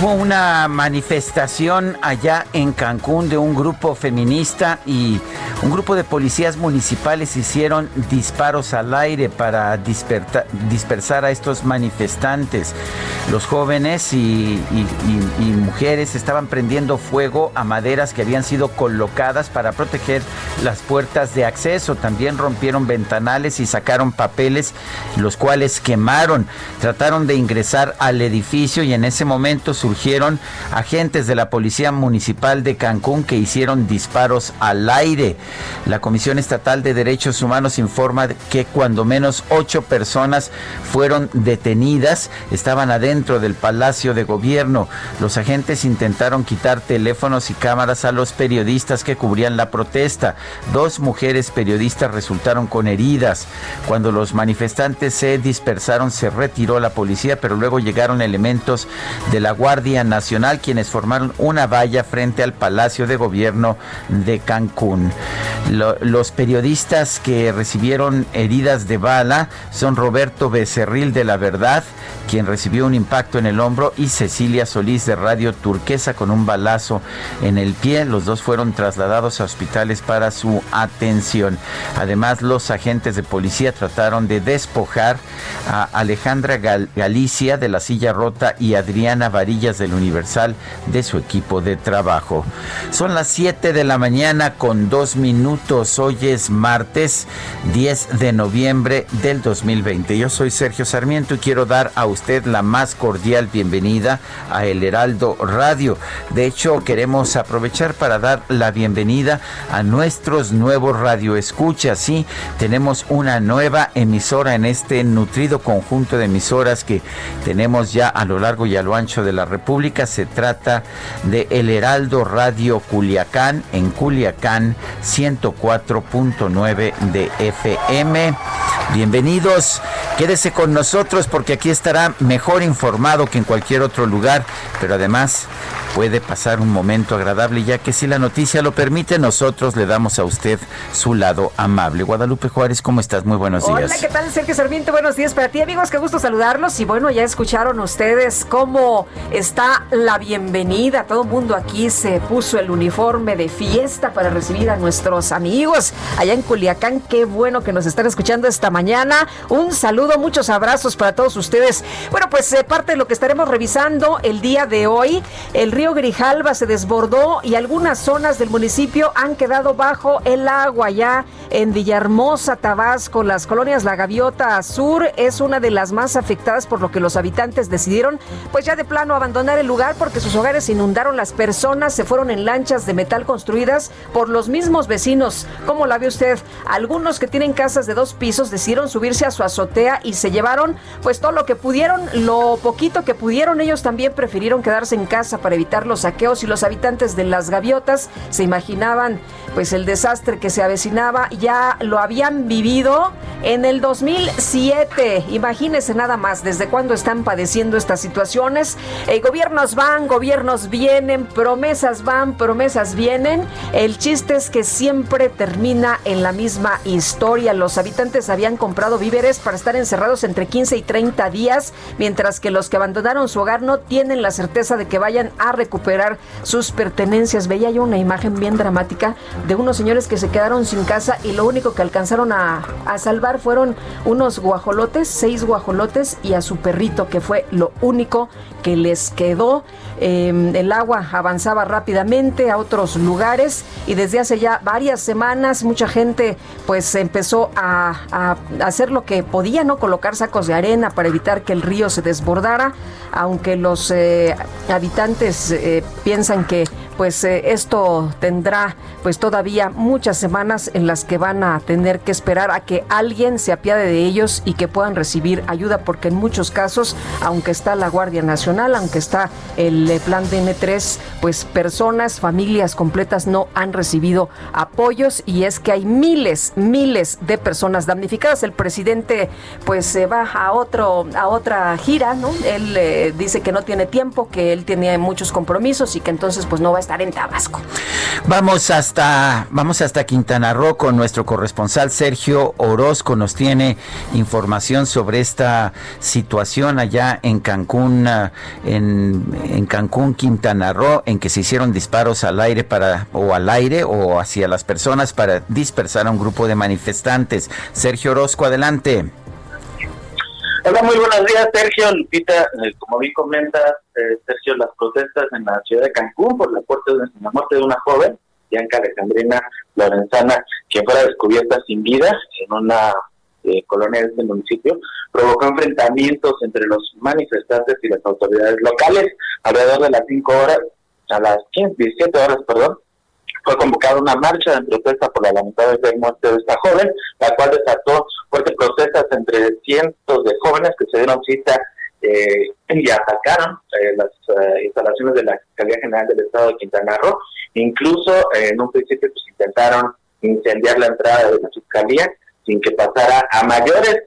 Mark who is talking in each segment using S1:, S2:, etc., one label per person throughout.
S1: Hubo una manifestación allá en Cancún de un grupo feminista y un grupo de policías municipales hicieron disparos al aire para dispersar a estos manifestantes. Los jóvenes y, mujeres estaban prendiendo fuego a maderas que habían sido colocadas para proteger las puertas de acceso. También rompieron ventanales y sacaron papeles, los cuales quemaron. Trataron de ingresar al edificio y en ese momento surgieron agentes de la Policía Municipal de Cancún que hicieron disparos al aire. La Comisión Estatal de Derechos Humanos informa que cuando menos ocho personas fueron detenidas, estaban adentro del Palacio de Gobierno. Los agentes intentaron quitar teléfonos y cámaras a los periodistas que cubrían la protesta. Dos mujeres periodistas resultaron con heridas. Cuando los manifestantes se dispersaron, se retiró la policía, pero luego llegaron elementos de la Guardia Nacional quienes formaron una valla frente al Palacio de Gobierno de Cancún los periodistas que recibieron heridas de bala son Roberto Becerril de La Verdad, quien recibió un impacto en el hombro, y Cecilia Solís de Radio Turquesa con un balazo en el pie. Los dos fueron trasladados a hospitales para su atención. Además, los agentes de policía trataron de despojar a Alejandra Galicia de la silla rota y Adriana Del Universal de su equipo de trabajo. Son las 7 de la mañana con dos minutos Hoy es martes 10 de noviembre del 2020. Yo soy Sergio Sarmiento y quiero dar a usted la más cordial bienvenida a El Heraldo Radio. De hecho, queremos aprovechar para dar la bienvenida a nuestros nuevos radioescuchas. Sí, tenemos una nueva emisora en este nutrido conjunto de emisoras que tenemos ya a lo largo y a lo ancho de la República. Se trata de El Heraldo Radio Culiacán en Culiacán 100 4.9 de FM. Bienvenidos, quédese con nosotros porque aquí estará mejor informado que en cualquier otro lugar, pero además puede pasar un momento agradable, ya que si la noticia lo permite, nosotros le damos a usted su lado amable. Guadalupe Juárez, ¿cómo estás? Muy buenos días.
S2: Hola, ¿qué tal, Sergio Sarmiento? Buenos días para ti, amigos. Qué gusto saludarlos. Y bueno, ya escucharon ustedes cómo está la bienvenida. Todo el mundo aquí se puso el uniforme de fiesta para recibir a nuestros amigos allá en Culiacán. Qué bueno que nos están escuchando esta mañana. Un saludo, muchos abrazos para todos ustedes. Bueno, pues eh, parte de lo que estaremos revisando el día de hoy, el río Grijalva se desbordó y algunas zonas del municipio han quedado bajo el agua ya en Villahermosa, Tabasco. Las colonias La Gaviota Sur es una de las más afectadas por lo que los habitantes decidieron pues ya de plano abandonar el lugar porque sus hogares inundaron. Las personas se fueron en lanchas de metal construidas por los mismos vecinos. ¿Cómo la ve usted? Algunos que tienen casas de dos pisos decidieron subirse a su azotea y se llevaron pues todo lo que pudieron, lo poquito que pudieron. Ellos también prefirieron quedarse en casa para evitar los saqueos y los habitantes de las gaviotas se imaginaban pues el desastre que se avecinaba, ya lo habían vivido en el 2007. Imagínense nada más desde cuándo están padeciendo estas situaciones. Eh, gobiernos van, gobiernos vienen, promesas van, promesas vienen. El chiste es que siempre termina en la misma historia. Los habitantes habían comprado víveres para estar encerrados entre 15 y 30 días, mientras que los que abandonaron su hogar no tienen la certeza de que vayan a recuperar sus pertenencias. Veía yo una imagen bien dramática de unos señores que se quedaron sin casa y lo único que alcanzaron a, salvar fueron unos guajolotes, seis guajolotes y a su perrito, que fue lo único que les quedó. Em, el agua avanzaba rápidamente a otros lugares y desde hace ya varias semanas mucha gente pues empezó a, hacer lo que podía, ¿no? Colocar sacos de arena para evitar que el río se desbordara, aunque los eh, habitantes eh, piensan que pues eh, esto tendrá pues todavía muchas semanas en las que van a tener que esperar a que alguien se apiade de ellos y que puedan recibir ayuda porque en muchos casos, aunque está la Guardia Nacional, aunque está el eh, plan DN3, pues personas, familias completas no han recibido apoyos y es que hay miles, miles de personas damnificadas. El presidente pues se va a otro a otra gira, ¿no? Él eh, dice que no tiene tiempo, que él tiene muchos compromisos y que entonces pues no va a estar en Tabasco.
S1: Vamos hasta, vamos hasta Quintana Roo con nuestro corresponsal Sergio Orozco. Nos tiene información sobre esta situación allá en Cancún, ah, en, en Cancún, Quintana Roo, en que se hicieron disparos al aire para, o al aire o hacia las personas para dispersar a un grupo de manifestantes. Sergio Orozco, adelante.
S3: Hola, muy buenos días, Sergio. Lupita, eh, como bien comentas, eh, Sergio, las protestas en la ciudad de Cancún por la, muerte de, una joven, Bianca Alejandrina Lorenzana, quien fuera descubierta sin vida en una eh, colonia de este municipio, provocó enfrentamientos entre los manifestantes y las autoridades locales. Alrededor de las 5 horas, a las 15, 17 horas, perdón, fue convocada una marcha en protesta por la lamentable muerte de esta joven, la cual desató fuertes protestas entre cientos de jóvenes que se dieron cita eh, y atacaron eh, las eh, instalaciones de la Fiscalía General del Estado de Quintana Roo. Incluso en un principio pues, intentaron incendiar la entrada de la Fiscalía sin que pasara a mayores.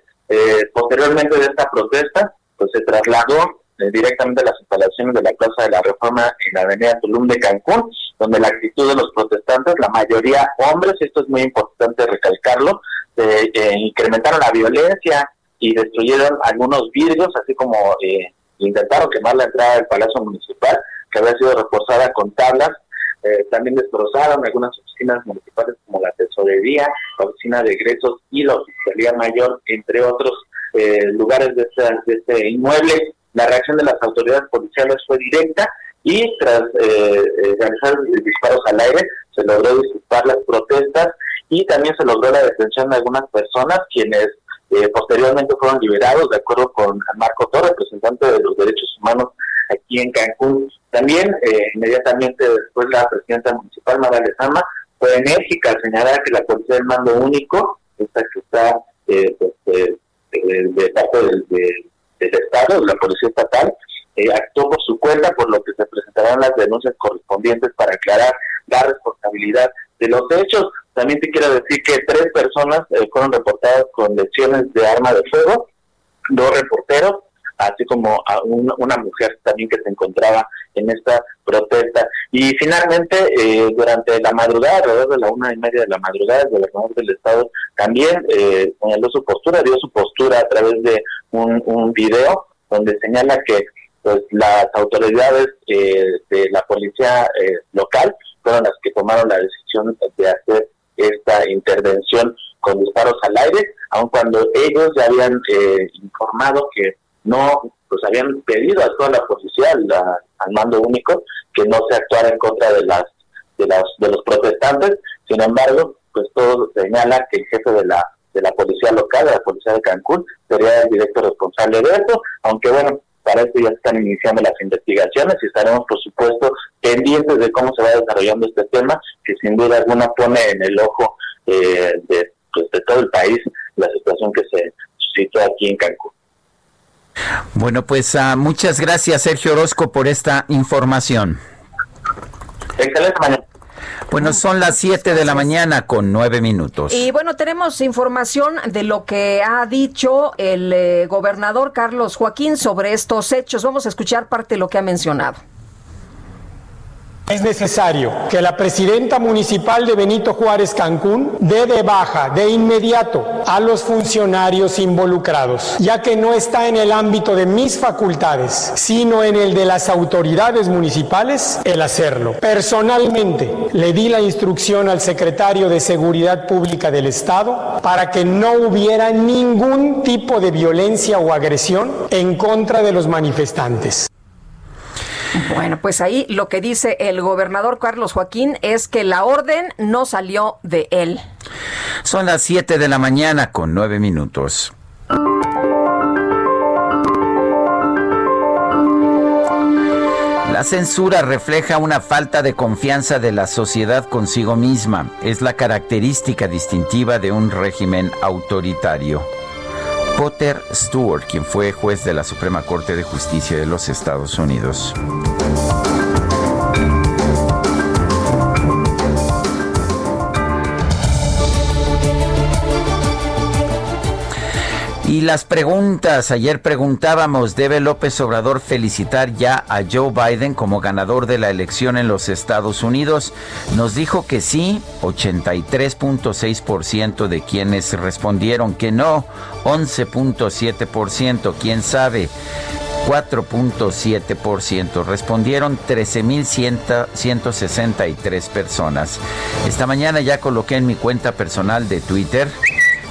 S3: posteriormente de esta protesta, pues se trasladó directamente a las instalaciones de la Plaza de la Reforma en la Avenida Tulum de Cancún, donde la actitud de los protestantes, la mayoría hombres, esto es muy importante recalcarlo, eh, incrementaron la violencia y destruyeron algunos vidrios, así como eh, intentaron quemar la entrada del Palacio Municipal, que había sido reforzada con tablas. Eh, también destrozaron algunas oficinas municipales como la Tesorería, la Oficina de Egresos y la Oficialía Mayor, entre otros lugares de este, de este inmueble. La reacción de las autoridades policiales fue directa y tras eh, eh, realizar disparos al aire se logró disipar las protestas y también se logró la detención de algunas personas quienes eh, posteriormente fueron liberados de acuerdo con Marco Torres, representante de los derechos humanos aquí en Cancún. También inmediatamente después la presidenta municipal Mara Lezama fue enérgica al señalar que la policía del mando único, esta que está pues, de parte del, del Estado, la policía estatal, eh, actuó por su cuenta, por lo que se presentarán las denuncias correspondientes para aclarar la responsabilidad de los hechos. También te quiero decir que tres personas eh, fueron reportadas con lesiones de arma de fuego, dos reporteros, así como a una mujer también que se encontraba en esta protesta. Y finalmente, eh, durante la madrugada, alrededor de la una y media de la madrugada, el gobernador del estado también eh, señaló su postura, dio su postura a través de un, un video donde señala que pues las autoridades eh, de la policía eh, local fueron las que tomaron la decisión de hacer esta intervención con disparos al aire, aun cuando ellos ya habían eh, informado que no, pues habían pedido a toda la policía, al mando único, que no se actuara en contra de las de, las, de los protestantes. Sin embargo, pues todo señala que el jefe de la de la policía local, de la policía de Cancún, sería el director responsable de esto, aunque bueno, para esto ya están iniciando las investigaciones y estaremos, por supuesto, pendientes de cómo se va desarrollando este tema, que sin duda alguna pone en el ojo eh, de, pues, de todo el país la situación que se suscitó aquí en Cancún.
S1: Bueno, pues uh, muchas gracias, Sergio Orozco, por esta información.
S3: Excelente mañana.
S1: Bueno, son las 7 de la mañana con 9 minutos.
S2: Y bueno, tenemos información de lo que ha dicho el eh, gobernador Carlos Joaquín sobre estos hechos. Vamos a escuchar parte de lo que ha mencionado.
S4: Es necesario que la presidenta municipal de Benito Juárez Cancún dé de baja de inmediato a los funcionarios involucrados, ya que no está en el ámbito de mis facultades, sino en el de las autoridades municipales el hacerlo. Personalmente le di la instrucción al secretario de Seguridad Pública del Estado para que no hubiera ningún tipo de violencia o agresión en contra de los manifestantes.
S2: Bueno, pues ahí lo que dice el gobernador Carlos Joaquín es que la orden no salió de él.
S1: Son las 7 de la mañana con 9 minutos. La censura refleja una falta de confianza de la sociedad consigo misma. Es la característica distintiva de un régimen autoritario. Potter Stewart, quien fue juez de la Suprema Corte de Justicia de los Estados Unidos. Las preguntas, ayer preguntábamos, ¿debe López Obrador felicitar ya a Joe Biden como ganador de la elección en los Estados Unidos? Nos dijo que sí, 83.6% de quienes respondieron que no, 11.7%, quién sabe. 4.7%. Respondieron 13.163 personas. Esta mañana ya coloqué en mi cuenta personal de Twitter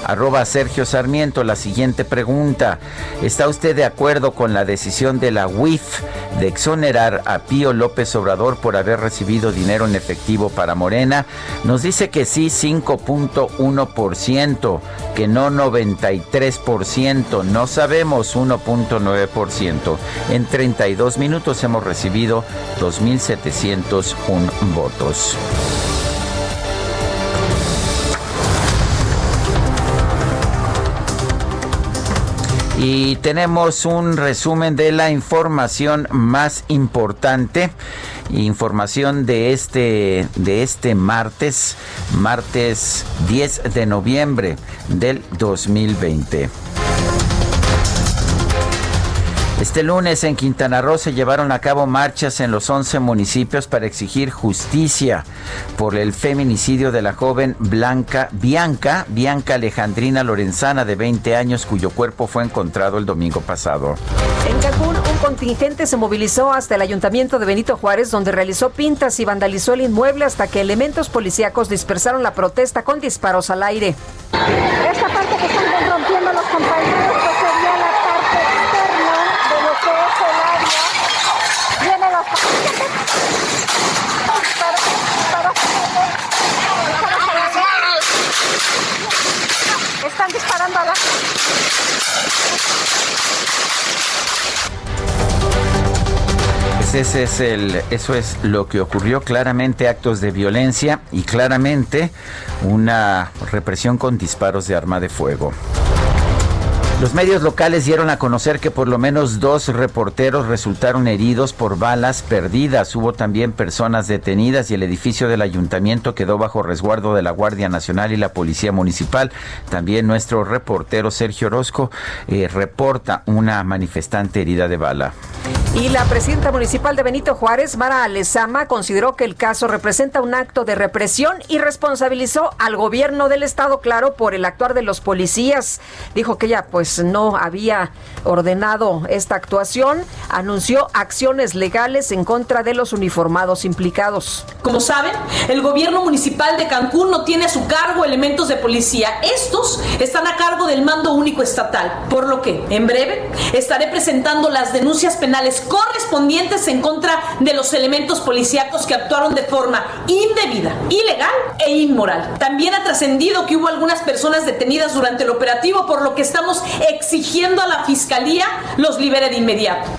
S1: Arroba Sergio Sarmiento, la siguiente pregunta. ¿Está usted de acuerdo con la decisión de la UIF de exonerar a Pío López Obrador por haber recibido dinero en efectivo para Morena? Nos dice que sí 5.1%, que no 93%, no sabemos 1.9%. En 32 minutos hemos recibido 2.701 votos. Y tenemos un resumen de la información más importante. Información de este, de este martes, martes 10 de noviembre del 2020. Este lunes en Quintana Roo se llevaron a cabo marchas en los 11 municipios para exigir justicia por el feminicidio de la joven Blanca Bianca, Bianca Alejandrina Lorenzana de 20 años cuyo cuerpo fue encontrado el domingo pasado.
S2: En Cancún un contingente se movilizó hasta el ayuntamiento de Benito Juárez donde realizó pintas y vandalizó el inmueble hasta que elementos policíacos dispersaron la protesta con disparos al aire.
S5: Esta parte que están rompiendo los compañeros pues sería la están disparando a la...
S1: Pues ese es el, eso es lo que ocurrió, claramente actos de violencia y claramente una represión con disparos de arma de fuego. Los medios locales dieron a conocer que por lo menos dos reporteros resultaron heridos por balas perdidas. Hubo también personas detenidas y el edificio del ayuntamiento quedó bajo resguardo de la Guardia Nacional y la Policía Municipal. También nuestro reportero Sergio Orozco eh, reporta una manifestante herida de bala.
S2: Y la presidenta municipal de Benito Juárez, Mara Alezama, consideró que el caso representa un acto de represión y responsabilizó al gobierno del estado, claro, por el actuar de los policías. Dijo que ella pues no había ordenado esta actuación, anunció acciones legales en contra de los uniformados implicados.
S6: Como saben, el gobierno municipal de Cancún no tiene a su cargo elementos de policía. Estos están a cargo del mando único estatal, por lo que en breve estaré presentando las denuncias penales correspondientes en contra de los elementos policíacos que actuaron de forma indebida, ilegal e inmoral. También ha trascendido que hubo algunas personas detenidas durante el operativo, por lo que estamos exigiendo a la fiscalía los libere de inmediato.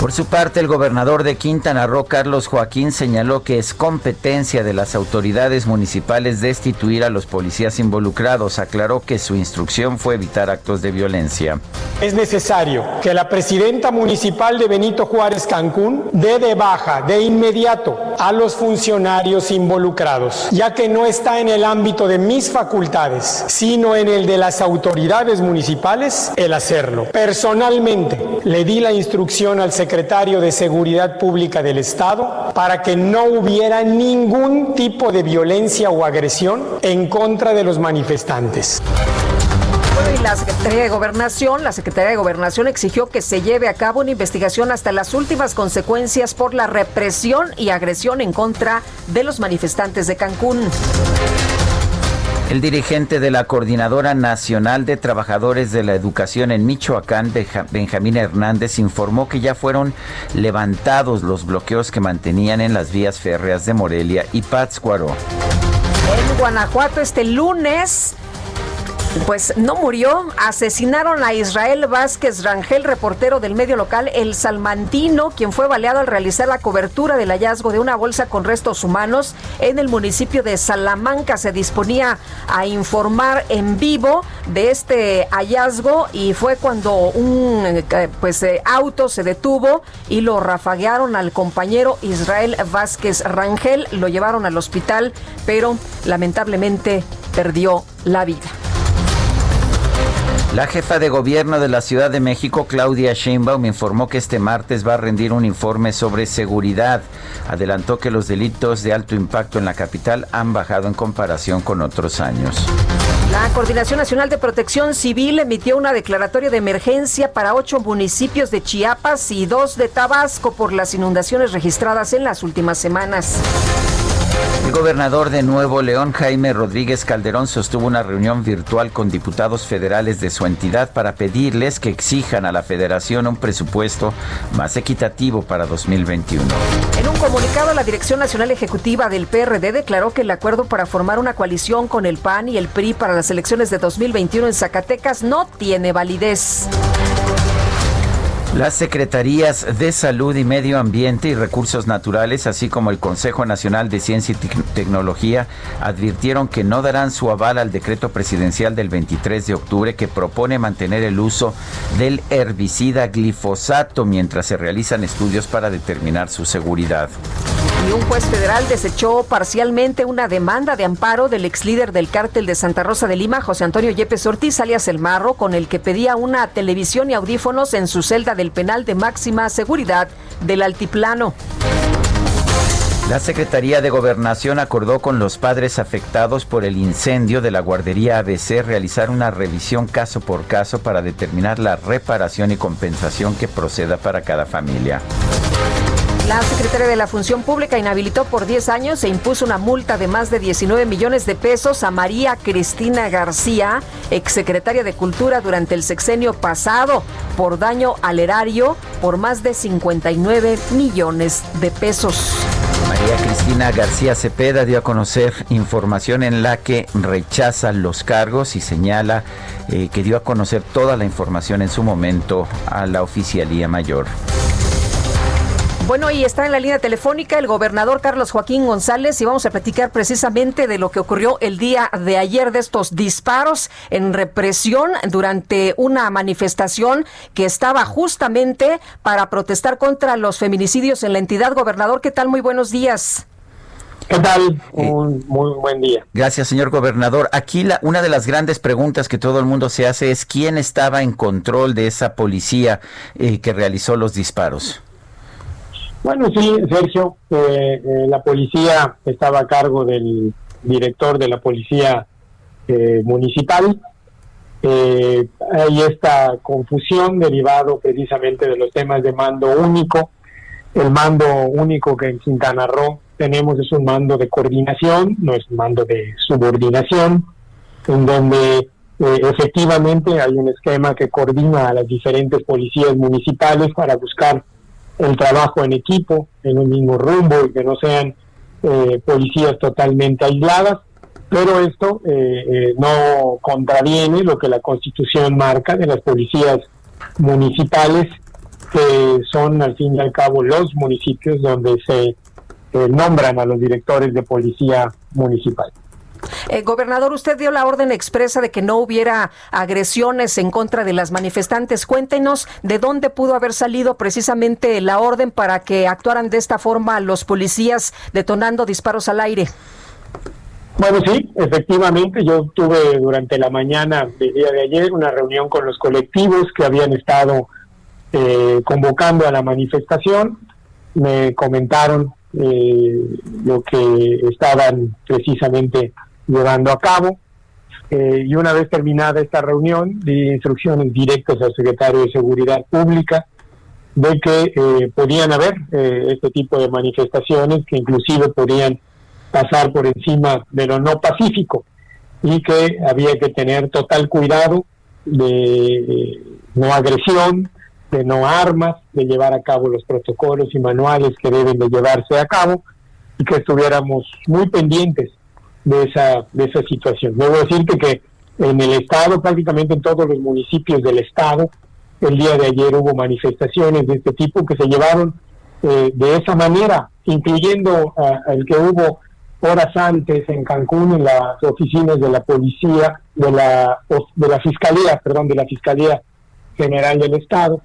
S1: Por su parte, el gobernador de Quintana Roo, Carlos Joaquín, señaló que es competencia de las autoridades municipales destituir a los policías involucrados. Aclaró que su instrucción fue evitar actos de violencia.
S4: Es necesario que la presidenta municipal de Benito Juárez Cancún dé de baja de inmediato a los funcionarios involucrados, ya que no está en el ámbito de mis facultades, sino en el de las autoridades municipales el hacerlo. Personalmente le di la instrucción al secretario de Seguridad Pública del Estado para que no hubiera ningún tipo de violencia o agresión en contra de los manifestantes.
S2: La Secretaría de Gobernación, la Secretaría de Gobernación exigió que se lleve a cabo una investigación hasta las últimas consecuencias por la represión y agresión en contra de los manifestantes de Cancún.
S1: El dirigente de la Coordinadora Nacional de Trabajadores de la Educación en Michoacán, Benjamín Hernández, informó que ya fueron levantados los bloqueos que mantenían en las vías férreas de Morelia y Pátzcuaro.
S2: En Guanajuato este lunes pues no murió. Asesinaron a Israel Vázquez Rangel, reportero del medio local El Salmantino, quien fue baleado al realizar la cobertura del hallazgo de una bolsa con restos humanos en el municipio de Salamanca. Se disponía a informar en vivo de este hallazgo y fue cuando un eh, pues, eh, auto se detuvo y lo rafaguearon al compañero Israel Vázquez Rangel. Lo llevaron al hospital, pero lamentablemente perdió la vida.
S1: La jefa de gobierno de la Ciudad de México, Claudia Sheinbaum, informó que este martes va a rendir un informe sobre seguridad. Adelantó que los delitos de alto impacto en la capital han bajado en comparación con otros años.
S2: La Coordinación Nacional de Protección Civil emitió una declaratoria de emergencia para ocho municipios de Chiapas y dos de Tabasco por las inundaciones registradas en las últimas semanas.
S1: El gobernador de Nuevo León, Jaime Rodríguez Calderón, sostuvo una reunión virtual con diputados federales de su entidad para pedirles que exijan a la federación un presupuesto más equitativo para 2021.
S2: En un comunicado, la Dirección Nacional Ejecutiva del PRD declaró que el acuerdo para formar una coalición con el PAN y el PRI para las elecciones de 2021 en Zacatecas no tiene validez.
S1: Las Secretarías de Salud y Medio Ambiente y Recursos Naturales, así como el Consejo Nacional de Ciencia y Tecnología, advirtieron que no darán su aval al decreto presidencial del 23 de octubre que propone mantener el uso del herbicida glifosato mientras se realizan estudios para determinar su seguridad.
S2: Un juez federal desechó parcialmente una demanda de amparo del ex líder del cártel de Santa Rosa de Lima, José Antonio Yepes Ortiz, alias El Marro, con el que pedía una televisión y audífonos en su celda del penal de máxima seguridad del Altiplano.
S1: La Secretaría de Gobernación acordó con los padres afectados por el incendio de la guardería ABC realizar una revisión caso por caso para determinar la reparación y compensación que proceda para cada familia.
S2: La secretaria de la Función Pública inhabilitó por 10 años e impuso una multa de más de 19 millones de pesos a María Cristina García, exsecretaria de Cultura durante el sexenio pasado, por daño al erario por más de 59 millones de pesos.
S1: María Cristina García Cepeda dio a conocer información en la que rechaza los cargos y señala eh, que dio a conocer toda la información en su momento a la Oficialía Mayor.
S2: Bueno, y está en la línea telefónica el gobernador Carlos Joaquín González y vamos a platicar precisamente de lo que ocurrió el día de ayer de estos disparos en represión durante una manifestación que estaba justamente para protestar contra los feminicidios en la entidad. Gobernador, ¿qué tal? Muy buenos días.
S7: ¿Qué tal? Un muy buen día.
S1: Gracias, señor gobernador. Aquí la, una de las grandes preguntas que todo el mundo se hace es quién estaba en control de esa policía eh, que realizó los disparos.
S7: Bueno, sí, Sergio, eh, eh, la policía estaba a cargo del director de la policía eh, municipal. hay esta confusión derivado precisamente de los temas de mando único. El mando único que en Quintana Roo tenemos es un mando de coordinación, no es un mando de subordinación, en donde efectivamente hay un esquema que coordina a las diferentes policías municipales para buscar el trabajo en equipo, en un mismo rumbo y que no sean eh, policías totalmente aisladas, pero esto eh, eh, no contraviene lo que la Constitución marca de las policías municipales, que son al fin y al cabo los municipios donde se nombran a los directores de policía municipal.
S2: Eh, gobernador, usted dio la orden expresa de que no hubiera agresiones en contra de las manifestantes. Cuéntenos de dónde pudo haber salido precisamente la orden para que actuaran de esta forma los policías detonando disparos al aire.
S7: Bueno, sí, efectivamente, yo tuve durante la mañana del día de ayer una reunión con los colectivos que habían estado eh, convocando a la manifestación. Me comentaron eh, lo que estaban precisamente llevando a cabo. Eh, y una vez terminada esta reunión, di instrucciones directas al secretario de Seguridad Pública de que eh, podían haber este tipo de manifestaciones que inclusive podían pasar por encima de lo no pacífico y que había que tener total cuidado de no agresión, de no armas, de llevar a cabo los protocolos y manuales que deben de llevarse a cabo y que estuviéramos muy pendientes de esa, de esa situación. Debo decirte que en el Estado, prácticamente en todos los municipios del Estado, el día de ayer hubo manifestaciones de este tipo que se llevaron eh, de esa manera, incluyendo el que hubo horas antes en Cancún en las oficinas de la policía, de la, de la fiscalía, perdón, de la Fiscalía General del Estado,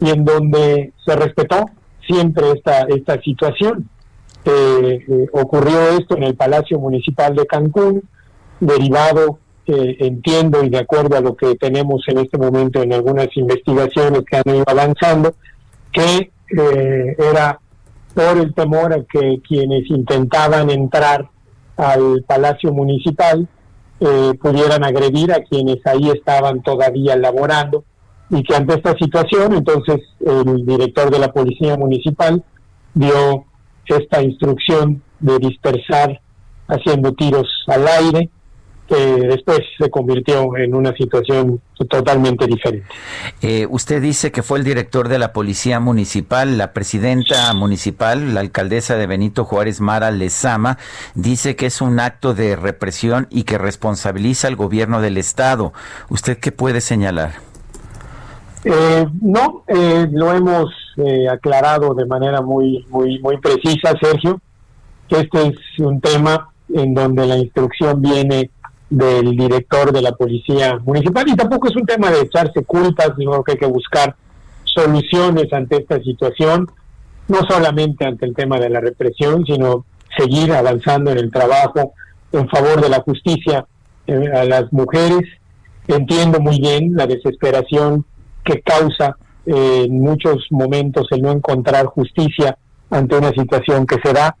S7: y en donde se respetó siempre esta, esta situación. Eh, eh, ocurrió esto en el Palacio Municipal de Cancún, derivado, eh, entiendo y de acuerdo a lo que tenemos en este momento en algunas investigaciones que han ido avanzando, que era por el temor a que quienes intentaban entrar al Palacio Municipal pudieran agredir a quienes ahí estaban todavía laborando y que ante esta situación, entonces el director de la Policía Municipal dio esta instrucción de dispersar haciendo tiros al aire, que después se convirtió en una situación totalmente diferente.
S1: Eh, usted dice que fue el director de la Policía Municipal, la presidenta municipal, la alcaldesa de Benito Juárez, Mara Lezama, dice que es un acto de represión y que responsabiliza al gobierno del Estado. ¿Usted qué puede señalar?
S7: Eh, no, eh, lo hemos eh, aclarado de manera muy, muy, muy precisa, Sergio, que este es un tema en donde la instrucción viene del director de la policía municipal y tampoco es un tema de echarse culpas, sino que hay que buscar soluciones ante esta situación, no solamente ante el tema de la represión, sino seguir avanzando en el trabajo en favor de la justicia a las mujeres. Entiendo muy bien la desesperación que causa eh, en muchos momentos el no encontrar justicia ante una situación que se da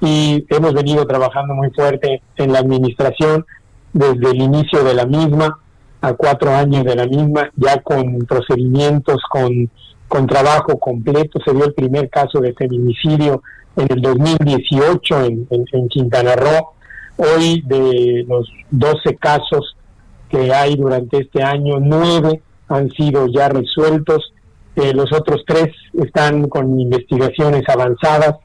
S7: y hemos venido trabajando muy fuerte en la administración desde el inicio de la misma a cuatro años de la misma, ya con procedimientos, con, con trabajo completo. Se dio el primer caso de feminicidio en el 2018 en, Quintana Roo. Hoy de los 12 casos que hay durante este año, nueve han sido ya resueltos, eh, los otros tres están con investigaciones avanzadas.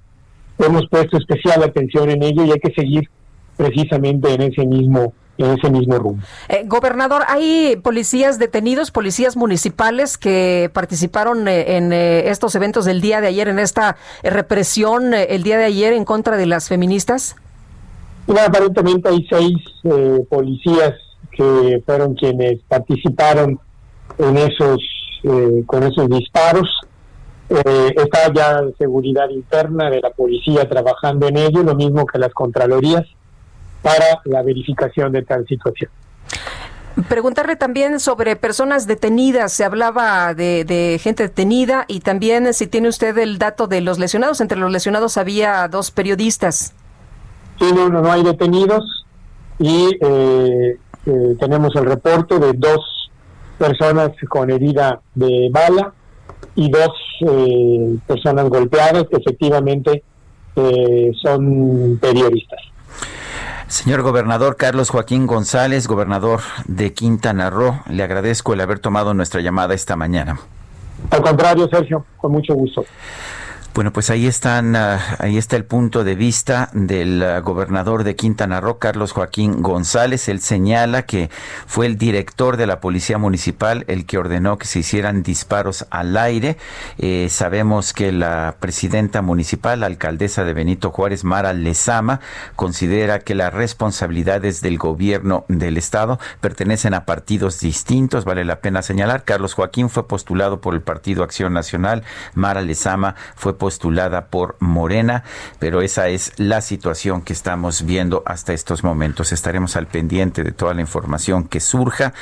S7: Hemos puesto especial atención en ello y hay que seguir precisamente en ese mismo en ese mismo rumbo.
S2: Eh, gobernador, hay policías detenidos, policías municipales que participaron eh, en estos eventos del día de ayer, en esta represión el día de ayer en contra de las feministas.
S7: aparentemente hay seis policías que fueron quienes participaron en esos, eh, con esos disparos. Eh, está ya seguridad interna de la policía trabajando en ello, lo mismo que las contralorías, para la verificación de tal situación.
S2: Preguntarle también sobre personas detenidas. Se hablaba de, gente detenida y también si tiene usted el dato de los lesionados. Entre los lesionados había dos periodistas.
S7: Sí, no, no, hay detenidos y eh, tenemos el reporte de dos personas con herida de bala y dos eh, personas golpeadas que efectivamente eh, son periodistas.
S1: Señor gobernador Carlos Joaquín González, gobernador de Quintana Roo, le agradezco el haber tomado nuestra llamada esta mañana.
S7: Al contrario, Sergio, con mucho gusto.
S1: Bueno, pues ahí están, ah, ahí está el punto de vista del ah, gobernador de Quintana Roo, Carlos Joaquín González. Él señala que fue el director de la policía municipal el que ordenó que se hicieran disparos al aire. Eh, sabemos que la presidenta municipal, la alcaldesa de Benito Juárez, Mara Lezama, considera que las responsabilidades del gobierno del estado pertenecen a partidos distintos. Vale la pena señalar, Carlos Joaquín fue postulado por el Partido Acción Nacional, Mara Lezama fue postulada por Morena, pero esa es la situación que estamos viendo hasta estos momentos. Estaremos al pendiente de toda la información que surja.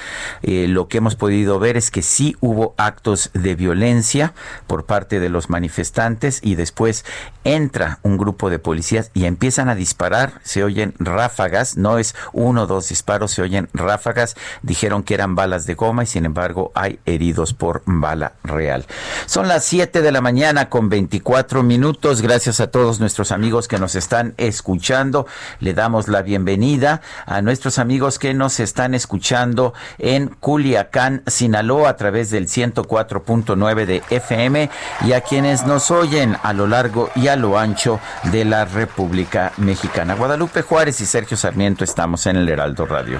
S1: Eh, lo que hemos podido ver es que sí hubo actos de violencia por parte de los manifestantes y después entra un grupo de policías y empiezan a disparar. Se oyen ráfagas, no es uno o dos disparos, se oyen ráfagas. Dijeron que eran balas de goma y sin embargo hay heridos por bala real. Son las 7 de la mañana con 24 minutos. Gracias a todos nuestros amigos que nos están escuchando. Le damos la bienvenida a nuestros amigos que nos están escuchando en Culiacán, Sinaloa, a través del 104.9 de FM y a quienes nos oyen a lo largo y a lo ancho de la República Mexicana. Guadalupe Juárez y Sergio Sarmiento estamos en el Heraldo Radio.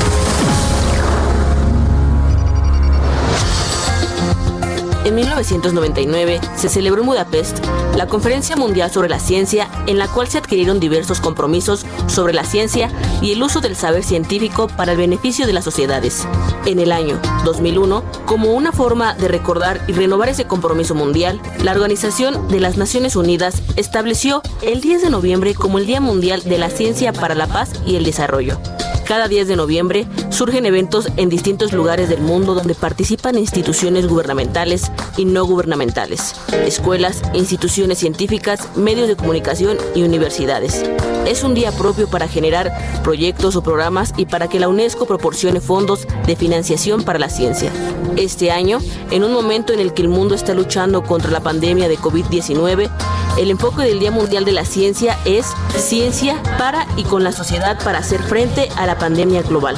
S8: En 1999 se celebró en Budapest la Conferencia Mundial sobre la Ciencia, en la cual se adquirieron diversos compromisos sobre la ciencia y el uso del saber científico para el beneficio de las sociedades. En el año 2001, como una forma de recordar y renovar ese compromiso mundial, la Organización de las Naciones Unidas estableció el 10 de noviembre como el Día Mundial de la Ciencia para la Paz y el Desarrollo. Cada 10 de noviembre surgen eventos en distintos lugares del mundo donde participan instituciones gubernamentales y no gubernamentales, escuelas, instituciones científicas, medios de comunicación y universidades. Es un día propio para generar proyectos o programas y para que la UNESCO proporcione fondos de financiación para la ciencia. Este año, en un momento en el que el mundo está luchando contra la pandemia de COVID-19, el enfoque del Día Mundial de la Ciencia es ciencia para y con la sociedad para hacer frente a la pandemia global.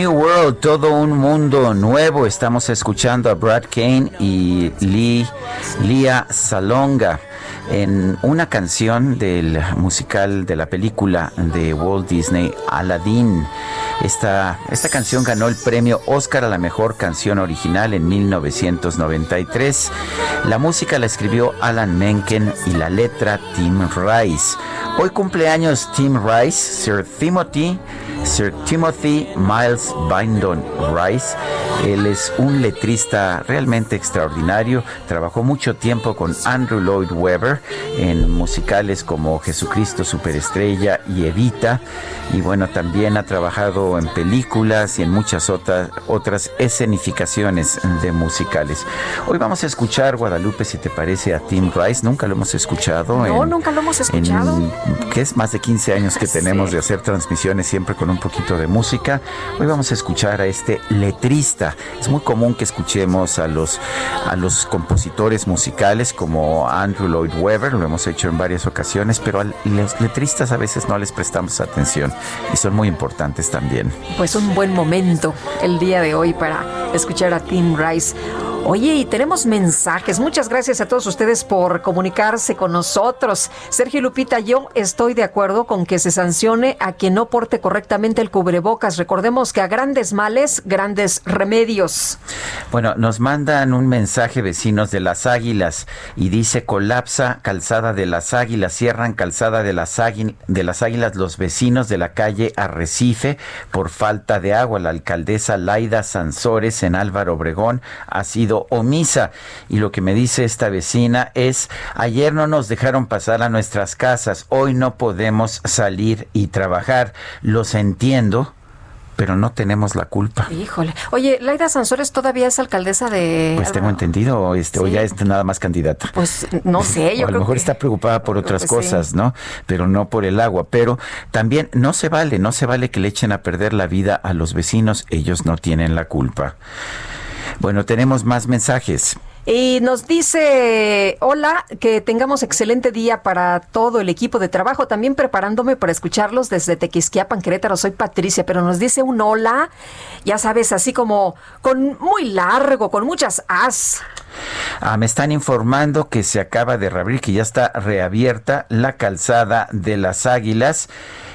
S9: New
S1: World, todo un mundo nuevo. Estamos escuchando a Brad Kane y Lee, Lia Salonga en una canción del musical de la película de Walt Disney, Aladdin. Esta, esta canción ganó el premio Oscar a la mejor canción original en 1993. La música la escribió Alan Menken y la letra Tim Rice. Hoy cumpleaños Tim Rice, Sir Timothy, Sir Timothy Miles Bindon Rice. Él es un letrista realmente extraordinario. Trabajó mucho tiempo con Andrew Lloyd Webber en musicales como Jesucristo Superestrella y Evita. Y bueno, también ha trabajado en películas y en muchas otras, otras escenificaciones de musicales. Hoy vamos a escuchar, Guadalupe, si te parece, a Tim Rice. Nunca lo hemos escuchado.
S2: No, nunca lo hemos escuchado.
S1: En, que es más de 15 años que tenemos de hacer transmisiones siempre con un poquito de música. Hoy vamos a escuchar a este letrista. Es muy común que escuchemos a los, a los compositores musicales como Andrew Lloyd Webber, lo hemos hecho en varias ocasiones, pero a los letristas a veces no les prestamos atención y son muy importantes también.
S2: Pues un buen momento el día de hoy para escuchar a Tim Rice. Oye, y tenemos mensajes. Muchas gracias a todos ustedes por comunicarse con nosotros. Sergio Lupita, yo estoy de acuerdo con que se sancione a quien no porte correctamente el cubrebocas. Recordemos que a grandes males, grandes remedios.
S1: Bueno, nos mandan un mensaje vecinos de las Águilas y dice colapsa calzada de las Águilas, cierran calzada de las, de las Águilas los vecinos de la calle Arrecife por falta de agua. La alcaldesa Laida Sansores en Álvaro Obregón ha sido omisa. Y lo que me dice esta vecina es, ayer no nos dejaron pasar a nuestras casas, hoy no podemos salir y trabajar. Los entiendo, pero no tenemos la culpa.
S2: Híjole. Oye, Laida Sansores todavía es alcaldesa de...
S1: Pues tengo entendido, este, o ya es nada más candidata.
S2: Pues no sé, yo
S1: a lo mejor está preocupada por otras pues cosas, ¿no? Pero no por el agua. Pero también no se vale, no se vale que le echen a perder la vida a los vecinos, ellos no tienen la culpa. Bueno, tenemos más mensajes.
S2: Y nos dice, hola, que tengamos excelente día para todo el equipo de trabajo. También preparándome para escucharlos desde Tequisquiapan, Querétaro. Soy Patricia, pero nos dice un hola, ya sabes, así como con muy largo, con muchas as.
S1: Ah, me están informando que se acaba de reabrir, que ya está reabierta la calzada de las Águilas.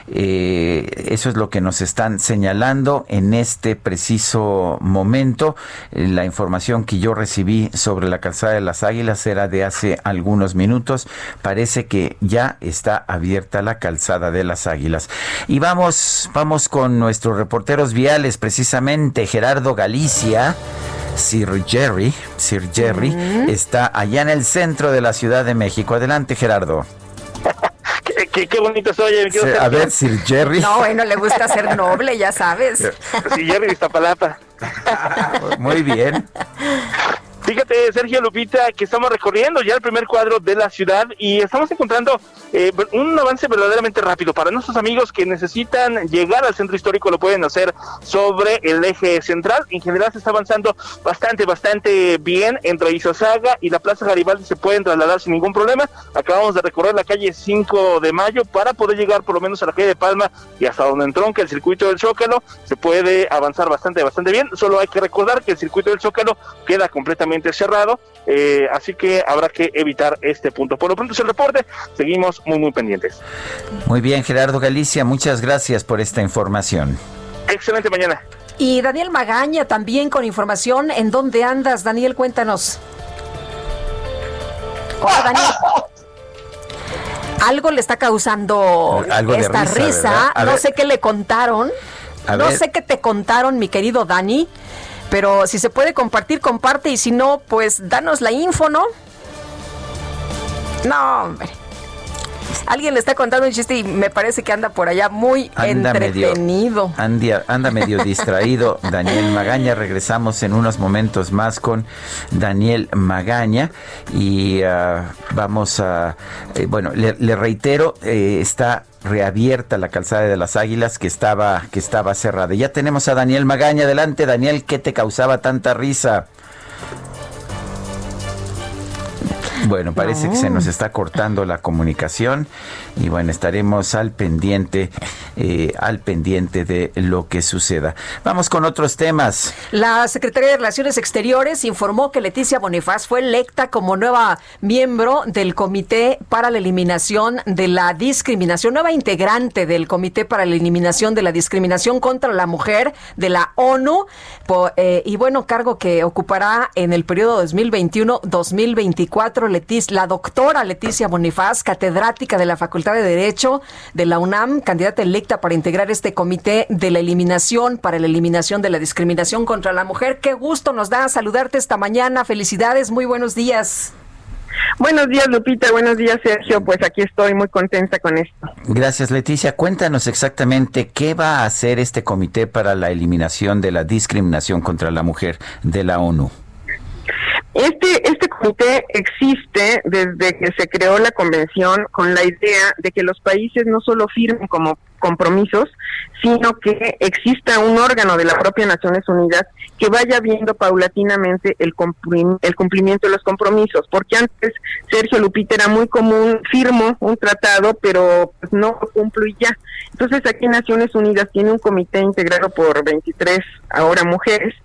S1: Eh, eso es lo que nos están señalando en este preciso momento. Eh, la información que yo recibí sobre la calzada de las Águilas era de hace algunos minutos. Parece que ya está abierta la calzada de las Águilas. Y vamos, vamos con nuestros reporteros viales, precisamente Gerardo Galicia. Sir Jerry, Sir Jerry, está allá en el centro de la Ciudad de México. Adelante, Gerardo.
S10: Qué, bonito soy.
S1: a ver, Sir Jerry.
S2: No, bueno, le gusta ser noble, ya sabes.
S10: Sir Jerry de Iztapalapa.
S1: Muy bien.
S10: Fíjate, Sergio Lupita, que estamos recorriendo ya el primer cuadro de la ciudad y estamos encontrando eh, un avance verdaderamente rápido. Para nuestros amigos que necesitan llegar al centro histórico, lo pueden hacer sobre el eje central. En general se está avanzando bastante, bastante bien entre Isosaga y la Plaza Garibaldi. Se pueden trasladar sin ningún problema. Acabamos de recorrer la calle 5 de mayo para poder llegar por lo menos a la calle de Palma y hasta donde entronca el circuito del Zócalo. Se puede avanzar bastante, bastante bien. Solo hay que recordar que el circuito del Zócalo queda completamente cerrado, eh, así que habrá que evitar este punto. Por lo pronto es el reporte, seguimos muy, muy pendientes.
S1: Muy bien, Gerardo Galicia, muchas gracias por esta información.
S10: Excelente mañana.
S2: Y Daniel Magaña también con información. ¿En dónde andas, Daniel? Cuéntanos. Hola, Daniel. Algo le está causando esta risa. No sé qué le contaron. no sé qué te contaron, mi querido Dani. Pero si se puede compartir, comparte y si no, pues danos la info, ¿no? No, hombre. Alguien le está contando un chiste y me parece que anda por allá muy entretenido.
S1: anda medio distraído Daniel Magaña. Regresamos en unos momentos más con Daniel Magaña y ah, vamos a, eh, bueno, le, reitero, eh, está reabierta la calzada de las Águilas que estaba que estaba cerrada. Ya tenemos a Daniel Magaña adelante. Daniel, ¿qué te causaba tanta risa? Bueno, parece que se nos está cortando la comunicación y bueno, estaremos al pendiente, eh, al pendiente de lo que suceda. Vamos con otros temas.
S2: La Secretaría de Relaciones Exteriores informó que Leticia Bonifaz fue electa como nueva miembro del Comité para la Eliminación de la Discriminación, nueva integrante del Comité para la Eliminación de la Discriminación contra la Mujer de la ONU. Eh, y bueno, cargo que ocupará en el periodo 2021-2024 la doctora Leticia Bonifaz, catedrática de la Facultad de Derecho de la UNAM, candidata electa para integrar este comité de la eliminación, para la eliminación de la discriminación contra la mujer. Qué gusto nos da saludarte esta mañana. Felicidades, muy buenos días.
S11: Buenos días, Lupita. Buenos días, Sergio. Pues aquí estoy muy contenta con esto.
S1: Gracias, Leticia. Cuéntanos exactamente qué va a hacer este Comité para la Eliminación de la Discriminación contra la Mujer de la ONU.
S11: Este, este comité existe desde que se creó la convención con la idea de que los países no solo firmen como compromisos, sino que exista un órgano de la propia Naciones Unidas que vaya viendo paulatinamente el, cumplimiento de los compromisos, porque antes Sergio Lupita era muy común, firmo un tratado, pero pues, no lo cumplo y ya. Entonces aquí Naciones Unidas tiene un comité integrado por 23 ahora mujeres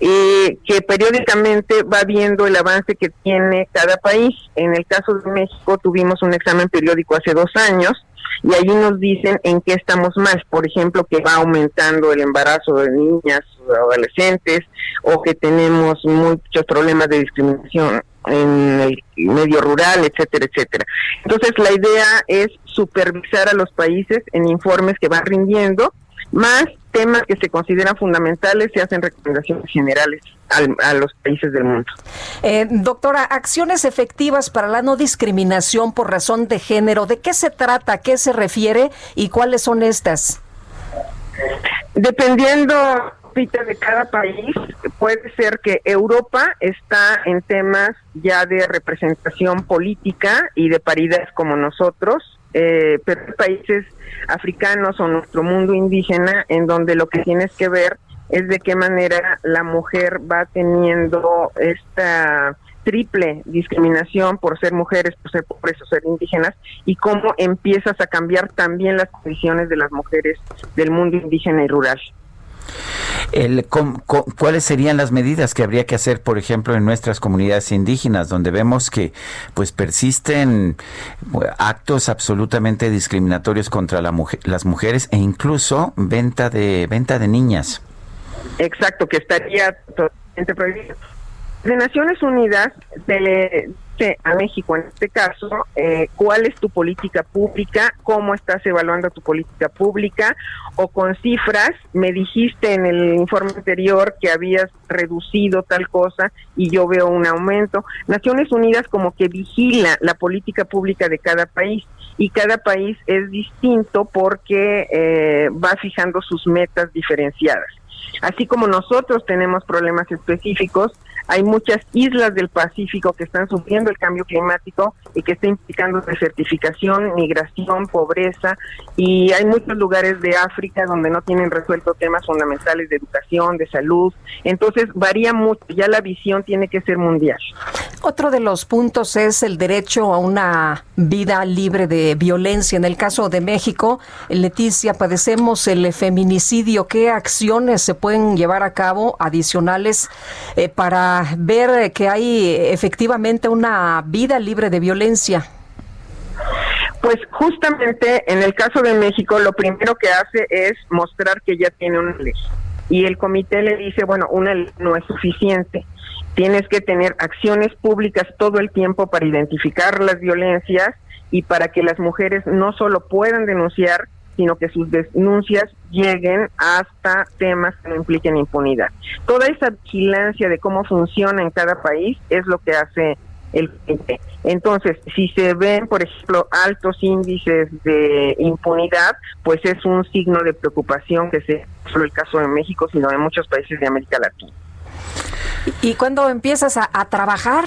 S11: eh, que periódicamente va viendo el avance que tiene cada país. En el caso de México tuvimos un examen periódico hace dos años y ahí nos dicen en qué estamos mal. Por ejemplo, que va aumentando el embarazo de niñas o adolescentes o que tenemos muchos problemas de discriminación en el medio rural, etcétera, etcétera. Entonces, la idea es supervisar a los países en informes que van rindiendo más temas que se consideran fundamentales se hacen recomendaciones generales a los países del mundo.
S2: Eh, doctora, acciones efectivas para la no discriminación por razón de género, ¿de qué se trata, a qué se refiere y cuáles son estas?
S11: Dependiendo de cada país, puede ser que Europa está en temas ya de representación política y de paridad como nosotros, eh, países africanos o nuestro mundo indígena en donde lo que tienes que ver es de qué manera la mujer va teniendo esta triple discriminación por ser mujeres, por ser pobres o ser indígenas, y cómo empiezas a cambiar también las condiciones de las mujeres del mundo indígena y rural.
S1: El, ¿Cuáles serían las medidas que habría que hacer, por ejemplo, en nuestras comunidades indígenas, donde vemos que pues persisten actos absolutamente discriminatorios contra la las mujeres e incluso venta de venta de niñas?
S11: Exacto, que estaría totalmente prohibido. De Naciones Unidas de, a México en este caso, eh, cuál es tu política pública, cómo estás evaluando tu política pública, o con cifras, me dijiste en el informe anterior que habías reducido tal cosa y yo veo un aumento. Naciones Unidas como que vigila la política pública de cada país y cada país es distinto porque eh, va fijando sus metas diferenciadas. Así como nosotros tenemos problemas específicos, hay muchas islas del Pacífico que están sufriendo el cambio climático y que está implicando desertificación, migración, pobreza y hay muchos lugares de África donde no tienen resuelto temas fundamentales de educación, de salud. Entonces varía mucho, ya la visión tiene que ser mundial.
S2: Otro de los puntos es el derecho a una vida libre de violencia. En el caso de México, Leticia, padecemos el feminicidio. ¿Qué acciones se pueden llevar a cabo adicionales eh, para ver que hay efectivamente una vida libre de violencia?
S11: Pues justamente en el caso de México lo primero que hace es mostrar que ya tiene una ley. Y el comité le dice, bueno, una ley no es suficiente. Tienes que tener acciones públicas todo el tiempo para identificar las violencias y para que las mujeres no solo puedan denunciar, sino que sus denuncias lleguen hasta temas que no impliquen impunidad. Toda esa vigilancia de cómo funciona en cada país es lo que hace el. Entonces, si se ven, por ejemplo, altos índices de impunidad, pues es un signo de preocupación que sea no solo el caso de México, sino de muchos países de América Latina.
S2: ¿Y cuándo empiezas a, trabajar?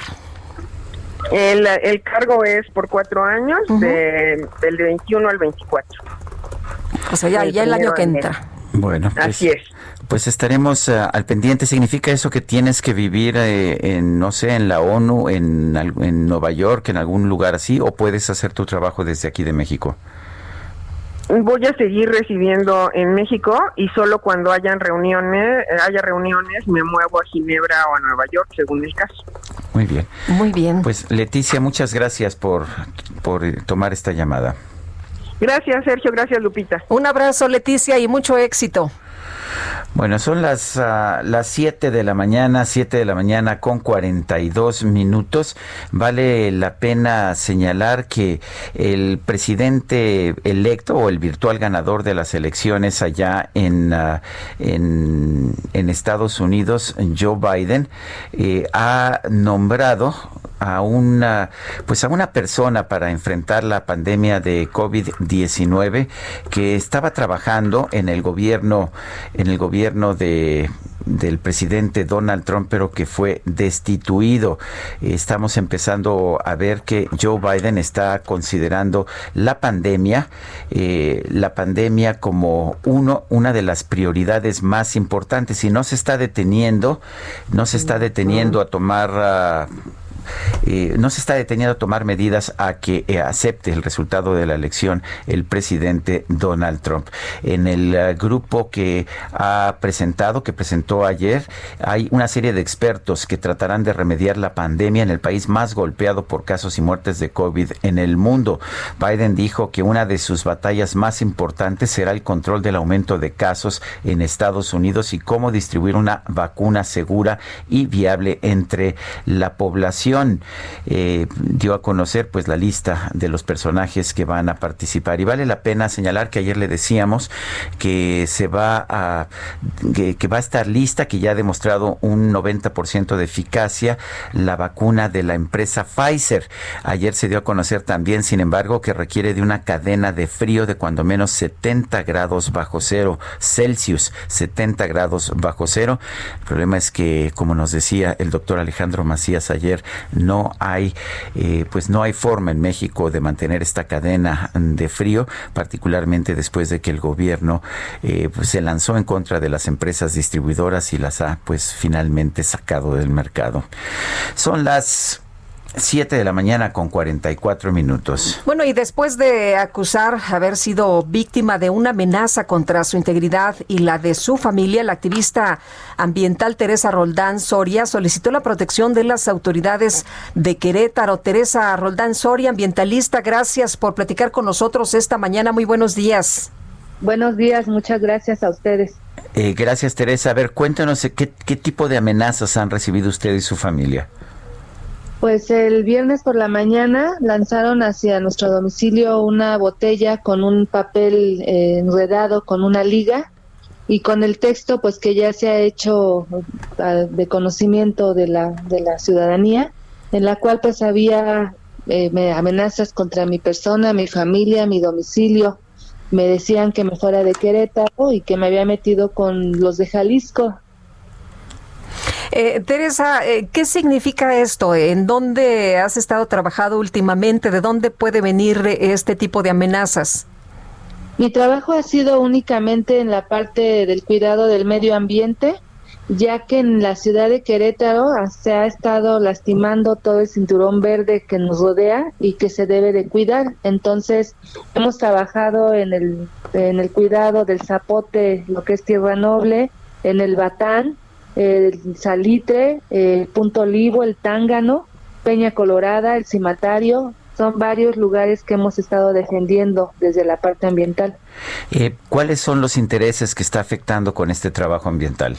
S11: El, el, cargo es por cuatro años, del de 21 al 24.
S2: O sea, ya, el año que entra.
S1: Bueno,
S11: pues, así es.
S1: Pues estaremos eh, al pendiente. ¿Significa eso que tienes que vivir eh, en, no sé, en la ONU, en, en Nueva York, en algún lugar así, o puedes hacer tu trabajo desde aquí de México?
S11: Voy a seguir residiendo en México y solo cuando hayan reuniones, haya reuniones, me muevo a Ginebra o a Nueva York, según el caso.
S1: Muy bien.
S2: Muy bien.
S1: Pues Leticia, muchas gracias por, por tomar esta llamada.
S11: Gracias, Sergio. Gracias, Lupita.
S2: Un abrazo, Leticia, y mucho éxito.
S1: Bueno, son las, uh, las 7 de la mañana, 7 de la mañana con 42 minutos. Vale la pena señalar que el presidente electo o el virtual ganador de las elecciones allá en, ah, en, en, Estados Unidos, Joe Biden, eh, ha nombrado a una pues a una persona para enfrentar la pandemia de COVID-19 que estaba trabajando en el gobierno en el gobierno de del presidente Donald Trump, pero que fue destituido. Estamos empezando a ver que Joe Biden está considerando la pandemia, eh, la pandemia como uno, una de las prioridades más importantes y no se está deteniendo, no se está deteniendo a tomar ah, eh, no se está deteniendo a tomar medidas a que eh, acepte el resultado de la elección el presidente Donald Trump. En el eh, grupo que ha presentado, que presentó ayer, hay una serie de expertos que tratarán de remediar la pandemia en el país más golpeado por casos y muertes de COVID en el mundo. Biden dijo que una de sus batallas más importantes será el control del aumento de casos en Estados Unidos y cómo distribuir una vacuna segura y viable entre la población eh, dio a conocer pues la lista de los personajes que van a participar. Y vale la pena señalar que ayer le decíamos que se va a que, va a estar lista que ya ha demostrado un 90% de eficacia la vacuna de la empresa Pfizer. Ayer se dio a conocer también sin embargo que requiere de una cadena de frío de cuando menos 70 grados bajo cero Celsius 70 grados bajo cero. El problema es que como nos decía el doctor Alejandro Macías ayer no hay eh, pues no hay forma en México de mantener esta cadena de frío, particularmente después de que el gobierno eh, pues se lanzó en contra de las empresas distribuidoras y las ha pues finalmente sacado del mercado. Son las 7 de la mañana con 44 minutos.
S2: Bueno, y después de acusar haber sido víctima de una amenaza contra su integridad y la de su familia, la activista ambiental Teresa Roldán Soria solicitó la protección de las autoridades de Querétaro. Teresa Roldán Soria, ambientalista, gracias por platicar con nosotros esta mañana. Muy buenos días.
S12: Buenos días, muchas gracias a ustedes.
S1: Eh, gracias, Teresa. A ver, cuéntanos ¿qué, qué tipo de amenazas han recibido usted y su familia.
S12: Pues el viernes por la mañana lanzaron hacia nuestro domicilio una botella con un papel eh, enredado con una liga y con el texto pues que ya se ha hecho ah, de conocimiento de la, de la ciudadanía, en la cual pues había eh, amenazas contra mi persona, mi familia, mi domicilio. Me decían que me fuera de Querétaro y que me había metido con los de Jalisco,
S2: eh, Teresa, eh, ¿qué significa esto? ¿En dónde has estado trabajando últimamente? ¿De dónde puede venir este tipo de amenazas?
S12: Mi trabajo ha sido únicamente en la parte del cuidado del medio ambiente, ya que en la ciudad de Querétaro se ha estado lastimando todo el cinturón verde que nos rodea y que se debe de cuidar. Entonces, hemos trabajado en el, en el cuidado del zapote, lo que es tierra noble, en el batán, el Salitre, el Punto Olivo, el Tángano, Peña Colorada, el Cimatario, son varios lugares que hemos estado defendiendo desde la parte ambiental.
S1: Eh, ¿Cuáles son los intereses que está afectando con este trabajo ambiental?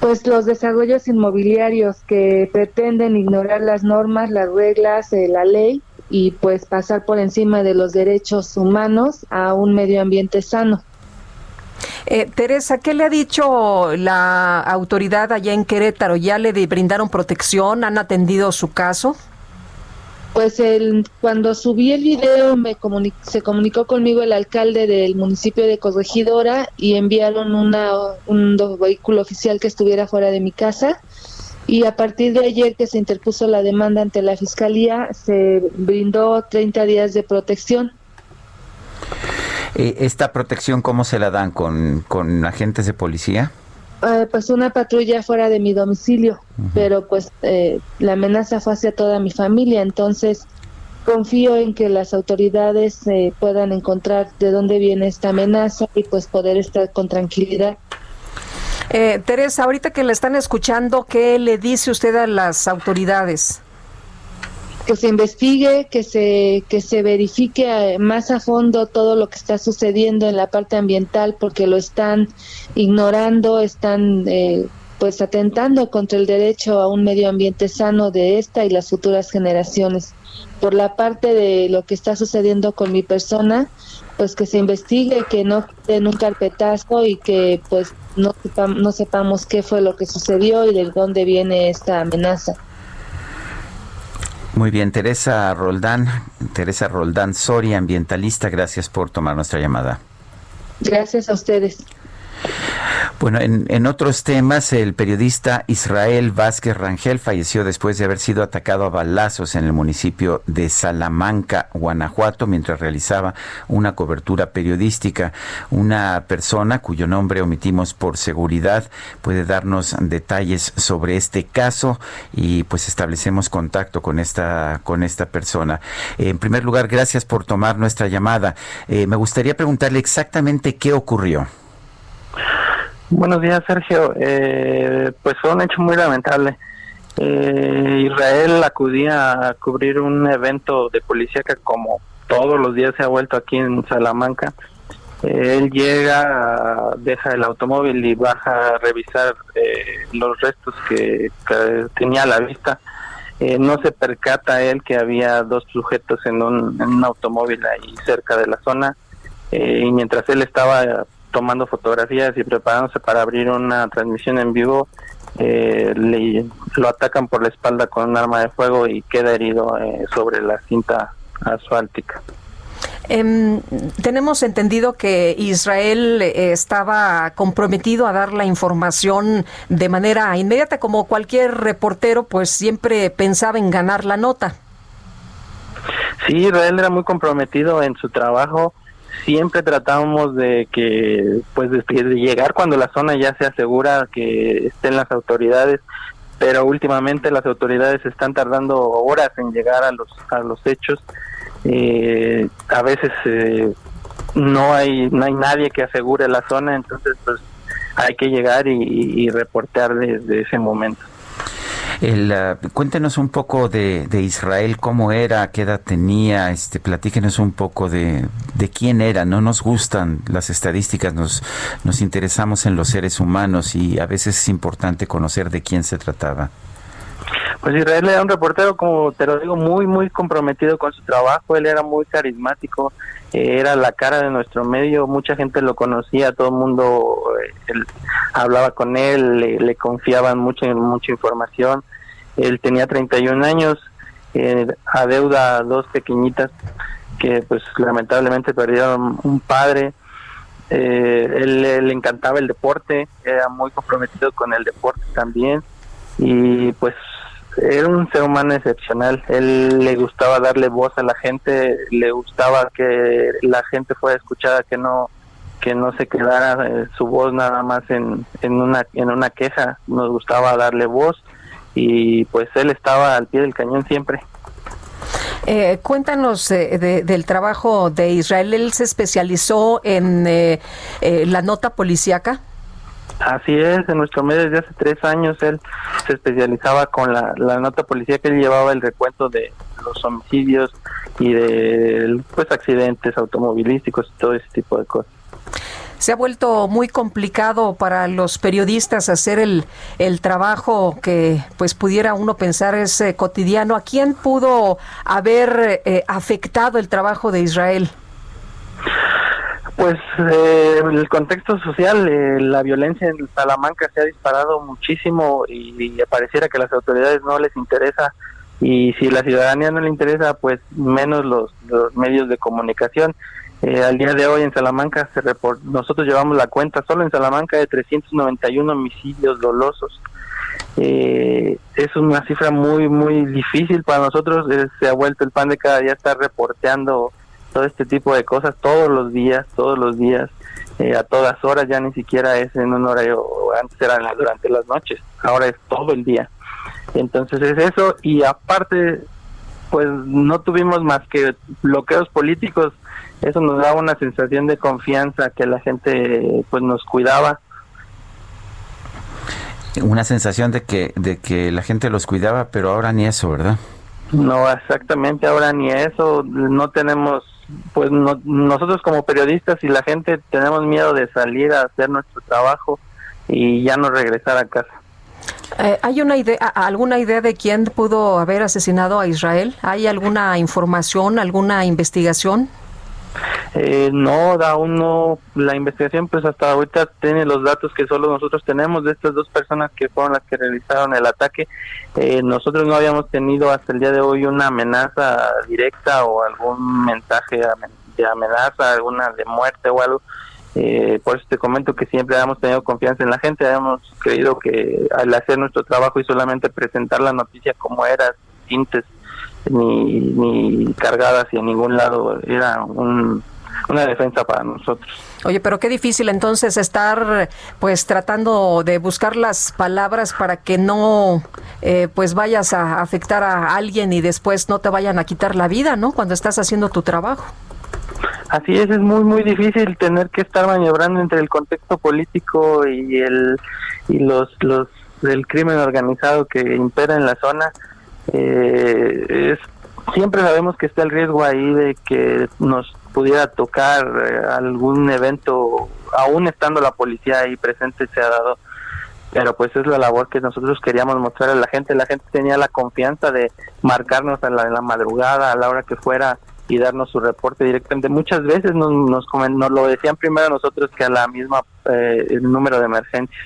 S12: Pues los desarrollos inmobiliarios que pretenden ignorar las normas, las reglas, eh, la ley y pues pasar por encima de los derechos humanos a un medio ambiente sano.
S2: Eh, Teresa, ¿qué le ha dicho la autoridad allá en Querétaro? ¿Ya le brindaron protección? ¿Han atendido su caso?
S12: Pues el, cuando subí el video me se comunicó conmigo el alcalde del municipio de Corregidora y enviaron una, un vehículo oficial que estuviera fuera de mi casa y a partir de ayer que se interpuso la demanda ante la fiscalía se brindó 30 días de protección.
S1: Eh, ¿Esta protección cómo se la dan? ¿Con, agentes de policía?
S12: Eh, pues una patrulla fuera de mi domicilio, pero pues eh, la amenaza fue hacia toda mi familia, entonces confío en que las autoridades puedan encontrar de dónde viene esta amenaza y pues poder estar con tranquilidad.
S2: Teresa, ahorita que le están escuchando, ¿qué le dice usted a las autoridades?
S12: Que se investigue, que se, que se verifique eh, más a fondo todo lo que está sucediendo en la parte ambiental, porque lo están ignorando, están eh, pues atentando contra el derecho a un medio ambiente sano de esta y las futuras generaciones. Por la parte de lo que está sucediendo con mi persona, pues que se investigue, que no den un carpetazo y que pues no, no sepamos qué fue lo que sucedió y de dónde viene esta amenaza.
S1: Muy bien, Teresa Roldán, Teresa Roldán Soria, ambientalista, gracias por tomar nuestra llamada.
S12: Gracias a ustedes.
S1: Bueno, en, otros temas, el periodista Israel Vázquez Rangel falleció después de haber sido atacado a balazos en el municipio de Salamanca, Guanajuato, mientras realizaba una cobertura periodística. Una persona cuyo nombre omitimos por seguridad puede darnos detalles sobre este caso y pues establecemos contacto con esta con esta persona. En primer lugar, gracias por tomar nuestra llamada. Eh, me gustaría preguntarle exactamente qué ocurrió.
S13: Buenos días, Sergio. Eh, pues fue un hecho muy lamentable. Eh, Israel acudía a cubrir un evento de policía que como todos los días se ha vuelto aquí en Salamanca. Eh, él llega, deja el automóvil y baja a revisar los restos que, tenía a la vista. no se percata él que había dos sujetos en un, en un automóvil ahí cerca de la zona y mientras él estaba tomando fotografías y preparándose para abrir una transmisión en vivo, eh, le, lo atacan por la espalda con un arma de fuego y queda herido eh, sobre la cinta asfáltica.
S2: Em, tenemos entendido que Israel eh, estaba comprometido a dar la información de manera inmediata, como cualquier reportero, pues siempre pensaba en ganar la nota.
S13: Sí, Israel era muy comprometido en su trabajo siempre tratamos de que pues de, llegar cuando la zona ya sea segura que estén las autoridades pero últimamente las autoridades están tardando horas en llegar a los a los hechos. Eh, a veces eh, no hay no hay nadie que asegure la zona entonces pues hay que llegar y, y reportear desde ese momento
S1: el, ah, cuéntenos un poco de, Israel, cómo era, qué edad tenía, este, platíquenos un poco de, quién era. No nos gustan las estadísticas, nos, nos interesamos en los seres humanos y a veces es importante conocer de quién se trataba.
S13: Pues Israel era un reportero, como te lo digo, muy, muy comprometido con su trabajo. Él era muy carismático, eh, era la cara de nuestro medio. Mucha gente lo conocía, todo el mundo eh, hablaba con él, le, le confiaban mucha, mucha información. Él tenía 31 años, eh, adeuda a dos pequeñitas que pues lamentablemente perdieron un padre. Eh, él, le encantaba el deporte, era muy comprometido con el deporte también y pues era un ser humano excepcional. Él le gustaba darle voz a la gente, le gustaba que la gente fuera escuchada, que no que no se quedara eh, su voz nada más en, en una en una queja. Nos gustaba darle voz y pues él estaba al pie del cañón siempre.
S2: Eh, cuéntanos eh, del trabajo de Israel. Él se especializó en eh, la nota policíaca.
S13: Así es, en nuestro medio desde hace tres años él se especializaba con la, la nota policíaca. Él llevaba el recuento de los homicidios y de pues accidentes automovilísticos y todo ese tipo de cosas
S2: se ha vuelto muy complicado para los periodistas hacer el, el trabajo que pues pudiera uno pensar es eh, cotidiano. ¿A quién pudo haber eh, afectado el trabajo de Israel?
S13: Pues eh, el contexto social, la violencia en Salamanca se ha disparado muchísimo y, pareciera que a las autoridades no les interesa y si la ciudadanía no le interesa, pues menos los, los medios de comunicación. Eh, al día de hoy en Salamanca se nosotros llevamos la cuenta solo en Salamanca de 391 homicidios dolosos. Eh, es una cifra muy muy difícil para nosotros. Eh, se ha vuelto el pan de cada día estar reporteando todo este tipo de cosas todos los días, todos los días, a todas horas. Ya ni siquiera es en un horario antes era durante las noches. Ahora es todo el día. Entonces es eso y aparte pues no tuvimos más que bloqueos políticos eso nos daba una sensación de confianza que la gente pues nos cuidaba
S1: una sensación de que de que la gente los cuidaba pero ahora ni eso verdad
S13: no exactamente ahora ni eso no tenemos pues nosotros como periodistas y la gente tenemos miedo de salir a hacer nuestro trabajo y ya no regresar a casa
S2: eh, ¿Hay una idea, alguna idea de quién pudo haber asesinado a Israel? ¿Hay alguna información, alguna investigación?
S13: Eh, no, aún no. La investigación, pues hasta ahorita tiene los datos que solo nosotros tenemos de estas dos personas que fueron las que realizaron el ataque. Eh, nosotros no habíamos tenido hasta el día de hoy una amenaza directa o algún mensaje de amenaza, alguna de muerte o algo. Eh, por eso te comento que siempre hemos tenido confianza en la gente, hemos creído que al hacer nuestro trabajo y solamente presentar la noticia como era, tintes ni, ni cargada hacia ningún lado, era un, una defensa para nosotros.
S2: Oye, pero qué difícil entonces estar pues tratando de buscar las palabras para que no eh, pues vayas a afectar a alguien y después no te vayan a quitar la vida, ¿no? Cuando estás haciendo tu trabajo.
S13: Así es, es muy muy difícil tener que estar maniobrando entre el contexto político y el y los los del crimen organizado que impera en la zona. Eh, es, siempre sabemos que está el riesgo ahí de que nos pudiera tocar eh, algún evento, aún estando la policía ahí presente, se ha dado. Pero pues es la labor que nosotros queríamos mostrar a la gente. La gente tenía la confianza de marcarnos en la, en la madrugada, a la hora que fuera, y darnos su reporte directamente. Muchas veces nos, nos, nos lo decían primero a nosotros que a la misma eh, el número de emergencia.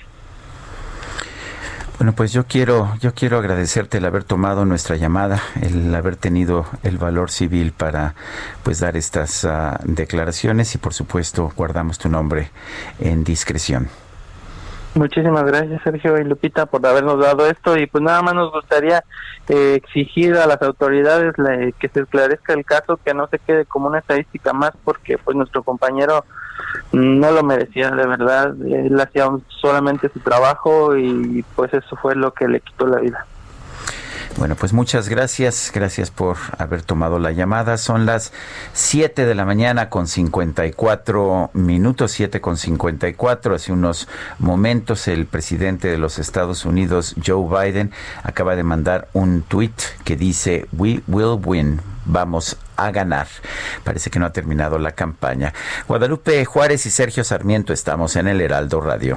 S1: Bueno, pues yo quiero, yo quiero agradecerte el haber tomado nuestra llamada, el haber tenido el valor civil para pues dar estas uh, declaraciones y por supuesto guardamos tu nombre en discreción.
S13: Muchísimas gracias Sergio y Lupita por habernos dado esto y pues nada más nos gustaría eh, exigir a las autoridades le, que se esclarezca el caso, que no se quede como una estadística más porque pues nuestro compañero no lo merecía de verdad, él hacía solamente su trabajo y pues eso fue lo que le quitó la vida.
S1: Bueno, pues muchas gracias. Gracias por haber tomado la llamada. Son las 7 de la mañana con 54 minutos, 7 con 54. Hace unos momentos el presidente de los Estados Unidos, Joe Biden, acaba de mandar un tweet que dice, We will win. Vamos a ganar. Parece que no ha terminado la campaña. Guadalupe Juárez y Sergio Sarmiento estamos en el Heraldo Radio.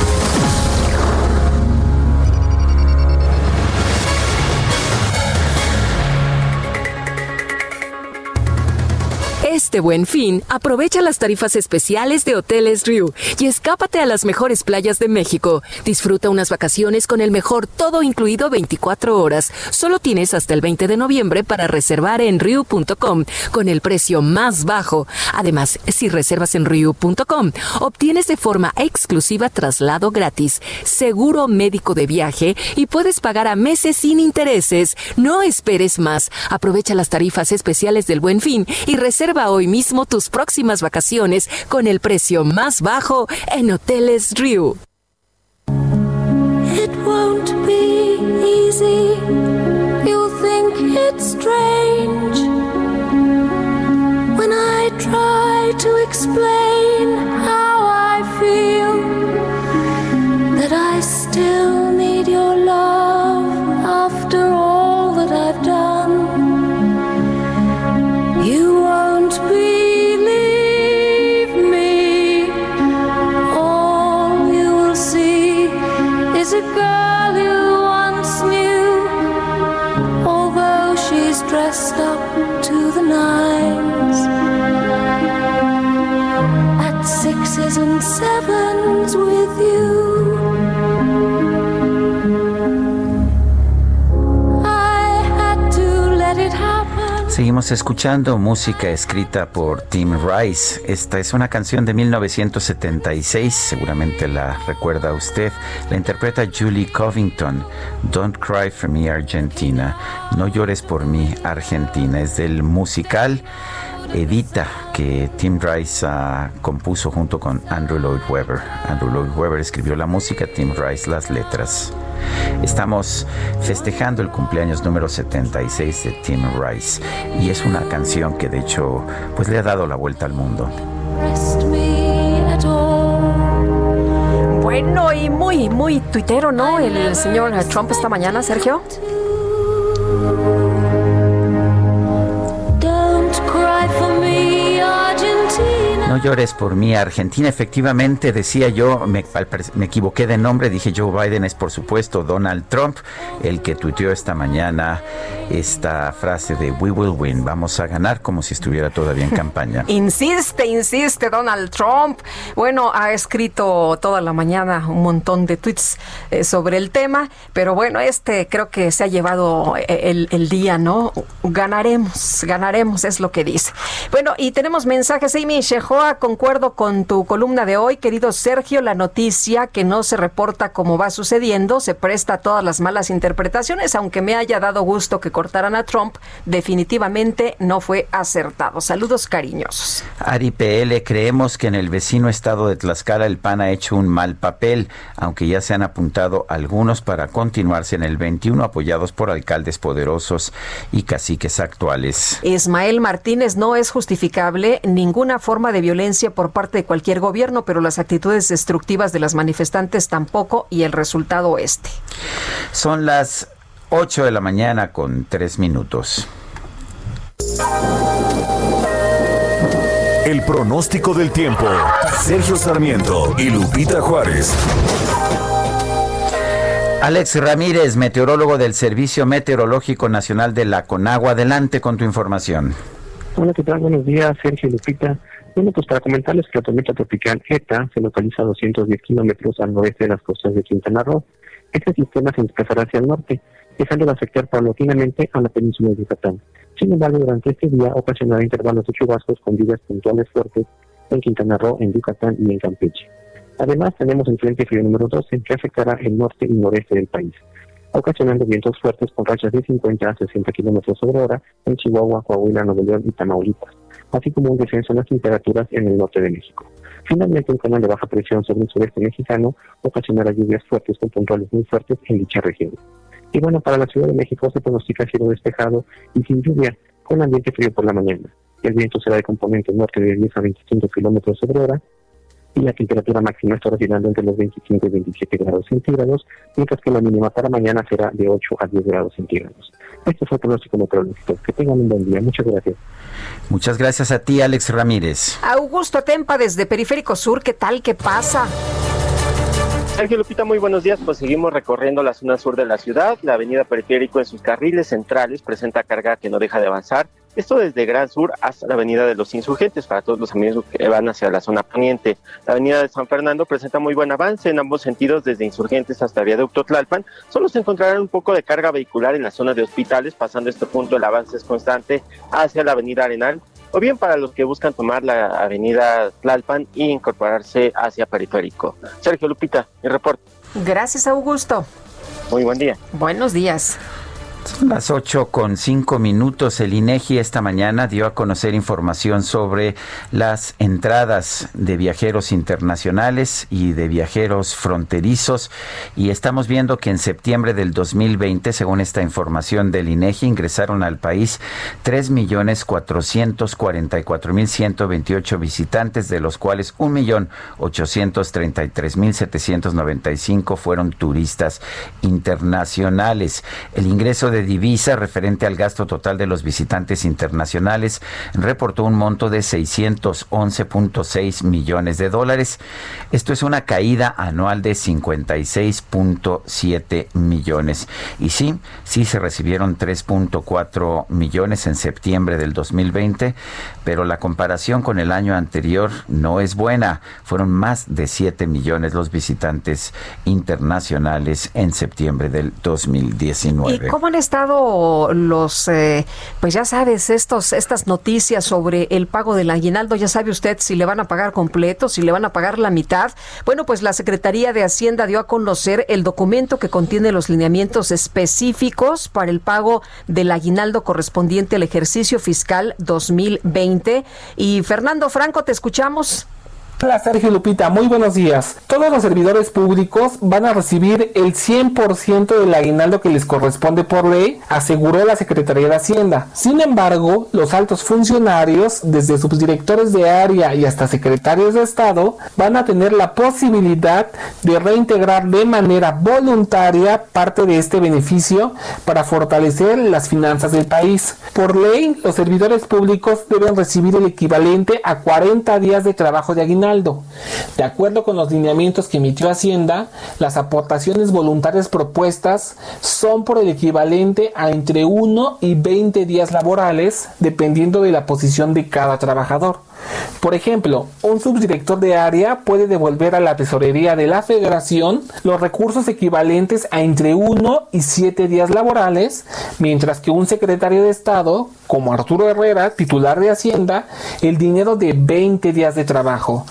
S14: Este buen fin, aprovecha las tarifas especiales de Hoteles Riu y escápate a las mejores playas de México. Disfruta unas vacaciones con el mejor todo incluido 24 horas. Solo tienes hasta el 20 de noviembre para reservar en riu.com con el precio más bajo. Además, si reservas en riu.com, obtienes de forma exclusiva traslado gratis, seguro médico de viaje y puedes pagar a meses sin intereses. No esperes más. Aprovecha las tarifas especiales del buen fin y reserva hoy mismo tus próximas vacaciones con el precio más bajo en Hoteles Riu.
S15: It won't be easy. You'll think it's strange when I try to explain how I feel. That I still
S1: Seguimos escuchando música escrita por Tim Rice. Esta es una canción de 1976, seguramente la recuerda usted. La interpreta Julie Covington. Don't Cry for Me Argentina. No llores por mí Argentina. Es del musical Edita que Tim Rice ah, compuso junto con Andrew Lloyd Webber. Andrew Lloyd Webber escribió la música, Tim Rice las letras. Estamos festejando el cumpleaños número 76 de Tim Rice y es una canción que de hecho pues le ha dado la vuelta al mundo.
S2: Bueno, y muy, muy tuitero, ¿no? El señor Trump esta mañana, Sergio.
S1: No llores por mí, Argentina. Efectivamente, decía yo, me, me, equivoqué de nombre, dije Joe Biden es por supuesto Donald Trump, el que tuiteó esta mañana esta frase de We will win, vamos a ganar como si estuviera todavía en campaña.
S2: insiste, insiste Donald Trump. Bueno, ha escrito toda la mañana un montón de tweets eh, sobre el tema, pero bueno, este creo que se ha llevado eh, el, el día, ¿no? Ganaremos, ganaremos, es lo que dice. Bueno, y tenemos mensajes, Amy Concuerdo con tu columna de hoy, querido Sergio, la noticia que no se reporta como va sucediendo, se presta a todas las malas interpretaciones, aunque me haya dado gusto que cortaran a Trump, definitivamente no fue acertado. Saludos cariñosos.
S1: Ari PL, creemos que en el vecino estado de Tlaxcala el PAN ha hecho un mal papel, aunque ya se han apuntado algunos para continuarse en el 21 apoyados por alcaldes poderosos y caciques actuales.
S2: Ismael Martínez, no es justificable ninguna forma de violencia por parte de cualquier gobierno, pero las actitudes destructivas de las manifestantes tampoco y el resultado este.
S1: Son las 8 de la mañana con 3 minutos.
S16: El pronóstico del tiempo. Sergio Sarmiento y Lupita Juárez.
S1: Alex Ramírez, meteorólogo del Servicio Meteorológico Nacional de la Conagua. Adelante con tu información.
S17: Hola, ¿qué tal? Buenos días, Sergio Lupita. Bueno, pues para comentarles que la tormenta tropical ETA se localiza a 210 kilómetros al noreste de las costas de Quintana Roo. Este sistema se desplazará hacia el norte, dejando de afectar paulatinamente a la península de Yucatán. Sin embargo, durante este día ocasionará intervalos de chubascos con lluvias puntuales fuertes en Quintana Roo, en Yucatán y en Campeche. Además, tenemos el Frente Frío número 12 que afectará el norte y noreste del país, ocasionando vientos fuertes con rachas de 50 a 60 kilómetros sobre hora en Chihuahua, Coahuila, Nuevo León y Tamaulipas así como un descenso en las temperaturas en el norte de México. Finalmente, un canal de baja presión sobre el sureste mexicano ocasionará lluvias fuertes con puntuales muy fuertes en dicha región. Y bueno, para la Ciudad de México se pronostica cielo despejado y sin lluvia, con ambiente frío por la mañana. El viento será de componente norte de 10 a 25 kilómetros sobre hora y la temperatura máxima estará oscilando entre los 25 y 27 grados centígrados, mientras que la mínima para mañana será de 8 a 10 grados centígrados. Este fue el pronóstico meteorológico. Que tengan un buen día. Muchas gracias.
S1: Muchas gracias a ti, Alex Ramírez.
S2: Augusto Tempa desde Periférico Sur, ¿qué tal? ¿Qué pasa?
S18: Sergio Lupita, muy buenos días. Pues seguimos recorriendo la zona sur de la ciudad. La avenida Periférico en sus carriles centrales presenta carga que no deja de avanzar esto desde Gran Sur hasta la Avenida de los Insurgentes, para todos los amigos que van hacia la zona poniente. La Avenida de San Fernando presenta muy buen avance en ambos sentidos, desde Insurgentes hasta Viaducto Tlalpan. Solo se encontrará un poco de carga vehicular en la zona de hospitales, pasando este punto el avance es constante hacia la Avenida Arenal, o bien para los que buscan tomar la Avenida Tlalpan y incorporarse hacia Periférico. Sergio Lupita, mi reporte.
S2: Gracias, Augusto.
S18: Muy buen día.
S2: Buenos días.
S1: Las 8 con 5 minutos. El INEGI esta mañana dio a conocer información sobre las entradas de viajeros internacionales y de viajeros fronterizos. Y estamos viendo que en septiembre del 2020, según esta información del INEGI, ingresaron al país 3.444.128 visitantes, de los cuales 1.833.795 fueron turistas internacionales. El ingreso de divisa referente al gasto total de los visitantes internacionales reportó un monto de 611.6 millones de dólares. Esto es una caída anual de 56.7 millones. Y sí, sí se recibieron 3.4 millones en septiembre del 2020, pero la comparación con el año anterior no es buena. Fueron más de 7 millones los visitantes internacionales en septiembre del 2019.
S2: ¿Y cómo estado los, eh, pues ya sabes, estos, estas noticias sobre el pago del aguinaldo? Ya sabe usted si le van a pagar completo, si le van a pagar la mitad. Bueno, pues la Secretaría de Hacienda dio a conocer el documento que contiene los lineamientos específicos para el pago del aguinaldo correspondiente al ejercicio fiscal 2020. Y Fernando Franco, te escuchamos.
S19: Hola Sergio Lupita, muy buenos días. Todos los servidores públicos van a recibir el 100% del aguinaldo que les corresponde por ley, aseguró la Secretaría de Hacienda. Sin embargo, los altos funcionarios, desde subdirectores de área y hasta secretarios de Estado, van a tener la posibilidad de reintegrar de manera voluntaria parte de este beneficio para fortalecer las finanzas del país. Por ley, los servidores públicos deben recibir el equivalente a 40 días de trabajo de aguinaldo de acuerdo con los lineamientos que emitió Hacienda, las aportaciones voluntarias propuestas son por el equivalente a entre 1 y 20 días laborales, dependiendo de la posición de cada trabajador. Por ejemplo, un subdirector de área puede devolver a la tesorería de la federación los recursos equivalentes a entre 1 y 7 días laborales, mientras que un secretario de Estado, como Arturo Herrera, titular de Hacienda, el dinero de 20 días de trabajo.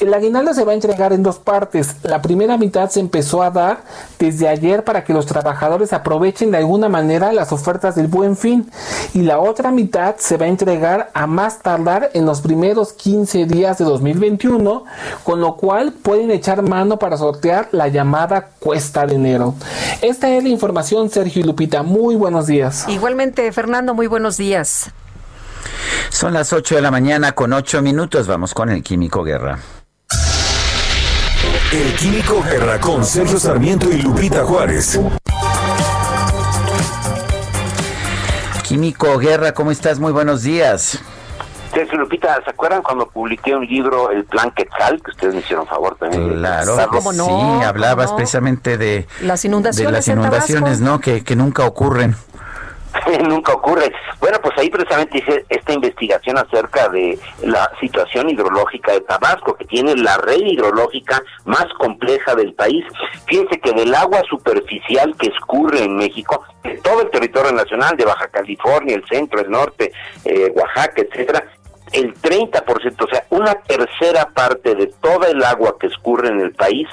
S19: El aguinaldo se va a entregar en dos partes. La primera mitad se empezó a dar desde ayer para que los trabajadores aprovechen de alguna manera las ofertas del buen fin y la otra mitad se va a entregar a más tardar en los primeros 15 días de 2021, con lo cual pueden echar mano para sortear la llamada cuesta de enero. Esta es la información, Sergio y Lupita. Muy buenos días.
S2: Igualmente, Fernando, muy buenos días.
S1: Son las 8 de la mañana con 8 minutos. Vamos con el Químico Guerra.
S16: El Químico Guerra con Sergio Sarmiento y Lupita Juárez.
S1: Químico Guerra, ¿cómo estás? Muy buenos días.
S20: Sergio Lupita, ¿se acuerdan cuando publiqué un libro, El Plan Quetzal, que ustedes me hicieron favor también?
S1: Claro, sí, hablabas precisamente de
S2: las inundaciones,
S1: de las inundaciones ¿no? Que, que nunca ocurren.
S20: nunca ocurre. Bueno, pues ahí precisamente hice esta investigación acerca de la situación hidrológica de Tabasco, que tiene la red hidrológica más compleja del país. Fíjense que del agua superficial que escurre en México, de todo el territorio nacional, de Baja California, el centro, el norte, eh, Oaxaca, etcétera, el 30%, o sea, una tercera parte de toda el agua que escurre en el país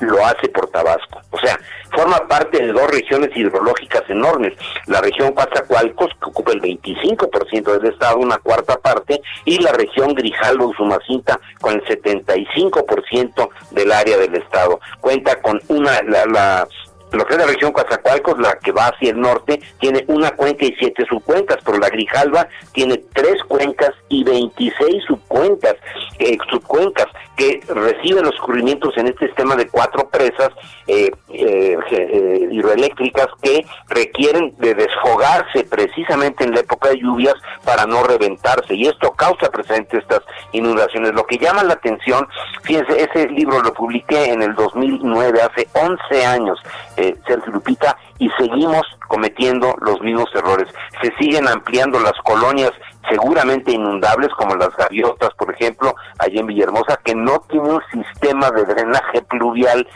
S20: lo hace por Tabasco. O sea, forma parte de dos regiones hidrológicas enormes. La región Coatzacoalcos, que ocupa el 25% del estado, una cuarta parte, y la región Grijalbo-Usumacinta, con el 75% del área del estado. Cuenta con una, la, la lo que es la región Coatzacoalcos, la que va hacia el norte, tiene una cuenca y siete subcuencas, pero la Grijalva tiene tres cuencas y 26 subcuencas, eh, subcuencas que reciben los escurrimientos en este sistema de cuatro presas eh, eh, eh, hidroeléctricas que requieren de desfogarse precisamente en la época de lluvias para no reventarse y esto causa presente estas inundaciones. Lo que llama la atención, fíjense, ese libro lo publiqué en el 2009, hace 11 años, eh, Sergio Lupita, y seguimos cometiendo los mismos errores. Se siguen ampliando las colonias seguramente inundables como las gaviotas, por ejemplo, allí en Villahermosa, que no tiene un sistema de drenaje pluvial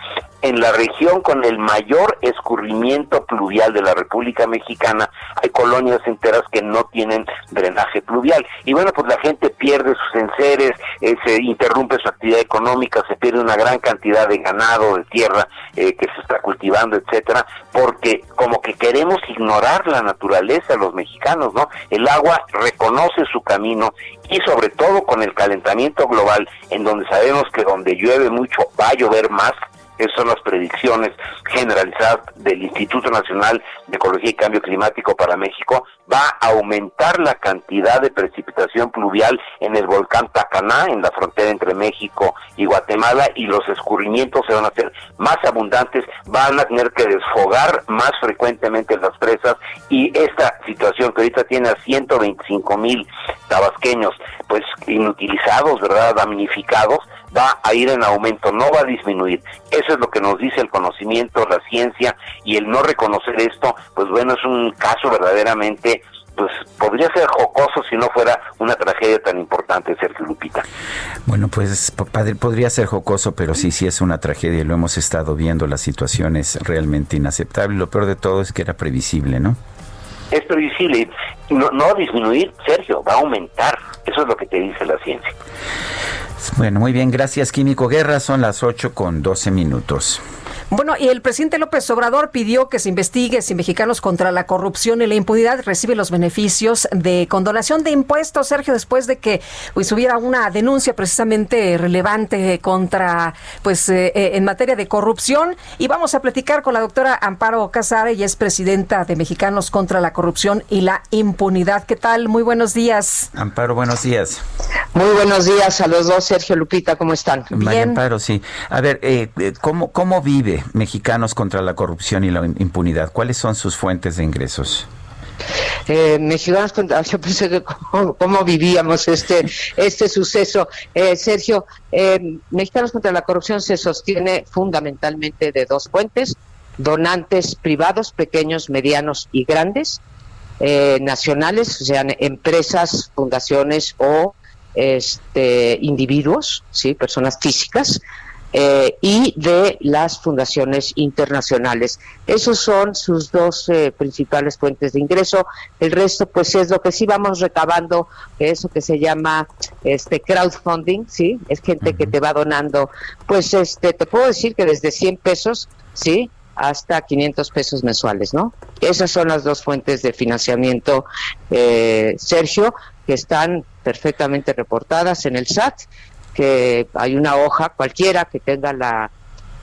S20: en la región con el mayor escurrimiento pluvial de la República Mexicana, hay colonias enteras que no tienen drenaje pluvial. Y bueno, pues la gente pierde sus enseres, eh, se interrumpe su actividad económica, se pierde una gran cantidad de ganado, de tierra eh, que se está cultivando, etcétera, porque como que queremos ignorar la naturaleza los mexicanos, ¿no? El agua reconoce su camino y sobre todo con el calentamiento global, en donde sabemos que donde llueve mucho va a llover más, esas son las predicciones generalizadas del Instituto Nacional de Ecología y Cambio Climático para México. Va a aumentar la cantidad de precipitación pluvial en el volcán Tacaná, en la frontera entre México y Guatemala, y los escurrimientos se van a hacer más abundantes, van a tener que desfogar más frecuentemente las presas, y esta situación que ahorita tiene a 125 mil tabasqueños, pues inutilizados, ¿verdad?, damnificados, va a ir en aumento, no va a disminuir. Eso es lo que nos dice el conocimiento, la ciencia y el no reconocer esto, pues bueno, es un caso verdaderamente pues podría ser jocoso si no fuera una tragedia tan importante, Sergio Lupita.
S1: Bueno, pues padre, podría ser jocoso, pero sí, sí es una tragedia y lo hemos estado viendo, la situación es realmente inaceptable. Lo peor de todo es que era previsible, ¿no?
S20: Es previsible, no, no va a disminuir, Sergio, va a aumentar. Eso es lo que te dice la ciencia.
S1: Bueno, muy bien, gracias Químico Guerra, son las 8 con 12 minutos.
S2: Bueno, y el presidente López Obrador pidió que se investigue si mexicanos contra la corrupción y la impunidad reciben los beneficios de condonación de impuestos, Sergio, después de que pues, hubiera una denuncia precisamente relevante contra, pues, eh, eh, en materia de corrupción. Y vamos a platicar con la doctora Amparo Casare, ella es presidenta de Mexicanos contra la corrupción y la impunidad. ¿Qué tal? Muy buenos días.
S1: Amparo, buenos días.
S21: Muy buenos días a los dos, Sergio Lupita, ¿cómo están?
S1: María Amparo, sí. A ver, eh, eh, ¿cómo, ¿cómo vive Mexicanos contra la corrupción y la impunidad? ¿Cuáles son sus fuentes de ingresos?
S21: Eh, mexicanos contra yo pensé que cómo, vivíamos este este suceso Eh, Sergio eh, mexicanos contra la corrupción se sostiene fundamentalmente de dos fuentes donantes privados pequeños medianos y grandes eh, nacionales sean empresas fundaciones o este individuos sí personas físicas eh, y de las fundaciones internacionales. Esos son sus dos eh, principales fuentes de ingreso. El resto, pues, es lo que sí vamos recabando, eso que se llama este crowdfunding, sí, es gente que te va donando, pues, este, te puedo decir que desde 100 pesos, sí, hasta 500 pesos mensuales, ¿no? Esas son las dos fuentes de financiamiento, eh, Sergio, que están perfectamente reportadas en el SAT que hay una hoja cualquiera que tenga la,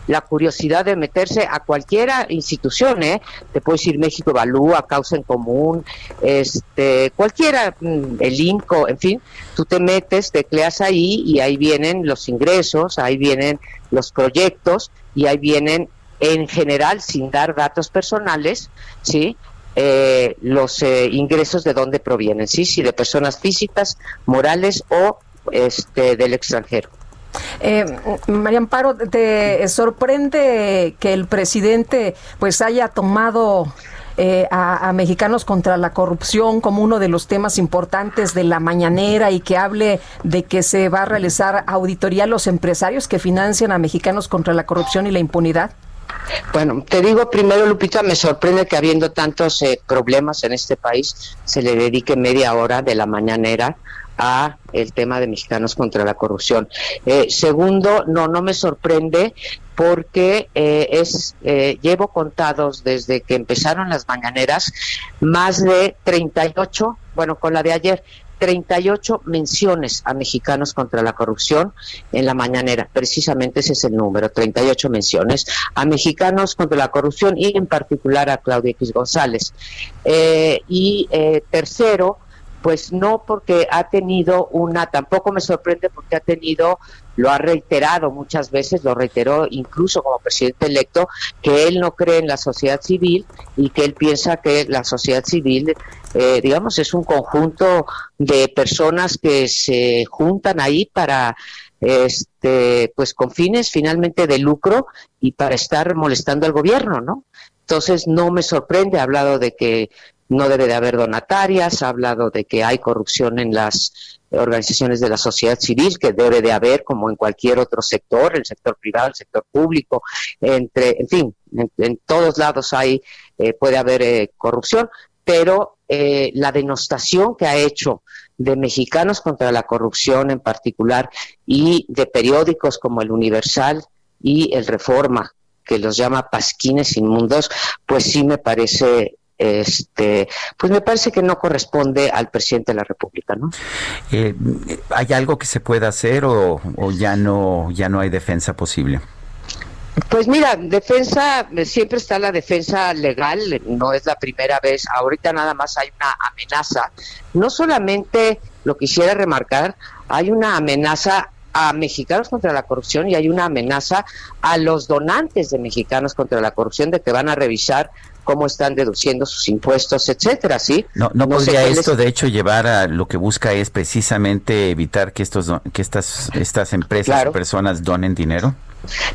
S21: la curiosidad de meterse a cualquiera institución, ¿eh? Te puedo decir México Evalúa, Causa en Común, este, cualquiera, mm, el INCO, en fin, tú te metes, tecleas ahí y ahí vienen los ingresos, ahí vienen los proyectos y ahí vienen en general, sin dar datos personales, ¿sí? Eh, los eh, ingresos de dónde provienen, ¿sí? Si de personas físicas, morales o este del extranjero.
S2: Eh, María Amparo, ¿te sorprende que el presidente pues haya tomado eh, a, a mexicanos contra la corrupción como uno de los temas importantes de la mañanera y que hable de que se va a realizar auditoría a los empresarios que financian a mexicanos contra la corrupción y la impunidad?
S21: Bueno, te digo primero, Lupita, me sorprende que habiendo tantos eh, problemas en este país se le dedique media hora de la mañanera a el tema de mexicanos contra la corrupción. Eh, segundo, no, no me sorprende porque eh, es eh, llevo contados desde que empezaron las mañaneras más de 38, bueno, con la de ayer, 38 menciones a mexicanos contra la corrupción en la mañanera. Precisamente ese es el número, 38 menciones a mexicanos contra la corrupción y en particular a Claudia X González. Eh, y eh, tercero, pues no porque ha tenido una, tampoco me sorprende porque ha tenido, lo ha reiterado muchas veces, lo reiteró incluso como presidente electo, que él no cree en la sociedad civil y que él piensa que la sociedad civil, eh, digamos, es un conjunto de personas que se juntan ahí para este pues con fines finalmente de lucro y para estar molestando al gobierno, ¿no? Entonces no me sorprende, ha hablado de que no debe de haber donatarias, ha hablado de que hay corrupción en las organizaciones de la sociedad civil, que debe de haber como en cualquier otro sector, el sector privado, el sector público, entre, en fin, en, todos lados hay, eh, puede haber eh, corrupción, pero eh, la denostación que ha hecho de mexicanos contra la corrupción en particular y de periódicos como el Universal y el Reforma, que los llama pasquines inmundos, pues sí me parece este pues me parece que no corresponde al presidente de la República, ¿no?
S1: Eh, ¿Hay algo que se pueda hacer o, o, ya no ya no hay defensa posible?
S21: Pues mira, defensa, siempre está la defensa legal, no es la primera vez, ahorita nada más hay una amenaza. No solamente, lo quisiera remarcar, hay una amenaza a mexicanos contra la corrupción y hay una amenaza a los donantes de mexicanos contra la corrupción de que van a revisar cómo están deduciendo sus impuestos, etcétera, ¿sí?
S1: No, no, no podría esto, de hecho, llevar a lo que busca es precisamente evitar que estos, que estas, estas empresas claro. o personas donen dinero.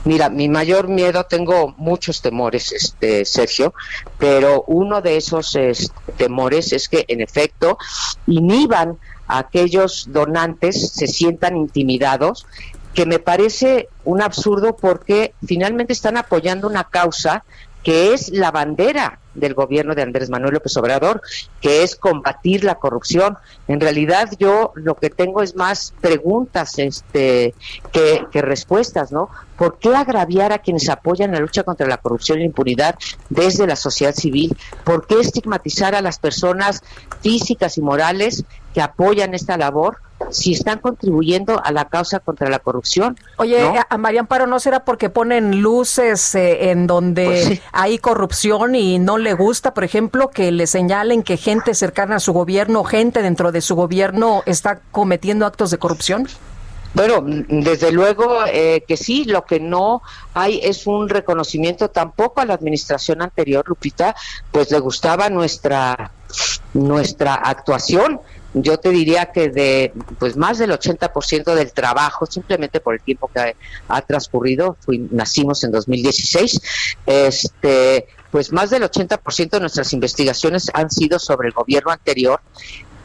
S21: Mira, mi mayor miedo, tengo muchos temores, este Sergio, pero uno de esos es, temores es que en efecto inhiban a aquellos donantes, se sientan intimidados, que me parece un absurdo porque finalmente están apoyando una causa que es la bandera del gobierno de Andrés Manuel López Obrador, que es combatir la corrupción. En realidad yo lo que tengo es más preguntas este, que, que respuestas, ¿no? ¿Por qué agraviar a quienes apoyan la lucha contra la corrupción y la impunidad desde la sociedad civil? ¿Por qué estigmatizar a las personas físicas y morales que apoyan esta labor si están contribuyendo a la causa contra la corrupción?
S2: Oye,
S21: ¿no?
S2: a María Amparo, ¿no será porque ponen luces eh, en donde
S21: Pues sí.
S2: hay corrupción y no le gusta, por ejemplo, que le señalen que gente cercana a su gobierno, gente dentro de su gobierno está cometiendo actos de corrupción?
S21: Bueno, desde luego eh, que sí, lo que no hay es un reconocimiento tampoco a la administración anterior, Lupita, pues le gustaba nuestra nuestra actuación. Yo te diría que de pues más del 80% del trabajo, simplemente por el tiempo que ha, ha transcurrido, fui- nacimos en 2016, este, pues más del 80% de nuestras investigaciones han sido sobre el gobierno anterior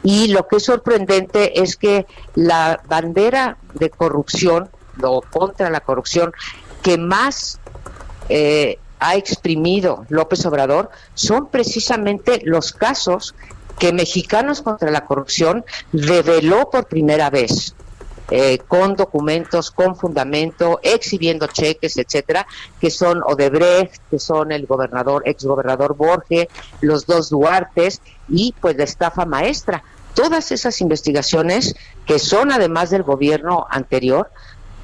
S21: y lo que es sorprendente es que la bandera de corrupción o contra la corrupción que más eh, ha exprimido López Obrador son precisamente los casos que Mexicanos contra la Corrupción reveló por primera vez. eh, con documentos, con fundamento, exhibiendo cheques, etcétera, que son Odebrecht, que son el gobernador, exgobernador Borge, los dos Duartes y pues la estafa maestra. Todas esas investigaciones que son además del gobierno anterior,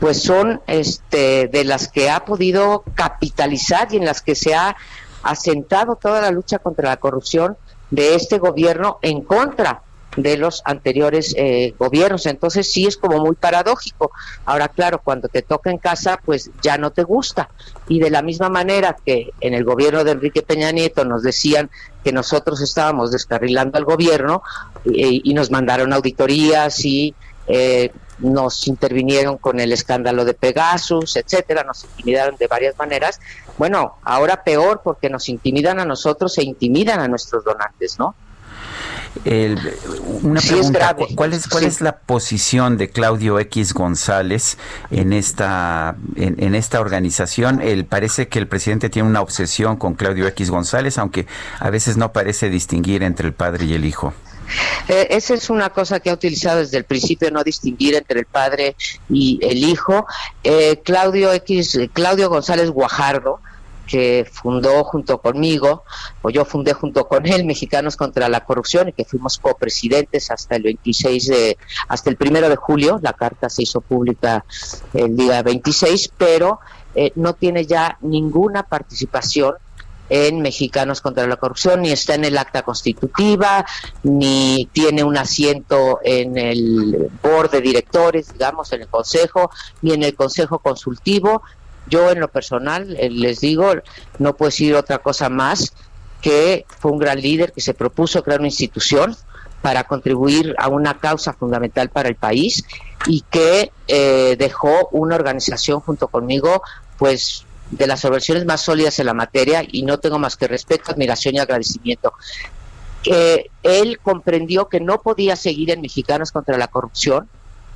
S21: pues son este de las que ha podido capitalizar y en las que se ha asentado toda la lucha contra la corrupción de este gobierno en contra de los anteriores eh, gobiernos. Entonces sí es como muy paradójico. Ahora, claro, cuando te toca en casa, pues ya no te gusta. Y de la misma manera que en el gobierno de Enrique Peña Nieto nos decían que nosotros estábamos descarrilando al gobierno eh, y nos mandaron auditorías y eh, nos intervinieron con el escándalo de Pegasus, etcétera, nos intimidaron de varias maneras. Bueno, ahora peor porque nos intimidan a nosotros e intimidan a nuestros donantes, ¿no?
S1: El- una
S21: Sí, es
S1: pregunta. ¿cu- ¿cuál es cuál
S21: Sí.
S1: es la posición de Claudio X González en esta en, en esta organización? Él parece que el presidente tiene una obsesión con Claudio X González, aunque a veces no parece distinguir entre el padre y el hijo.
S21: Eh, esa es una cosa que ha utilizado desde el principio, no distinguir entre el padre y el hijo. Eh, Claudio X, Claudio González Guajardo, que fundó junto conmigo, o yo fundé junto con él, Mexicanos contra la Corrupción, y que fuimos copresidentes hasta el 26 de, hasta el primero de julio. La carta se hizo pública el día 26, pero eh, no tiene ya ninguna participación en Mexicanos contra la Corrupción, ni está en el acta constitutiva, ni tiene un asiento en el board de directores, digamos, en el consejo, ni en el consejo consultivo. Yo en lo personal, eh, les digo, no puedo decir otra cosa más que fue un gran líder que se propuso crear una institución para contribuir a una causa fundamental para el país y que eh, dejó una organización junto conmigo, pues de las organizaciones más sólidas en la materia y no tengo más que respeto, admiración y agradecimiento. Él comprendió que no podía seguir en Mexicanos contra la corrupción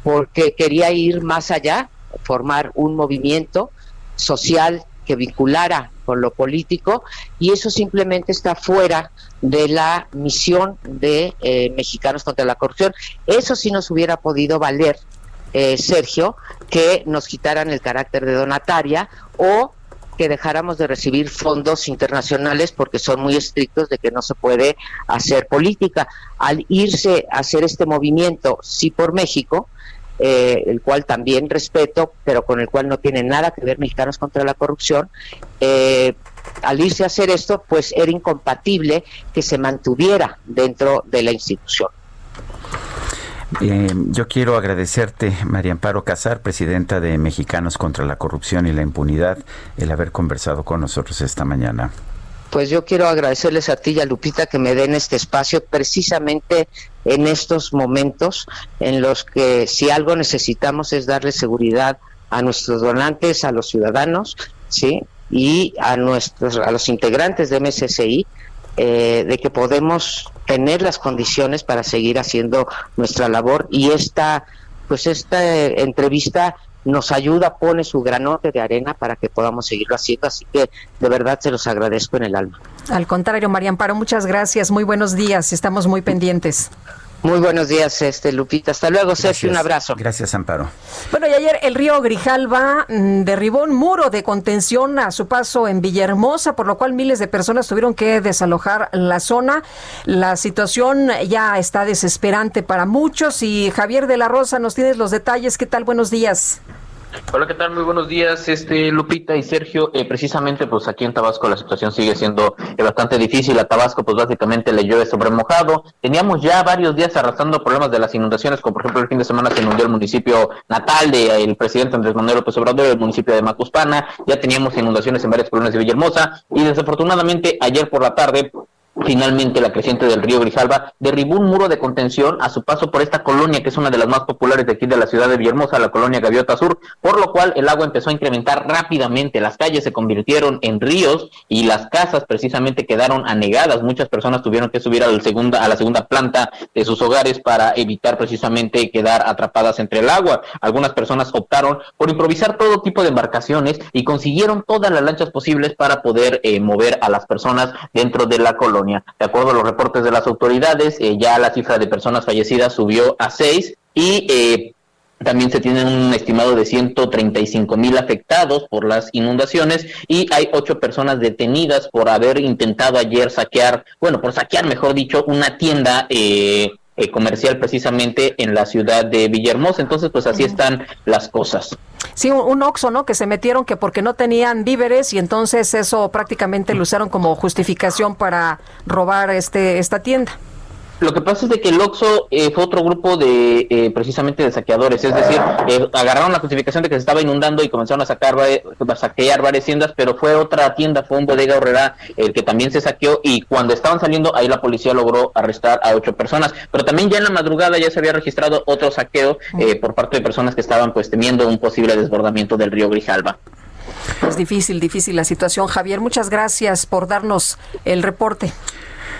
S21: porque quería ir más allá, formar un movimiento social que vinculara con lo político y eso simplemente está fuera de la misión de eh, Mexicanos contra la corrupción. Eso sí nos hubiera podido valer, eh, Sergio, que nos quitaran el carácter de donataria o que dejáramos de recibir fondos internacionales porque son muy estrictos de que no se puede hacer política. Al irse a hacer este movimiento, sí por México, eh, el cual también respeto, pero con el cual no tiene nada que ver Mexicanos contra la Corrupción, eh, al irse a hacer esto, pues era incompatible que se mantuviera dentro de la institución.
S1: Yo quiero agradecerte, María Amparo Casar, presidenta de Mexicanos contra la Corrupción y la Impunidad, el haber conversado con nosotros esta mañana.
S21: Pues yo quiero agradecerles a ti y a Lupita que me den este espacio precisamente en estos momentos en los que si algo necesitamos es darle seguridad a nuestros donantes, a los ciudadanos, sí, y a nuestros a los integrantes de MSCI eh, de que podemos tener las condiciones para seguir haciendo nuestra labor y esta pues esta entrevista nos ayuda, pone su granote de arena para que podamos seguirlo haciendo. Así que de verdad se los agradezco en el alma.
S2: Al contrario, María Amparo, muchas gracias. Muy buenos días. Estamos muy pendientes.
S21: Muy buenos días, este Lupita. Hasta luego, Sergio. Un abrazo.
S1: Gracias, Amparo.
S2: Bueno, y ayer el río Grijalva mm, derribó un muro de contención a su paso en Villahermosa, por lo cual miles de personas tuvieron que desalojar la zona. La situación ya está desesperante para muchos y Javier de la Rosa, nos tienes los detalles. ¿Qué tal? Buenos días.
S22: Hola, ¿qué tal? Muy buenos días, este Lupita y Sergio. Eh, precisamente, pues aquí en Tabasco la situación sigue siendo eh, bastante difícil. A Tabasco, pues básicamente le llueve sobre mojado. Teníamos ya varios días arrastrando problemas de las inundaciones, como por ejemplo el fin de semana se inundó el municipio natal del el presidente Andrés Manuel López Obrador, el municipio de Macuspana. Ya teníamos inundaciones en varias colonias de Villahermosa y desafortunadamente ayer por la tarde Finalmente, la creciente del río Grijalva derribó un muro de contención a su paso por esta colonia, que es una de las más populares de aquí de la ciudad de Villahermosa, la colonia Gaviota Sur, por lo cual el agua empezó a incrementar rápidamente. Las calles se convirtieron en ríos y las casas precisamente quedaron anegadas. Muchas personas tuvieron que subir a la segunda, a la segunda planta de sus hogares para evitar precisamente quedar atrapadas entre el agua. Algunas personas optaron por improvisar todo tipo de embarcaciones y consiguieron todas las lanchas posibles para poder eh, mover a las personas dentro de la colonia. De acuerdo a los reportes de las autoridades, eh, ya la cifra de personas fallecidas subió a seis y eh, también se tiene un estimado de 135 mil afectados por las inundaciones y hay ocho personas detenidas por haber intentado ayer saquear, bueno, por saquear, mejor dicho, una tienda eh, eh, comercial precisamente en la ciudad de Villahermosa. Entonces, pues así están las cosas.
S2: Sí, un, un Oxxo, ¿no? Que se metieron que porque no tenían víveres y entonces eso prácticamente lo usaron como justificación para robar este esta tienda.
S22: Lo que pasa es de que el Oxxo eh, fue otro grupo de eh, precisamente de saqueadores, es decir, eh, agarraron la justificación de que se estaba inundando y comenzaron a sacar a saquear varias tiendas, pero fue otra tienda, fue un bodega horrera el que también se saqueó y cuando estaban saliendo ahí la policía logró arrestar a ocho personas, pero también ya en la madrugada ya se había registrado otro saqueo por parte de personas que estaban pues temiendo un posible desbordamiento del río Grijalba.
S2: Es difícil, difícil la situación. Javier, muchas gracias por darnos el reporte.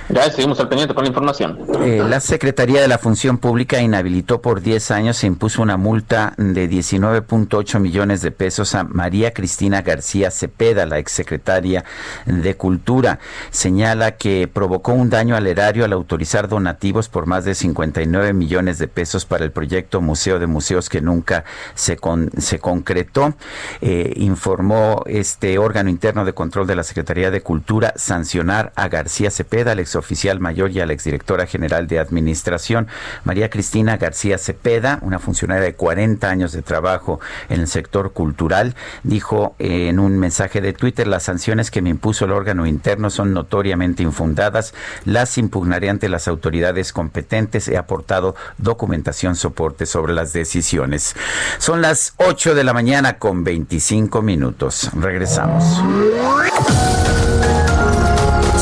S22: Ya seguimos al pendiente con la información.
S1: Eh, la Secretaría de la Función Pública inhabilitó por 10 años e impuso una multa de 19.8 millones de pesos a María Cristina García Cepeda, la exsecretaria de Cultura. Señala que provocó un daño al erario al autorizar donativos por más de 59 millones de pesos para el proyecto Museo de Museos que nunca se, se concretó. Eh, informó este órgano interno de control de la Secretaría de Cultura sancionar a García Cepeda, la oficial mayor y a la exdirectora general de Administración, María Cristina García Cepeda, una funcionaria de 40 años de trabajo en el sector cultural, dijo en un mensaje de Twitter, las sanciones que me impuso el órgano interno son notoriamente infundadas, las impugnaré ante las autoridades competentes, he aportado documentación, soporte sobre las decisiones. Son las 8 de la mañana con 25 minutos. Regresamos.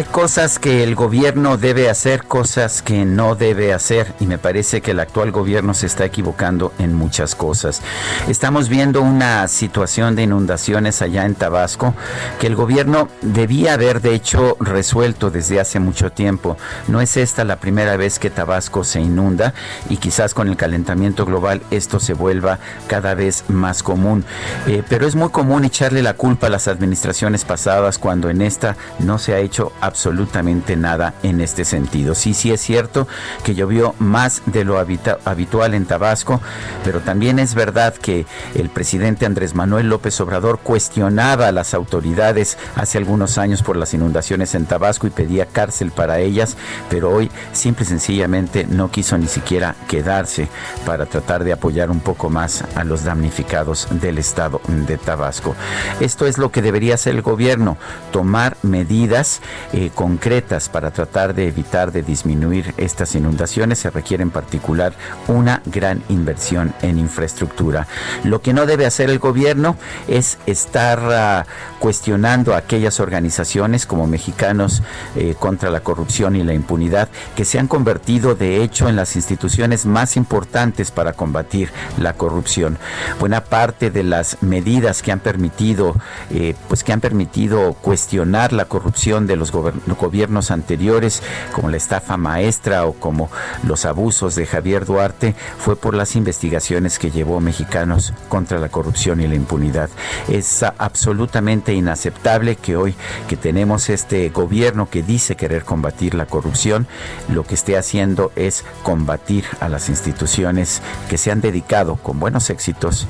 S1: Hay cosas que el gobierno debe hacer, cosas que no debe hacer y me parece que el actual gobierno se está equivocando en muchas cosas. Estamos viendo una situación de inundaciones allá en Tabasco que el gobierno debía haber de hecho resuelto desde hace mucho tiempo. No es esta la primera vez que Tabasco se inunda y quizás con el calentamiento global esto se vuelva cada vez más común. Eh, pero es muy común echarle la culpa a las administraciones pasadas cuando en esta no se ha hecho absolutamente nada en este sentido. Sí, sí es cierto que llovió más de lo habitual en Tabasco, pero también es verdad que el presidente Andrés Manuel López Obrador cuestionaba a las autoridades hace algunos años por las inundaciones en Tabasco y pedía cárcel para ellas, pero hoy simple y sencillamente no quiso ni siquiera quedarse para tratar de apoyar un poco más a los damnificados del estado de Tabasco. Esto es lo que debería hacer el gobierno, tomar medidas concretas para tratar de evitar, de disminuir estas inundaciones. Se requiere en particular una gran inversión en infraestructura. Lo que no debe hacer el gobierno es estar ah, cuestionando a aquellas organizaciones como Mexicanos eh, contra la Corrupción y la Impunidad que se han convertido de hecho en las instituciones más importantes para combatir la corrupción. Buena parte de las medidas que han permitido, eh, pues que han permitido cuestionar la corrupción de los gobiernos anteriores, como la estafa maestra o como los abusos de Javier Duarte, fue por las investigaciones que llevó Mexicanos contra la corrupción y la impunidad. Es absolutamente inaceptable que hoy que tenemos este gobierno que dice querer combatir la corrupción, lo que esté haciendo es combatir a las instituciones que se han dedicado con buenos éxitos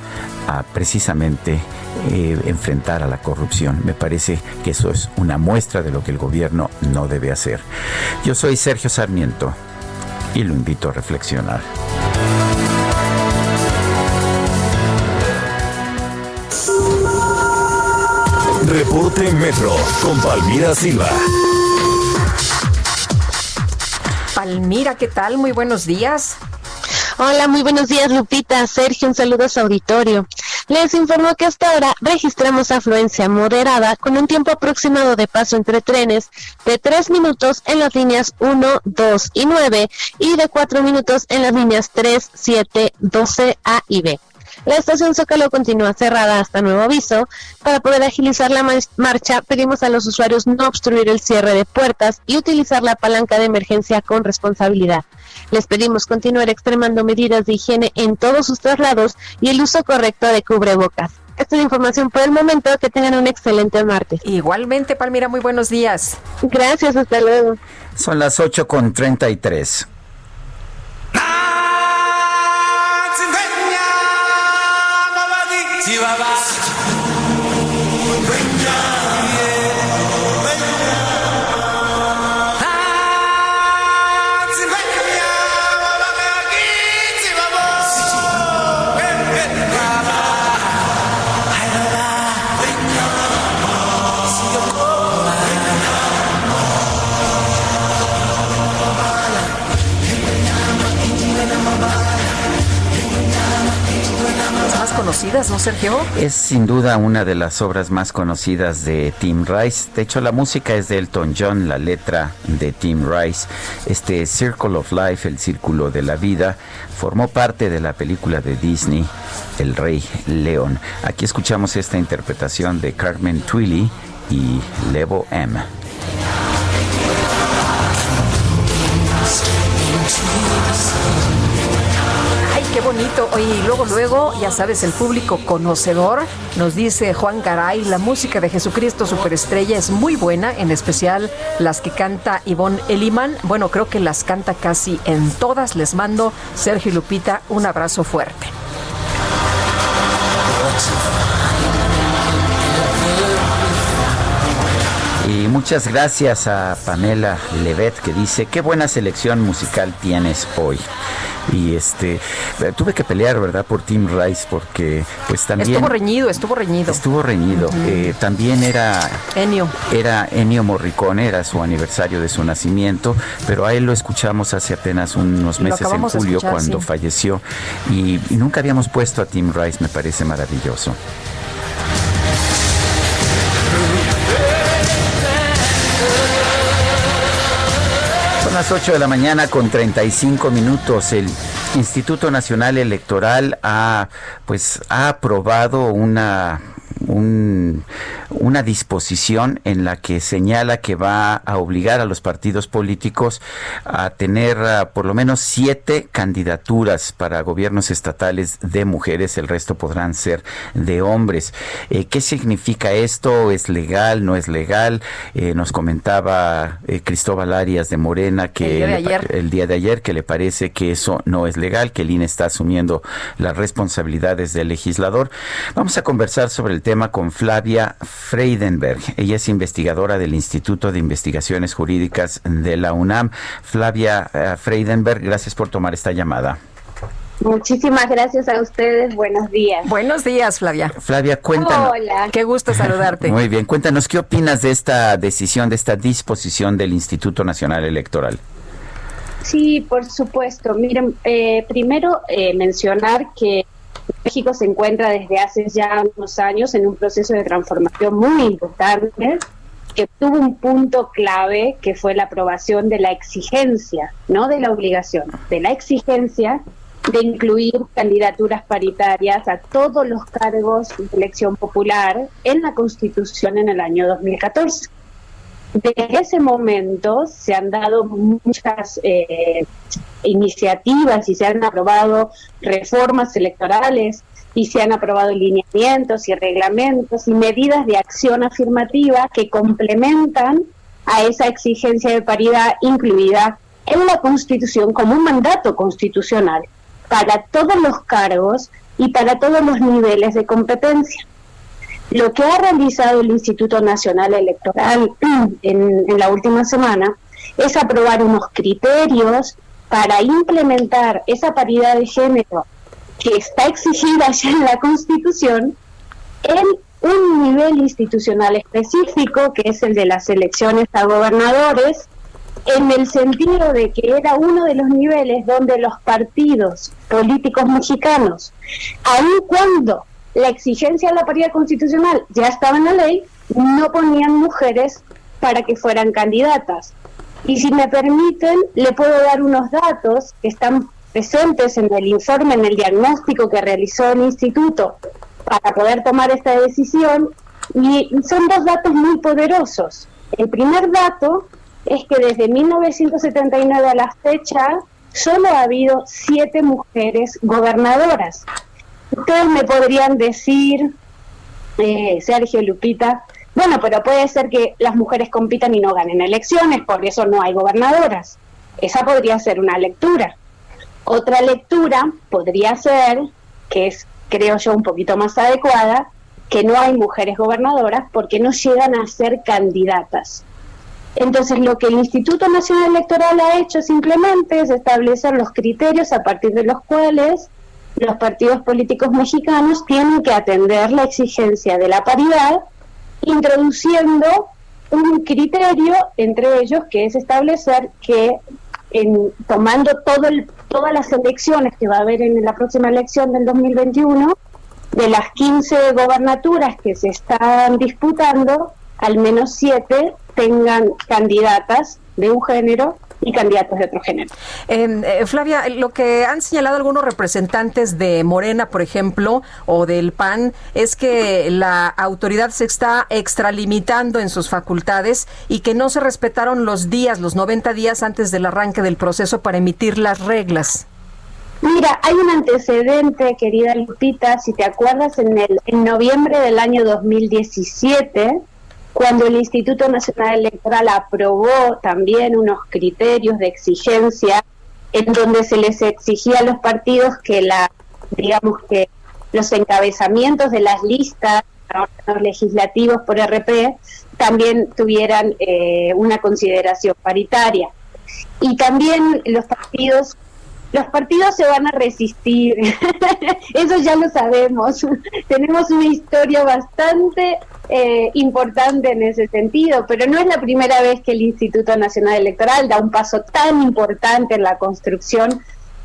S1: a precisamente eh, enfrentar a la corrupción. Me parece que eso es una muestra de lo que el gobierno no debe hacer. Yo soy Sergio Sarmiento y lo invito a reflexionar.
S16: Reporte Metro con Palmira Silva.
S2: Palmira, ¿qué tal? Muy buenos días.
S23: Hola, muy buenos días, Lupita. Sergio, un saludo a su auditorio. Les informo que hasta ahora registramos afluencia moderada con un tiempo aproximado de paso entre trenes de 3 minutos en las líneas 1, 2 y 9 y de 4 minutos en las líneas 3, 7, 12 A y B. La estación Zócalo continúa cerrada hasta nuevo aviso. Para poder agilizar la marcha, pedimos a los usuarios no obstruir el cierre de puertas y utilizar la palanca de emergencia con responsabilidad. Les pedimos continuar extremando medidas de higiene en todos sus traslados y el uso correcto de cubrebocas. Esta es la información por el momento. Que tengan un excelente martes.
S2: Igualmente, Palmira, muy buenos días.
S23: Gracias, hasta luego.
S1: Son las 8 con 33.
S2: 拜拜 ¿no, Sergio?
S1: Es sin duda una de las obras más conocidas de Tim Rice. De hecho, la música es de Elton John, la letra de Tim Rice. Este Circle of Life, el círculo de la vida, formó parte de la película de Disney, El Rey León. Aquí escuchamos esta interpretación de Carmen Twilly y Levo M.
S2: qué bonito. Y luego, luego, ya sabes, el público conocedor nos dice Juan Garay, la música de Jesucristo Superestrella es muy buena, en especial las que canta Ivonne Eliman. Bueno, creo que las canta casi en todas. Les mando, Sergio Lupita, un abrazo fuerte.
S1: Y muchas gracias a Pamela Levet que dice, qué buena selección musical tienes hoy y este tuve que pelear verdad por Tim Rice porque pues también
S2: estuvo reñido estuvo reñido.
S1: Estuvo reñido. Eh, también era
S2: Ennio.
S1: Era Ennio Morricone era su aniversario de su nacimiento pero a él lo escuchamos hace apenas unos meses en julio cuando falleció. Y nunca habíamos puesto a Tim Rice me parece maravilloso las 8 de la mañana con 35 minutos. El Instituto Nacional Electoral ha, pues, ha aprobado una, un, una disposición en la que señala que va a obligar a los partidos políticos a tener ah, por lo menos siete candidaturas para gobiernos estatales de mujeres, el resto podrán ser de hombres. Eh, ¿Qué significa esto? ¿Es legal? ¿No es legal? Eh, nos comentaba eh, Cristóbal Arias de Morena que el día, de ayer que le parece que eso no es legal, que el INE está asumiendo las responsabilidades del legislador. Vamos a conversar sobre el tema con Flavia Freidenberg. Ella es investigadora del Instituto de Investigaciones Jurídicas de la UNAM. Flavia Freidenberg, gracias por tomar esta llamada.
S24: Muchísimas gracias a ustedes. Buenos días.
S2: Buenos días, Flavia.
S1: Flavia, cuéntanos.
S24: Hola.
S2: Qué gusto saludarte.
S1: Muy bien, cuéntanos qué opinas de esta decisión, de esta disposición del Instituto Nacional Electoral.
S24: Sí, por supuesto. Miren, eh, primero eh, mencionar que México se encuentra desde hace ya unos años en un proceso de transformación muy importante que tuvo un punto clave que fue la aprobación de la exigencia, no de la obligación, de la exigencia de incluir candidaturas paritarias a todos los cargos de elección popular en la Constitución en el año 2014. Desde ese momento se han dado muchas eh, iniciativas y se han aprobado reformas electorales y se han aprobado lineamientos y reglamentos y medidas de acción afirmativa que complementan a esa exigencia de paridad incluida en la Constitución como un mandato constitucional para todos los cargos y para todos los niveles de competencia. Lo que ha realizado el Instituto Nacional Electoral en, la última semana es aprobar unos criterios para implementar esa paridad de género que está exigida ya en la Constitución en un nivel institucional específico, que es el de las elecciones a gobernadores, en el sentido de que era uno de los niveles donde los partidos políticos mexicanos, aun cuando la exigencia de la paridad constitucional ya estaba en la ley, no ponían mujeres para que fueran candidatas. Y si me permiten, le puedo dar unos datos que están presentes en el informe, en el diagnóstico que realizó el instituto para poder tomar esta decisión. Y son dos datos muy poderosos. El primer dato es que desde 1979 a la fecha solo ha habido siete mujeres gobernadoras. Ustedes me podrían decir, eh, Sergio Lupita, bueno, pero puede ser que las mujeres compitan y no ganen elecciones, por eso no hay gobernadoras. Esa podría ser una lectura. Otra lectura podría ser, que es, creo yo, un poquito más adecuada, que no hay mujeres gobernadoras porque no llegan a ser candidatas. Entonces, lo que el Instituto Nacional Electoral ha hecho simplemente es establecer los criterios a partir de los cuales los partidos políticos mexicanos tienen que atender la exigencia de la paridad, introduciendo un criterio entre ellos que es establecer que en, tomando todo todas las elecciones que va a haber en la próxima elección del 2021, de las 15 gobernaturas que se están disputando, al menos 7 tengan candidatas de un género y candidatos de otro género.
S2: Em, eh, Flavia, lo que han señalado algunos representantes de Morena, por ejemplo, o del PAN, es que la autoridad se está extralimitando en sus facultades y que no se respetaron los días, los 90 días antes del arranque del proceso para emitir las reglas.
S24: Mira, hay un antecedente, querida Lupita, si te acuerdas, en, el, en noviembre del año 2017, cuando el Instituto Nacional Electoral aprobó también unos criterios de exigencia en donde se les exigía a los partidos que la digamos que los encabezamientos de las listas legislativos por RP también tuvieran eh, una consideración paritaria y también los partidos los partidos se van a resistir, eso ya lo sabemos. Tenemos una historia bastante eh, importante en ese sentido, pero no es la primera vez que el Instituto Nacional Electoral da un paso tan importante en la construcción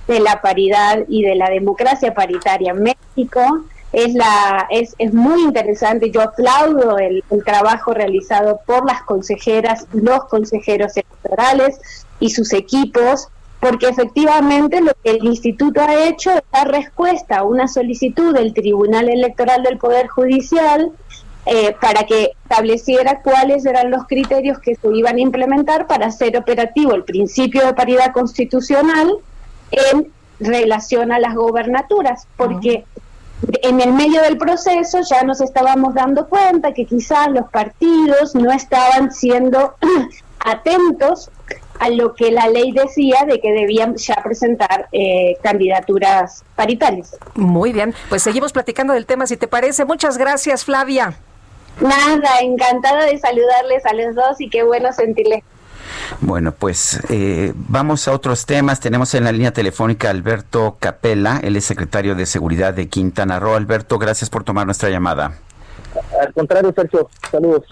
S24: de la paridad y de la democracia paritaria en México. Es, la, es, es muy interesante, yo aplaudo el, trabajo realizado por las consejeras los consejeros electorales y sus equipos porque efectivamente lo que el instituto ha hecho es dar respuesta a una solicitud del Tribunal Electoral del Poder Judicial
S25: eh, para que estableciera cuáles eran los criterios que se iban a implementar para hacer operativo el principio de paridad constitucional en relación a las gobernaturas, porque en el medio del proceso ya nos estábamos dando cuenta que quizás los partidos no estaban siendo atentos a lo que la ley decía de que debían ya presentar eh, candidaturas paritarias.
S2: Muy bien, pues seguimos platicando del tema, si te parece. Muchas gracias, Flavia.
S25: Nada, encantada de saludarles a los dos y qué bueno sentirles.
S1: Bueno, pues eh, vamos a otros temas. Tenemos en la línea telefónica a Alberto Capella, él es secretario de Seguridad de Quintana Roo. Alberto, gracias por tomar nuestra llamada.
S26: Al contrario, Sergio, saludos.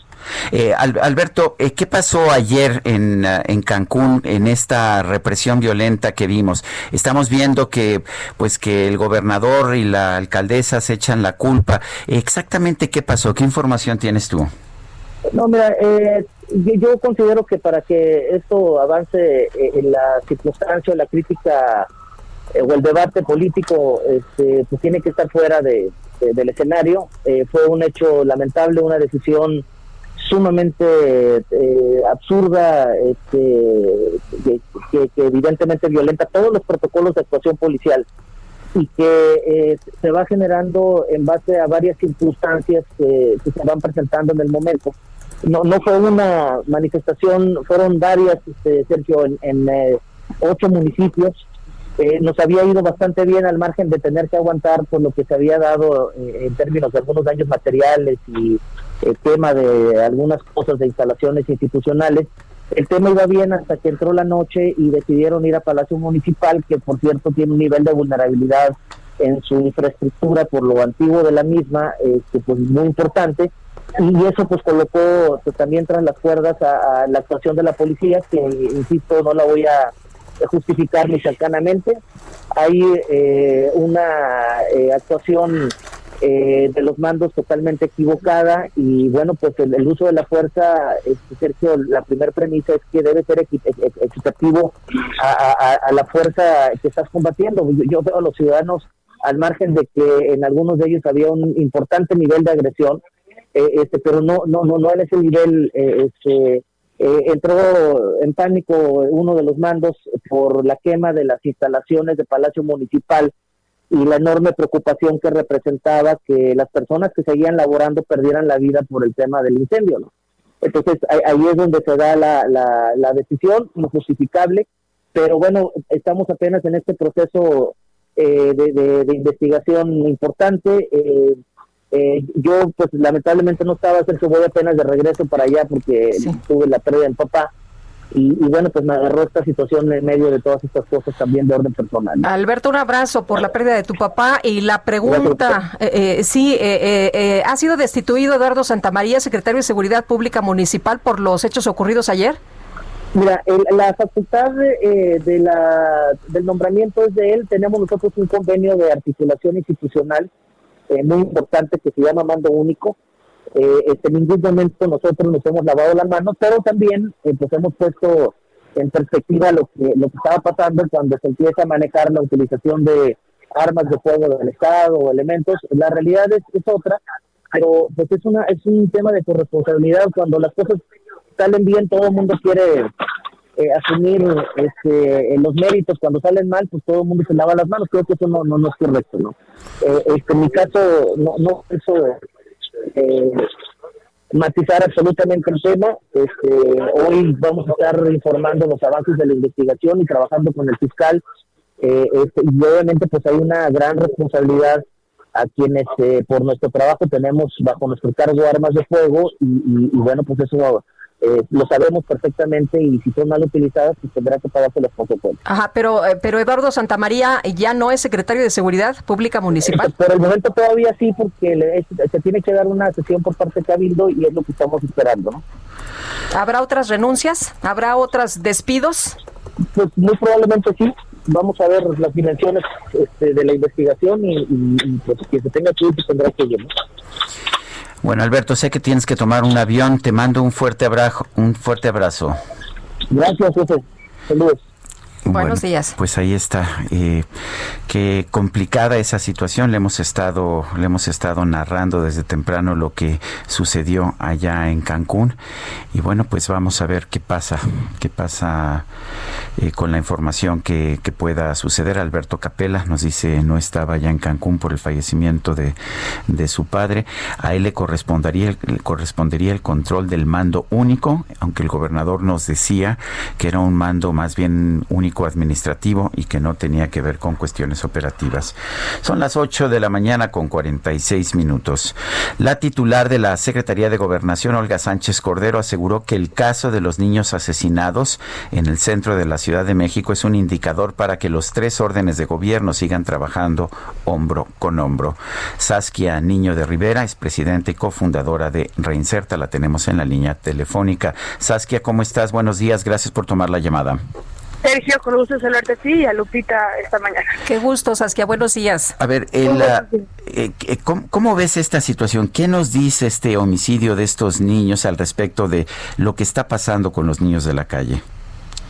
S1: Eh, Alberto, eh, ¿qué pasó ayer en, uh, en, Cancún en esta represión violenta que vimos? Estamos viendo que, pues, que el gobernador y la alcaldesa se echan la culpa. Exactamente qué pasó? ¿Qué información tienes tú?
S26: No, mira, eh, yo, considero que para que esto avance eh, en la circunstancia, la crítica eh, o el debate político, este, pues tiene que estar fuera de, del escenario. Eh, fue un hecho lamentable, una decisión sumamente eh, absurda, este, que, que, evidentemente violenta todos los protocolos de actuación policial y que eh, se va generando en base a varias circunstancias que, que, se van presentando en el momento. No, no fue una manifestación, fueron varias, este, Sergio, en, en eh, ocho municipios. Eh, nos había ido bastante bien al margen de tener que aguantar por lo que se había dado eh, en términos de algunos daños materiales y el tema de algunas cosas de instalaciones institucionales. El tema iba bien hasta que entró la noche y decidieron ir a Palacio Municipal, que por cierto tiene un nivel de vulnerabilidad en su infraestructura por lo antiguo de la misma, este, pues muy importante. Y eso pues colocó pues, también tras las cuerdas a, la actuación de la policía, que insisto, no la voy a justificar ni cercanamente. Hay eh, una eh, actuación eh, de los mandos totalmente equivocada y bueno, pues el, el uso de la fuerza, este, Sergio, la primera premisa es que debe ser equi equitativo a, la fuerza que estás combatiendo. Yo, yo, veo a los ciudadanos al margen de que en algunos de ellos había un importante nivel de agresión, eh, este, pero no, no, no, no en ese nivel, eh, este, eh, entró en pánico uno de los mandos por la quema de las instalaciones de Palacio Municipal y la enorme preocupación que representaba que las personas que seguían laborando perdieran la vida por el tema del incendio. ¿no? Entonces ahí, es donde se da la, la, la decisión, no justificable, pero bueno, estamos apenas en este proceso eh, de, de, de, investigación importante. Eh, eh, yo pues lamentablemente no estaba, Sergio, voy apenas de regreso para allá porque sí. tuve la pérdida del papá y, y, bueno, pues me agarró esta situación en medio de todas estas cosas también de orden personal.
S2: Alberto, un abrazo por la pérdida de tu papá y la pregunta, eh, eh, sí, eh, eh, ¿ha sido destituido Eduardo Santamaría, secretario de Seguridad Pública Municipal, por los hechos ocurridos ayer?
S26: Mira, el, la facultad de, de la, del nombramiento es de él, tenemos nosotros un convenio de articulación institucional muy importante que se llama mando único, eh, este, en ningún momento nosotros nos hemos lavado las manos, pero también eh, pues hemos puesto en perspectiva lo que, lo que estaba pasando cuando se empieza a manejar la utilización de armas de fuego del Estado o elementos. La realidad es, es otra, pero pues es, una, es un tema de corresponsabilidad. Cuando las cosas salen bien, todo el mundo quiere eh, asumir este, los méritos. Cuando salen mal, pues todo el mundo se lava las manos. Creo que eso no, no, no es correcto. ¿no? Eh, este, en mi caso, no, no eso eh, matizar absolutamente el tema. Este, hoy vamos a estar informando los avances de la investigación y trabajando con el fiscal. Eh, este, y obviamente pues hay una gran responsabilidad a quienes eh, por nuestro trabajo tenemos bajo nuestro cargo armas de fuego y, y, y bueno pues eso eh, lo sabemos perfectamente y si son mal utilizadas, pues tendrá que pagarse los protocolos.
S2: Ajá, pero, eh, pero Eduardo Santamaría ya no es secretario de Seguridad Pública Municipal.
S26: Por el momento todavía sí, porque le, se tiene que dar una sesión por parte de Cabildo y es lo que estamos esperando. ¿no?
S2: ¿Habrá otras renuncias? ¿Habrá otros despidos?
S26: Pues muy probablemente sí. Vamos a ver las dimensiones este, de la investigación y, y, y pues que se tenga que ir, pues tendrá que ir. ¿no?
S1: Bueno, Alberto, sé que tienes que tomar un avión. Te mando un fuerte abrazo. Un fuerte abrazo.
S26: Gracias, jefe. Saludos.
S2: Buenos días.
S1: Pues ahí está. Eh, qué complicada esa situación. Le hemos estado, le hemos estado narrando desde temprano lo que sucedió allá en Cancún. Y bueno, pues vamos a ver qué pasa, qué pasa eh, con la información que, que, pueda suceder. Alberto Capela nos dice no estaba allá en Cancún por el fallecimiento de, de su padre. A él le correspondería, le correspondería el control del mando único, aunque el gobernador nos decía que era un mando más bien único administrativo y que no tenía que ver con cuestiones operativas. Son las 8 de la mañana con 46 minutos. La titular de la Secretaría de Gobernación, Olga Sánchez Cordero, aseguró que el caso de los niños asesinados en el centro de la Ciudad de México es un indicador para que los tres órdenes de gobierno sigan trabajando hombro con hombro. Saskia Niño de Rivera es presidenta y cofundadora de Reinserta. La tenemos en la línea telefónica. Saskia, ¿cómo estás? Buenos días. Gracias por tomar la llamada.
S27: Sergio, con gusto saludarte a ti y a Lupita esta mañana.
S2: Qué gusto, Saskia. Buenos días.
S1: A ver, el, eh, eh, ¿cómo, ves esta situación? ¿Qué nos dice este homicidio de estos niños al respecto de lo que está pasando con los niños de la calle?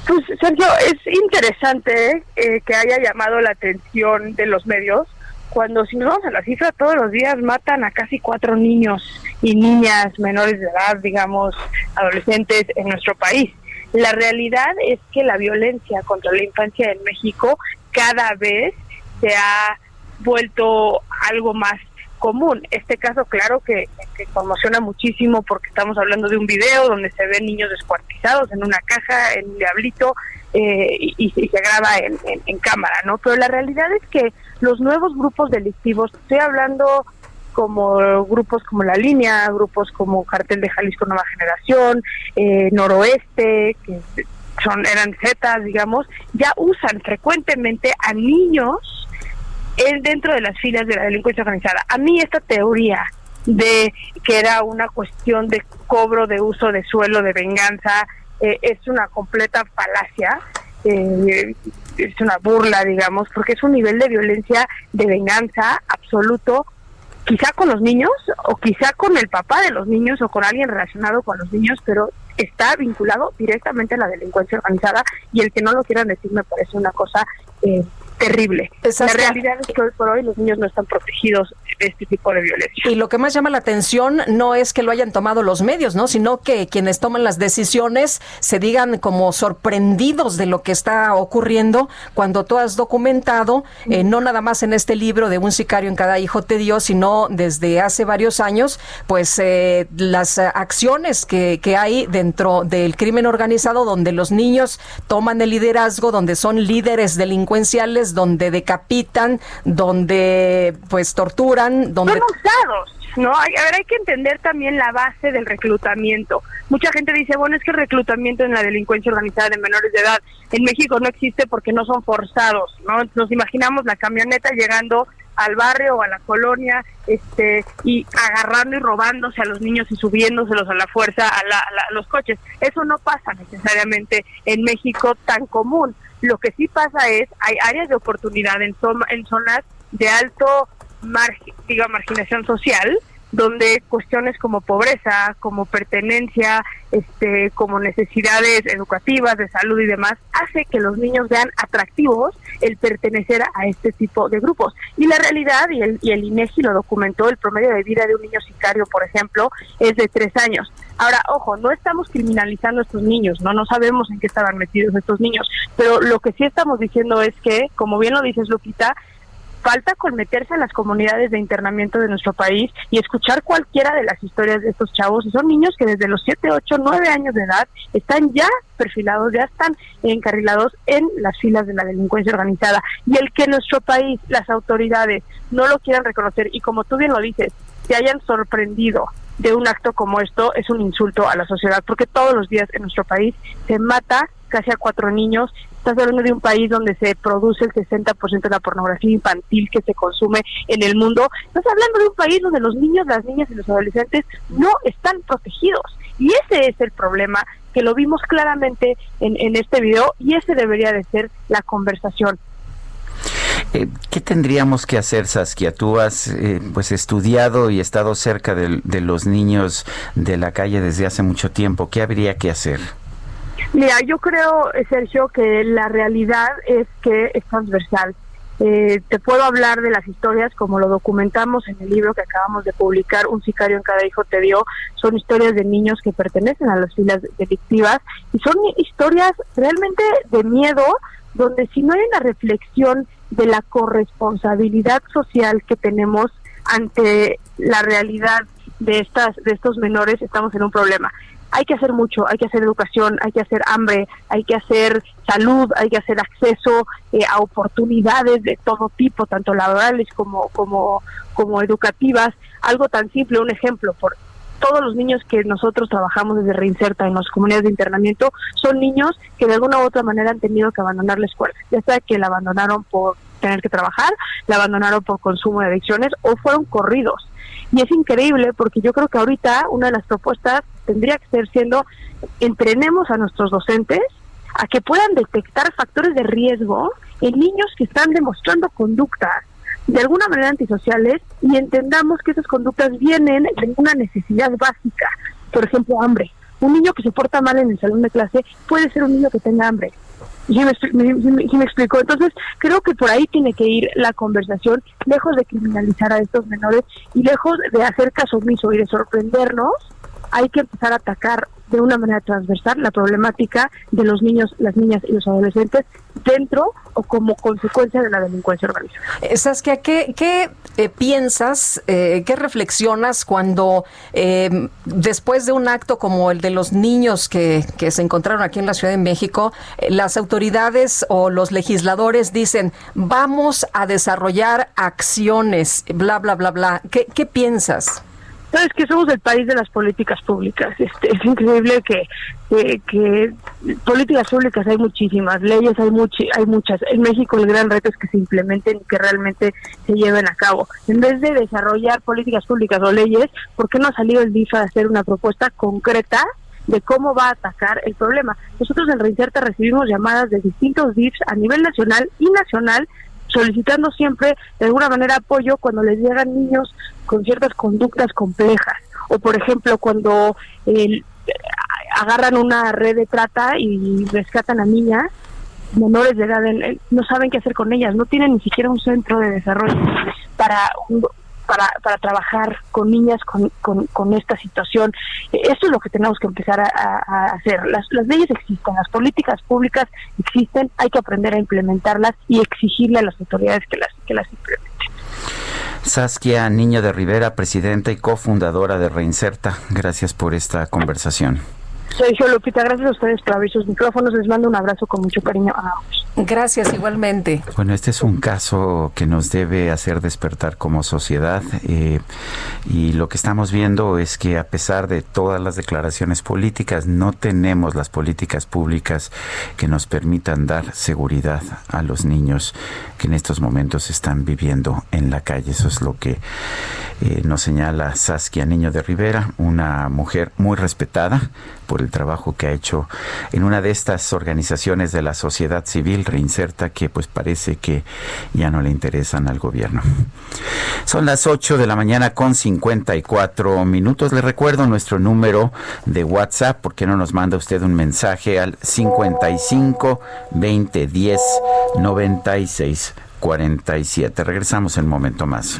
S27: Pues, Sergio, es interesante eh, que haya llamado la atención de los medios cuando si nos vamos a la cifra, todos los días matan a casi cuatro niños y niñas menores de edad, digamos, adolescentes en nuestro país. La realidad es que la violencia contra la infancia en México cada vez se ha vuelto algo más común. Este caso, claro que, conmociona muchísimo porque estamos hablando de un video donde se ven niños descuartizados en una caja, en un diablito, eh, y, se graba en, en, cámara, ¿no? Pero la realidad es que los nuevos grupos delictivos, estoy hablando como grupos como La Línea, grupos como Cartel de Jalisco Nueva Generación, eh, Noroeste, que son eran Zetas, digamos, ya usan frecuentemente a niños en, dentro de las filas de la delincuencia organizada. A mí esta teoría de que era una cuestión de cobro de uso de suelo, de venganza, eh, es una completa falacia. Eh, es una burla, digamos, porque es un nivel de violencia de venganza absoluto quizá con los niños o quizá con el papá de los niños o con alguien relacionado con los niños, pero está vinculado directamente a la delincuencia organizada y el que no lo quieran decir me parece una cosa eh, terrible. La realidad es que hoy por hoy los niños no están protegidos de este tipo de violencia.
S2: Y lo que más llama la atención no es que lo hayan tomado los medios, ¿no? Sino que quienes toman las decisiones se digan como sorprendidos de lo que está ocurriendo cuando tú has documentado, eh, no nada más en este libro de un sicario en cada hijo te dio, sino desde hace varios años, pues eh, las acciones que, que hay dentro del crimen organizado donde los niños toman el liderazgo, donde son líderes delincuenciales, donde decapitan, donde pues torturan, donde...
S27: Son usados, ¿no? Hay, a ver, hay que entender también la base del reclutamiento. Mucha gente dice, bueno, es que el reclutamiento en la delincuencia organizada de menores de edad en México no existe porque no son forzados, ¿no? Nos imaginamos la camioneta llegando al barrio o a la colonia este y agarrando y robándose a los niños y subiéndoselos a la fuerza a, a los coches. Eso no pasa necesariamente en México tan común. Lo que sí pasa es, hay áreas de oportunidad en, en zonas de alto diga, marginación social, donde cuestiones como pobreza, como pertenencia, este, como necesidades educativas, de salud y demás, hace que los niños vean atractivos el pertenecer a este tipo de grupos. Y la realidad, y el, y el INEGI lo documentó, el promedio de vida de un niño sicario, por ejemplo, es de tres años. Ahora, ojo, no estamos criminalizando a estos niños, no, no sabemos en qué estaban metidos estos niños, pero lo que sí estamos diciendo es que, como bien lo dices, Lupita, falta con meterse en las comunidades de internamiento de nuestro país y escuchar cualquiera de las historias de estos chavos. Son niños que desde los 7, 8, 9 años de edad están ya perfilados, ya están encarrilados en las filas de la delincuencia organizada. Y el que nuestro país, las autoridades, no lo quieran reconocer y como tú bien lo dices, se hayan sorprendido de un acto como esto es un insulto a la sociedad, porque todos los días en nuestro país se mata casi a cuatro niños Estás hablando de un país donde se produce el 60% de la pornografía infantil que se consume en el mundo. Estás hablando de un país donde los niños, las niñas y los adolescentes no están protegidos. Y ese es el problema que lo vimos claramente en, este video y ese debería de ser la conversación.
S1: Eh, ¿Qué tendríamos que hacer, Saskia? Tú has eh, pues estudiado y estado cerca de, los niños de la calle desde hace mucho tiempo. ¿Qué habría que hacer?
S27: Mira, yo creo, Sergio, que la realidad es que es transversal. Eh, te puedo hablar de las historias como lo documentamos en el libro que acabamos de publicar, Un sicario en cada hijo te dio. Son historias de niños que pertenecen a las filas delictivas y son historias realmente de miedo, donde si no hay una reflexión de la corresponsabilidad social que tenemos ante la realidad de estas de estos menores, estamos en un problema hay que hacer mucho, hay que hacer educación, hay que hacer hambre, hay que hacer salud, hay que hacer acceso eh, a oportunidades de todo tipo, tanto laborales como, como, como educativas. Algo tan simple, un ejemplo, por todos los niños que nosotros trabajamos desde Reinserta en las comunidades de internamiento son niños que de alguna u otra manera han tenido que abandonar la escuela, ya sea que la abandonaron por tener que trabajar, la abandonaron por consumo de adicciones o fueron corridos. Y es increíble porque yo creo que ahorita una de las propuestas tendría que ser siendo entrenemos a nuestros docentes a que puedan detectar factores de riesgo en niños que están demostrando conductas de alguna manera antisociales y entendamos que esas conductas vienen de una necesidad básica, por ejemplo, hambre. Un niño que se porta mal en el salón de clase puede ser un niño que tenga hambre. ¿Sí me, me, explicó? Entonces, creo que por ahí tiene que ir la conversación, lejos de criminalizar a estos menores y lejos de hacer caso omiso y de sorprendernos hay que empezar a atacar de una manera transversal la problemática de los niños, las niñas y los adolescentes dentro o como consecuencia de la delincuencia organizada.
S2: Eh, Saskia, ¿qué, qué eh, piensas, eh, qué reflexionas cuando después de un acto como el de los niños que, que se encontraron aquí en la Ciudad de México, las autoridades o los legisladores dicen, vamos a desarrollar acciones, bla, bla, bla, bla? ¿Qué, qué piensas?
S27: Sabes que somos el país de las políticas públicas. Este, es increíble que, que, políticas públicas hay muchísimas, leyes hay, hay muchas. En México el gran reto es que se implementen y que realmente se lleven a cabo. En vez de desarrollar políticas públicas o leyes, ¿por qué no ha salido el DIF a hacer una propuesta concreta de cómo va a atacar el problema. Nosotros en Reinserta recibimos llamadas de distintos DIFs a nivel nacional y nacional solicitando siempre de alguna manera apoyo cuando les llegan niños con ciertas conductas complejas. O por ejemplo cuando agarran una red de trata y rescatan a niñas menores de edad no saben qué hacer con ellas no tienen ni siquiera un centro de desarrollo para para, para trabajar con niñas con, con, esta situación. Esto es lo que tenemos que empezar a, hacer. Las, las, leyes existen, las políticas públicas existen, hay que aprender a implementarlas y exigirle a las autoridades que las, que las implementen.
S1: Saskia Niño de Rivera, presidenta y cofundadora de Reinserta, gracias por esta conversación.
S27: Soy yo, Lupita. Gracias a ustedes por abrir sus micrófonos. Les mando un abrazo con mucho cariño a ambos.
S2: Gracias, igualmente.
S1: Bueno, este es un caso que nos debe hacer despertar como sociedad. Eh, y lo que estamos viendo es que a pesar de todas las declaraciones políticas, no tenemos las políticas públicas que nos permitan dar seguridad a los niños que en estos momentos están viviendo en la calle. Eso es lo que eh, nos señala Saskia Niño de Rivera, una mujer muy respetada por el trabajo que ha hecho en una de estas organizaciones de la sociedad civil, Reinserta, que pues parece que ya no le interesan al gobierno. Son las 8 de la mañana con 54 minutos. Le recuerdo nuestro número de WhatsApp, ¿por qué no nos manda usted un mensaje al 55 20 10 96 47? Regresamos en un momento más.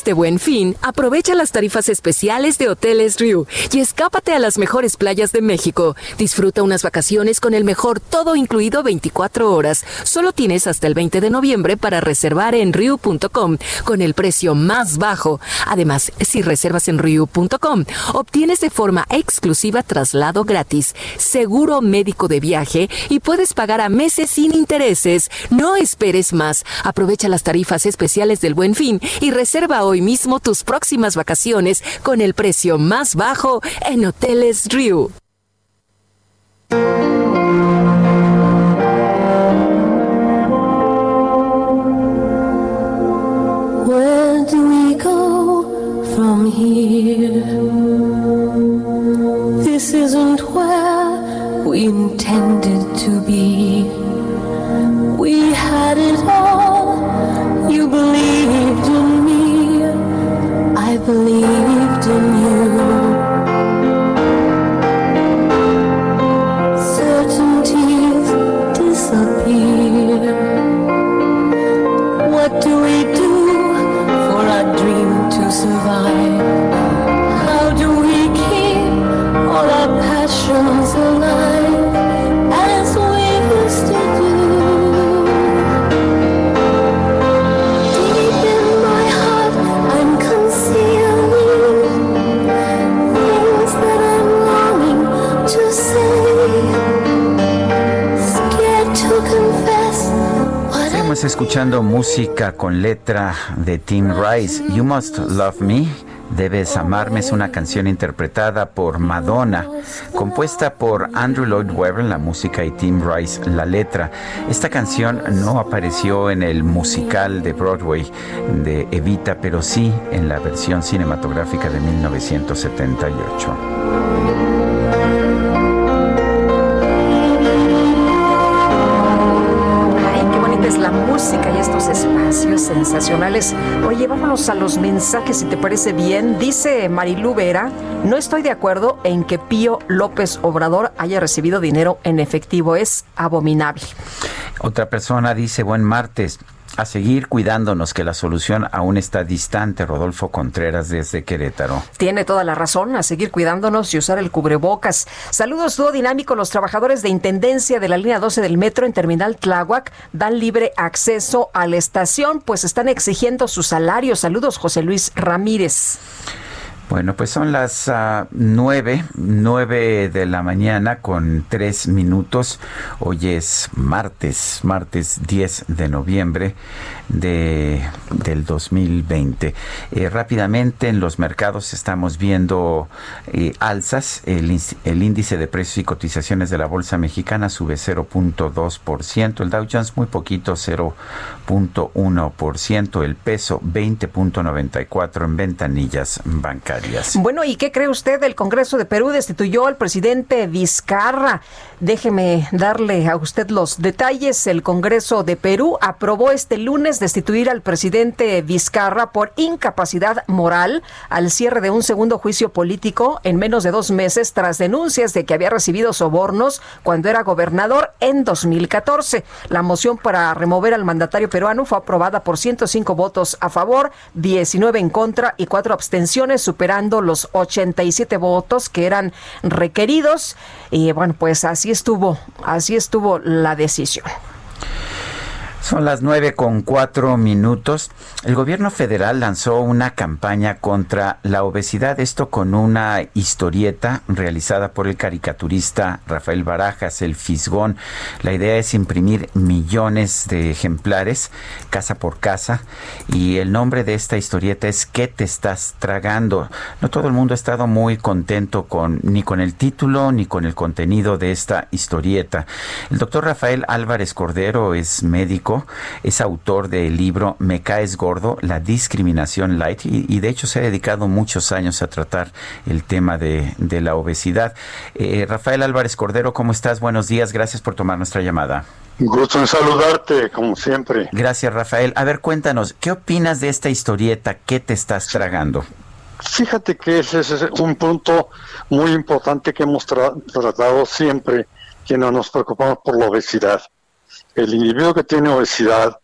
S14: Este buen fin, aprovecha las tarifas especiales de Hoteles Riu y escápate a las mejores playas de México. Disfruta unas vacaciones con el mejor todo incluido 24 horas. Solo tienes hasta el 20 de noviembre para reservar en riu.com con el precio más bajo. Además, si reservas en riu.com, obtienes de forma exclusiva traslado gratis, seguro médico de viaje y puedes pagar a meses sin intereses. No esperes más. Aprovecha las tarifas especiales del buen fin y reserva hoy mismo tus próximas vacaciones con el precio más bajo en Hoteles Riu.
S15: Where do we go from here? This isn't where we intended to be. I
S1: Estamos escuchando música con letra de Tim Rice. You Must Love Me. Debes amarme es una canción interpretada por Madonna, compuesta por Andrew Lloyd Webber la música y Tim Rice la letra. Esta canción no apareció en el musical de Broadway de Evita, pero sí en la versión cinematográfica de 1978.
S2: Sensacionales. Oye, vámonos a los mensajes, si te parece bien. Dice Marilú Vera, no estoy de acuerdo en que Pío López Obrador haya recibido dinero en efectivo. Es abominable.
S1: Otra persona dice, buen martes. A seguir cuidándonos que la solución aún está distante, Rodolfo Contreras desde Querétaro.
S2: Tiene toda la razón a seguir cuidándonos y usar el cubrebocas. Saludos, dúo dinámico. Los trabajadores de intendencia de la línea 12 del metro en Terminal Tláhuac dan libre acceso a la estación, pues están exigiendo su salario. Saludos, José Luis Ramírez.
S1: Bueno, pues son las ah, nueve, nueve de la mañana con tres minutos. Hoy es martes, martes 10 de noviembre de, del 2020. Eh, rápidamente en los mercados estamos viendo eh, alzas. El, el índice de precios y cotizaciones de la Bolsa Mexicana sube 0.2%. El Dow Jones muy poquito, 0.1%. El peso 20.94 en ventanillas bancarias.
S2: Bueno, ¿y qué cree usted? El Congreso de Perú destituyó al presidente Vizcarra. Déjeme darle a usted los detalles. El Congreso de Perú aprobó este lunes destituir al presidente Vizcarra por incapacidad moral al cierre de un segundo juicio político en menos de dos meses tras denuncias de que había recibido sobornos cuando era gobernador en 2014. La moción para remover al mandatario peruano fue aprobada por 105 votos a favor, 19 en contra y cuatro abstenciones, superando los 87 votos que eran requeridos. Y bueno, pues así estuvo, así estuvo la decisión.
S1: Son las nueve con cuatro minutos. El gobierno federal lanzó una campaña contra la obesidad, esto con una historieta realizada por el caricaturista Rafael Barajas, el Fisgón. La idea es imprimir millones de ejemplares, casa por casa, y el nombre de esta historieta es ¿Qué te estás tragando? No todo el mundo ha estado muy contento con ni con el título ni con el contenido de esta historieta. El doctor Rafael Álvarez Cordero es médico México. Es autor del libro Me caes gordo, la discriminación light y, de hecho se ha dedicado muchos años a tratar el tema de, la obesidad. Eh, Rafael Álvarez Cordero, ¿cómo estás? Buenos días, gracias por tomar nuestra llamada.
S28: Gusto en saludarte, como siempre.
S1: Gracias, Rafael. A ver, cuéntanos, ¿qué opinas de esta historieta? ¿Qué te estás tragando?
S28: Fíjate que ese es un punto muy importante que hemos tratado siempre que no nos preocupamos por la obesidad. El individuo que tiene obesidad,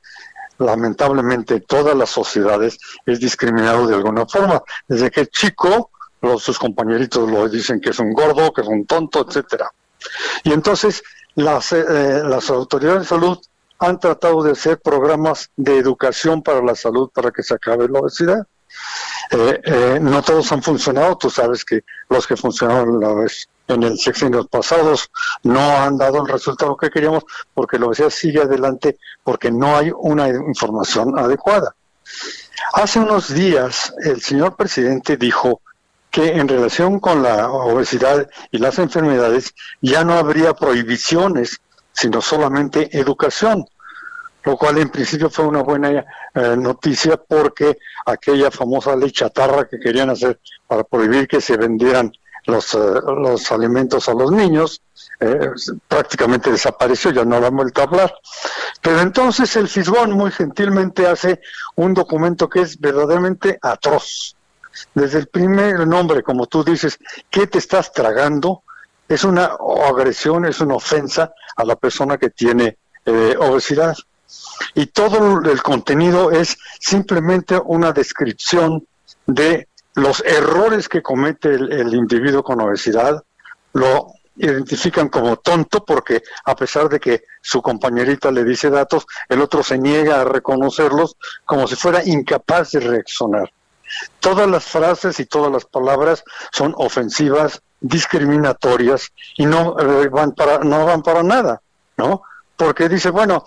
S28: lamentablemente en todas las sociedades, es discriminado de alguna forma. Desde que es chico, los, sus compañeritos lo dicen que es un gordo, que es un tonto, etcétera. Y entonces las, eh, las autoridades de salud han tratado de hacer programas de educación para la salud para que se acabe la obesidad. Eh, eh, no todos han funcionado, tú sabes que los que funcionaron la vez en el sexenio pasados no han dado el resultado que queríamos porque la obesidad sigue adelante porque no hay una información adecuada. Hace unos días el señor presidente dijo que en relación con la obesidad y las enfermedades ya no habría prohibiciones, sino solamente educación lo cual en principio fue una buena eh, noticia porque aquella famosa ley chatarra que querían hacer para prohibir que se vendieran los, eh, los alimentos a los niños, eh, prácticamente desapareció, ya no la han vuelto a hablar. Pero entonces el Fisgón muy gentilmente hace un documento que es verdaderamente atroz. Desde el primer nombre, como tú dices, ¿qué te estás tragando? Es una agresión, es una ofensa a la persona que tiene obesidad y todo el contenido es simplemente una descripción de los errores que comete el, individuo con obesidad, lo identifican como tonto porque a pesar de que su compañerita le dice datos, el otro se niega a reconocerlos como si fuera incapaz de reaccionar. Todas las frases y todas las palabras son ofensivas, discriminatorias y no eh, van para no van para nada, ¿no? Porque dice, bueno,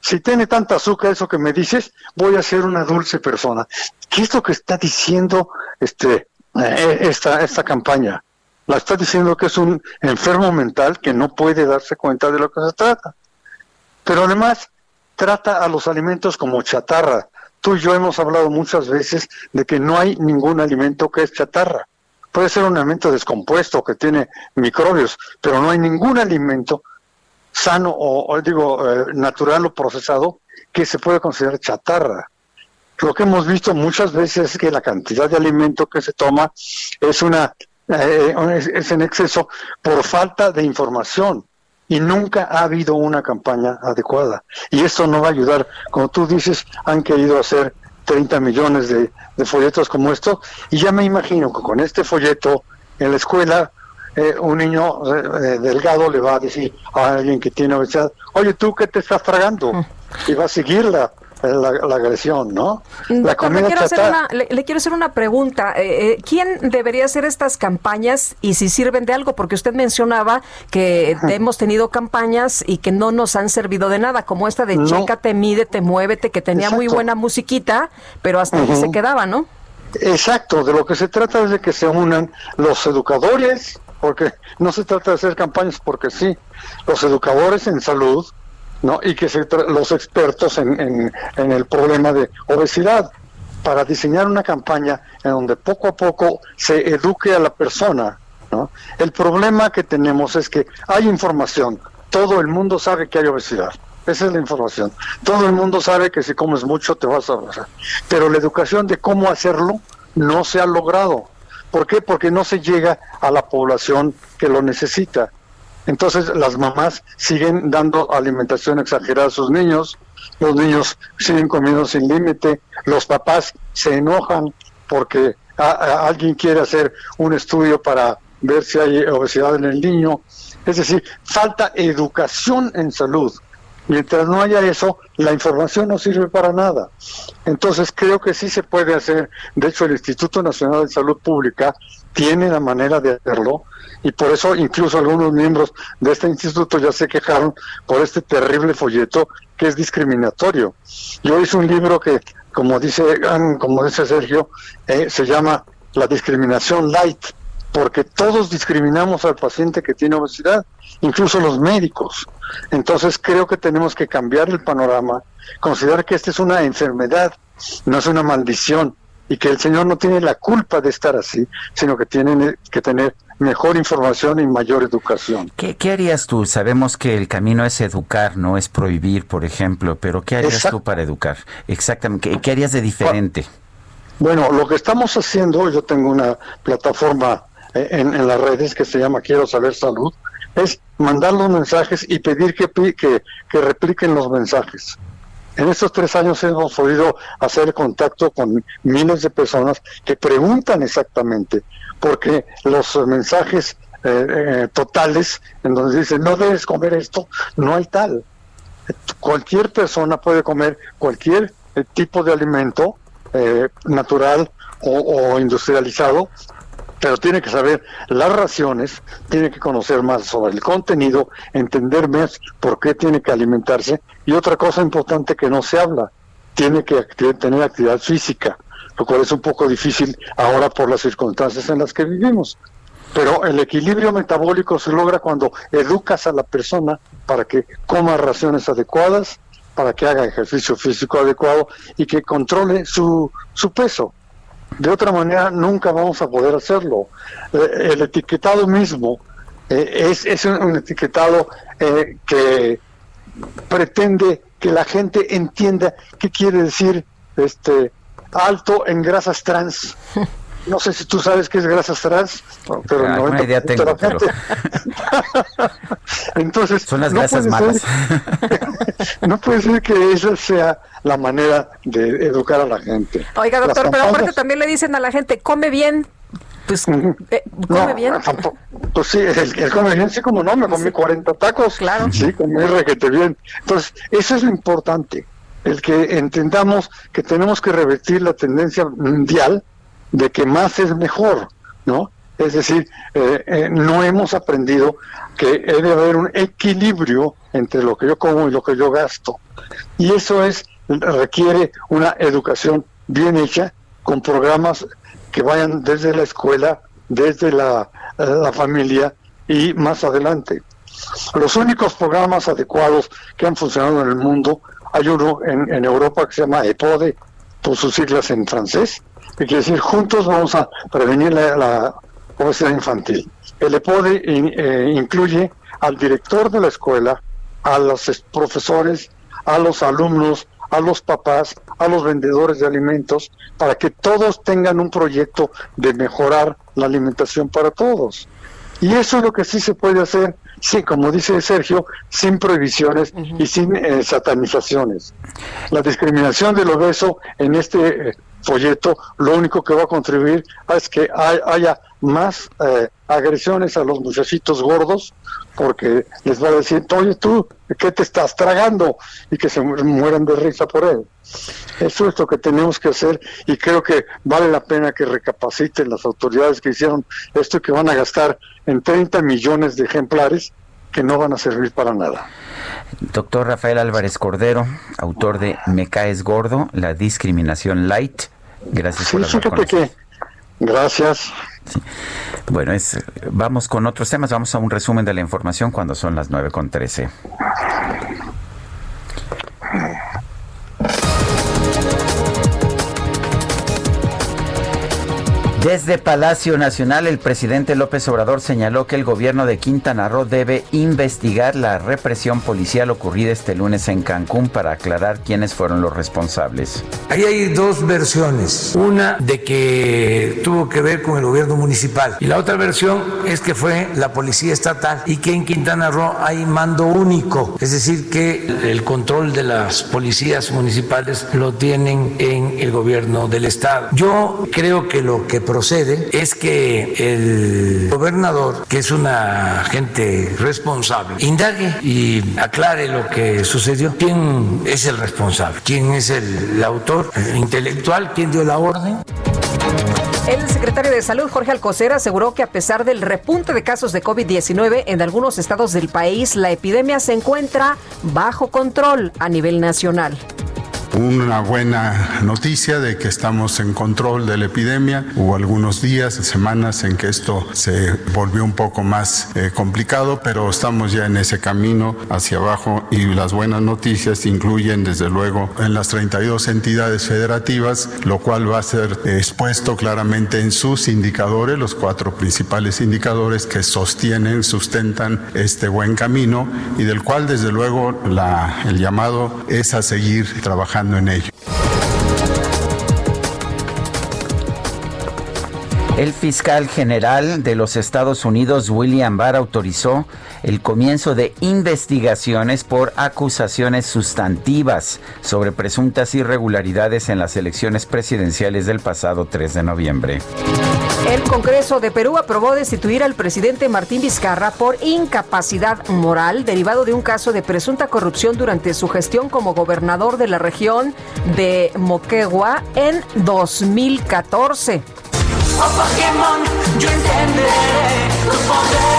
S28: si tiene tanta azúcar eso que me dices, voy a ser una dulce persona. ¿Qué es lo que está diciendo este eh, esta, esta campaña? La está diciendo que es un enfermo mental que no puede darse cuenta de lo que se trata. Pero además trata a los alimentos como chatarra. Tú y yo hemos hablado muchas veces de que no hay ningún alimento que es chatarra. Puede ser un alimento descompuesto que tiene microbios, pero no hay ningún alimento sano o, digo eh, natural o procesado que se puede considerar chatarra. Lo que hemos visto muchas veces es que la cantidad de alimento que se toma es una eh, es en exceso por falta de información y nunca ha habido una campaña adecuada. Y esto no va a ayudar. Como tú dices, han querido hacer 30 millones de, de folletos como esto y ya me imagino que con este folleto en la escuela eh, un niño eh, eh, delgado le va a decir a alguien que tiene obesidad, oye, ¿tú qué te estás tragando? Mm. Y va a seguir la, la, agresión, ¿no?
S2: Mm, la comida le, quiero hacer una, le, quiero hacer una pregunta. ¿Quién debería hacer estas campañas y si sirven de algo? Porque usted mencionaba que hemos tenido campañas y que no nos han servido de nada, como esta de no. Chécate, mídete, muévete, que tenía muy buena musiquita, pero hasta ahí se quedaba, ¿no?
S28: Exacto, de lo que se trata es de que se unan los educadores, porque no se trata de hacer campañas porque sí, los educadores en salud, ¿no? Y que se los expertos en, en, el problema de obesidad, para diseñar una campaña en donde poco a poco se eduque a la persona, ¿no? El problema que tenemos es que hay información, todo el mundo sabe que hay obesidad. Esa es la información. Todo el mundo sabe que si comes mucho te vas a... Pero la educación de cómo hacerlo no se ha logrado. ¿Por qué? Porque no se llega a la población que lo necesita. Entonces las mamás siguen dando alimentación exagerada a sus niños, los niños siguen comiendo sin límite, los papás se enojan porque alguien quiere hacer un estudio para ver si hay obesidad en el niño. Es decir, falta educación en salud. Mientras no haya eso, la información no sirve para nada. Entonces creo que sí se puede hacer. De hecho, el Instituto Nacional de Salud Pública tiene la manera de hacerlo y por eso incluso algunos miembros de este instituto ya se quejaron por este terrible folleto que es discriminatorio. Yo hice un libro que, como dice, como dice Sergio, eh, se llama La discriminación light porque todos discriminamos al paciente que tiene obesidad, incluso los médicos. Entonces creo que tenemos que cambiar el panorama, considerar que esta es una enfermedad, no es una maldición, y que el Señor no tiene la culpa de estar así, sino que tiene que tener mejor información y mayor educación.
S1: ¿Qué, harías tú? Sabemos que el camino es educar, no es prohibir, por ejemplo, pero ¿qué harías tú para educar? Exactamente, ¿qué, harías de diferente?
S28: Bueno, lo que estamos haciendo, yo tengo una plataforma eh, en, las redes que se llama Quiero Saber Salud, es mandar los mensajes y pedir que, que, que repliquen los mensajes. En estos tres años hemos podido hacer contacto con miles de personas que preguntan exactamente, porque los mensajes eh, eh, totales en donde dicen no debes comer esto, no hay tal. Cualquier persona puede comer cualquier eh, tipo de alimento natural o industrializado pero tiene que saber las raciones, tiene que conocer más sobre el contenido, entender más por qué tiene que alimentarse y otra cosa importante que no se habla, tiene que tener actividad física, lo cual es un poco difícil ahora por las circunstancias en las que vivimos. Pero el equilibrio metabólico se logra cuando educas a la persona para que coma raciones adecuadas, para que haga ejercicio físico adecuado y que controle su, su peso. De otra manera, nunca vamos a poder hacerlo. Eh, el etiquetado mismo eh, es, es, un, etiquetado eh, que pretende que la gente entienda qué quiere decir este alto en grasas trans. No sé si tú sabes qué es grasas trans, pero no
S1: idea tengo,
S28: Entonces,
S1: son las grasas malas.
S28: no puede ser que esa sea la manera de educar a la gente.
S2: Oiga, doctor, pero aparte también le dicen a la gente, come bien. Pues, eh, come bien.
S28: Pues sí, el, come bien, sí, como no, me comí 40 tacos.
S2: Claro.
S28: Sí, comí requete bien. Entonces, eso es lo importante, el que entendamos que tenemos que revertir la tendencia mundial de que más es mejor, ¿no? Es decir, eh, eh, no hemos aprendido que debe haber un equilibrio entre lo que yo como y lo que yo gasto. Y eso es requiere una educación bien hecha con programas que vayan desde la escuela, desde la, la familia y más adelante. Los únicos programas adecuados que han funcionado en el mundo, hay uno en, en Europa que se llama EPODE, por sus siglas en francés, quiere decir juntos vamos a prevenir la, obesidad infantil. El EPODE eh, incluye al director de la escuela, a los profesores, a los alumnos, a los papás, a los vendedores de alimentos, para que todos tengan un proyecto de mejorar la alimentación para todos. Y eso es lo que sí se puede hacer, sí, como dice Sergio, sin prohibiciones y sin eh, satanizaciones. La discriminación del obeso en este eh, folleto lo único que va a contribuir es que haya más eh, agresiones a los muchachitos gordos porque les va a decir, oye tú, ¿qué te estás tragando? Y que se mueran de risa por él. Eso es lo que tenemos que hacer y creo que vale la pena que recapaciten las autoridades que hicieron esto y que van a gastar en 30 millones de ejemplares que no van a servir para nada.
S1: Doctor Rafael Álvarez Cordero, autor de Me caes gordo, la discriminación light. Gracias por hablar con que,
S28: Gracias.
S1: Bueno, es, vamos con otros temas. Vamos a un resumen de la información cuando son las 9 con 13. Desde Palacio Nacional, el presidente López Obrador señaló que el gobierno de Quintana Roo debe investigar la represión policial ocurrida este lunes en Cancún para aclarar quiénes fueron los responsables.
S29: Ahí hay dos versiones. Una de que tuvo que ver con el gobierno municipal y la otra versión es que fue la policía estatal y que en Quintana Roo hay mando único, es decir, que el control de las policías municipales lo tienen en el gobierno del estado. Yo creo que lo que procede es que el gobernador, que es una gente responsable, indague y aclare lo que sucedió. ¿Quién es el responsable? ¿Quién es el, autor intelectual? ¿Quién dio la orden?
S2: El secretario de Salud, Jorge Alcocer, aseguró que a pesar del repunte de casos de COVID-19 en algunos estados del país, la epidemia se encuentra bajo control a nivel nacional.
S30: Una buena noticia de que estamos en control de la epidemia. Hubo algunos días, semanas en que esto se volvió un poco más eh, complicado, pero estamos ya en ese camino hacia abajo y las buenas noticias incluyen desde luego en las 32 entidades federativas, lo cual va a ser expuesto claramente en sus indicadores, los cuatro principales indicadores que sostienen, sustentan este buen camino y del cual desde luego la, el llamado es a seguir trabajando en ello.
S1: El fiscal general de los Estados Unidos, William Barr, autorizó el comienzo de investigaciones por acusaciones sustantivas sobre presuntas irregularidades en las elecciones presidenciales del pasado 3 de noviembre.
S2: El Congreso de Perú aprobó destituir al presidente Martín Vizcarra por incapacidad moral derivado de un caso de presunta corrupción durante su gestión como gobernador de la región de Moquegua en 2014.
S15: Oh Pokémon, yo entenderé tu poder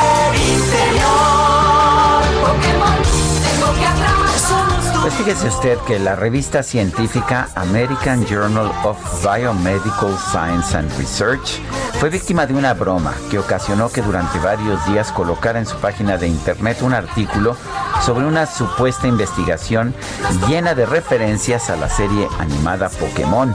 S1: Pues fíjese usted que la revista científica American Journal of Biomedical Science and Research fue víctima de una broma que ocasionó que durante varios días colocara en su página de internet un artículo sobre una supuesta investigación llena de referencias a la serie animada Pokémon.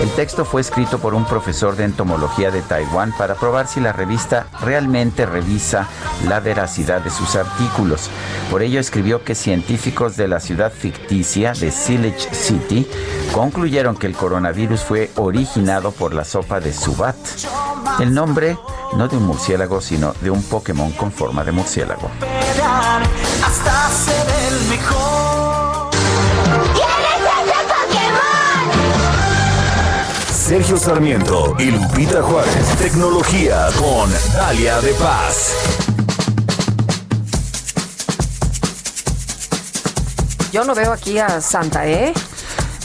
S1: El texto fue escrito por un profesor de entomología de Taiwán para probar si la revista realmente revisa la veracidad de sus artículos. Por ello escribió que científicos de la ciudad ficticia de Sillage City concluyeron que el coronavirus fue originado por la sopa de Subat. El nombre no de un murciélago, sino de un Pokémon con forma de murciélago.
S15: Hasta ser el mejor.
S16: Sergio Sarmiento y Lupita Juárez. Tecnología con Dalia de Paz.
S2: Yo no veo aquí a Santa, ¿eh?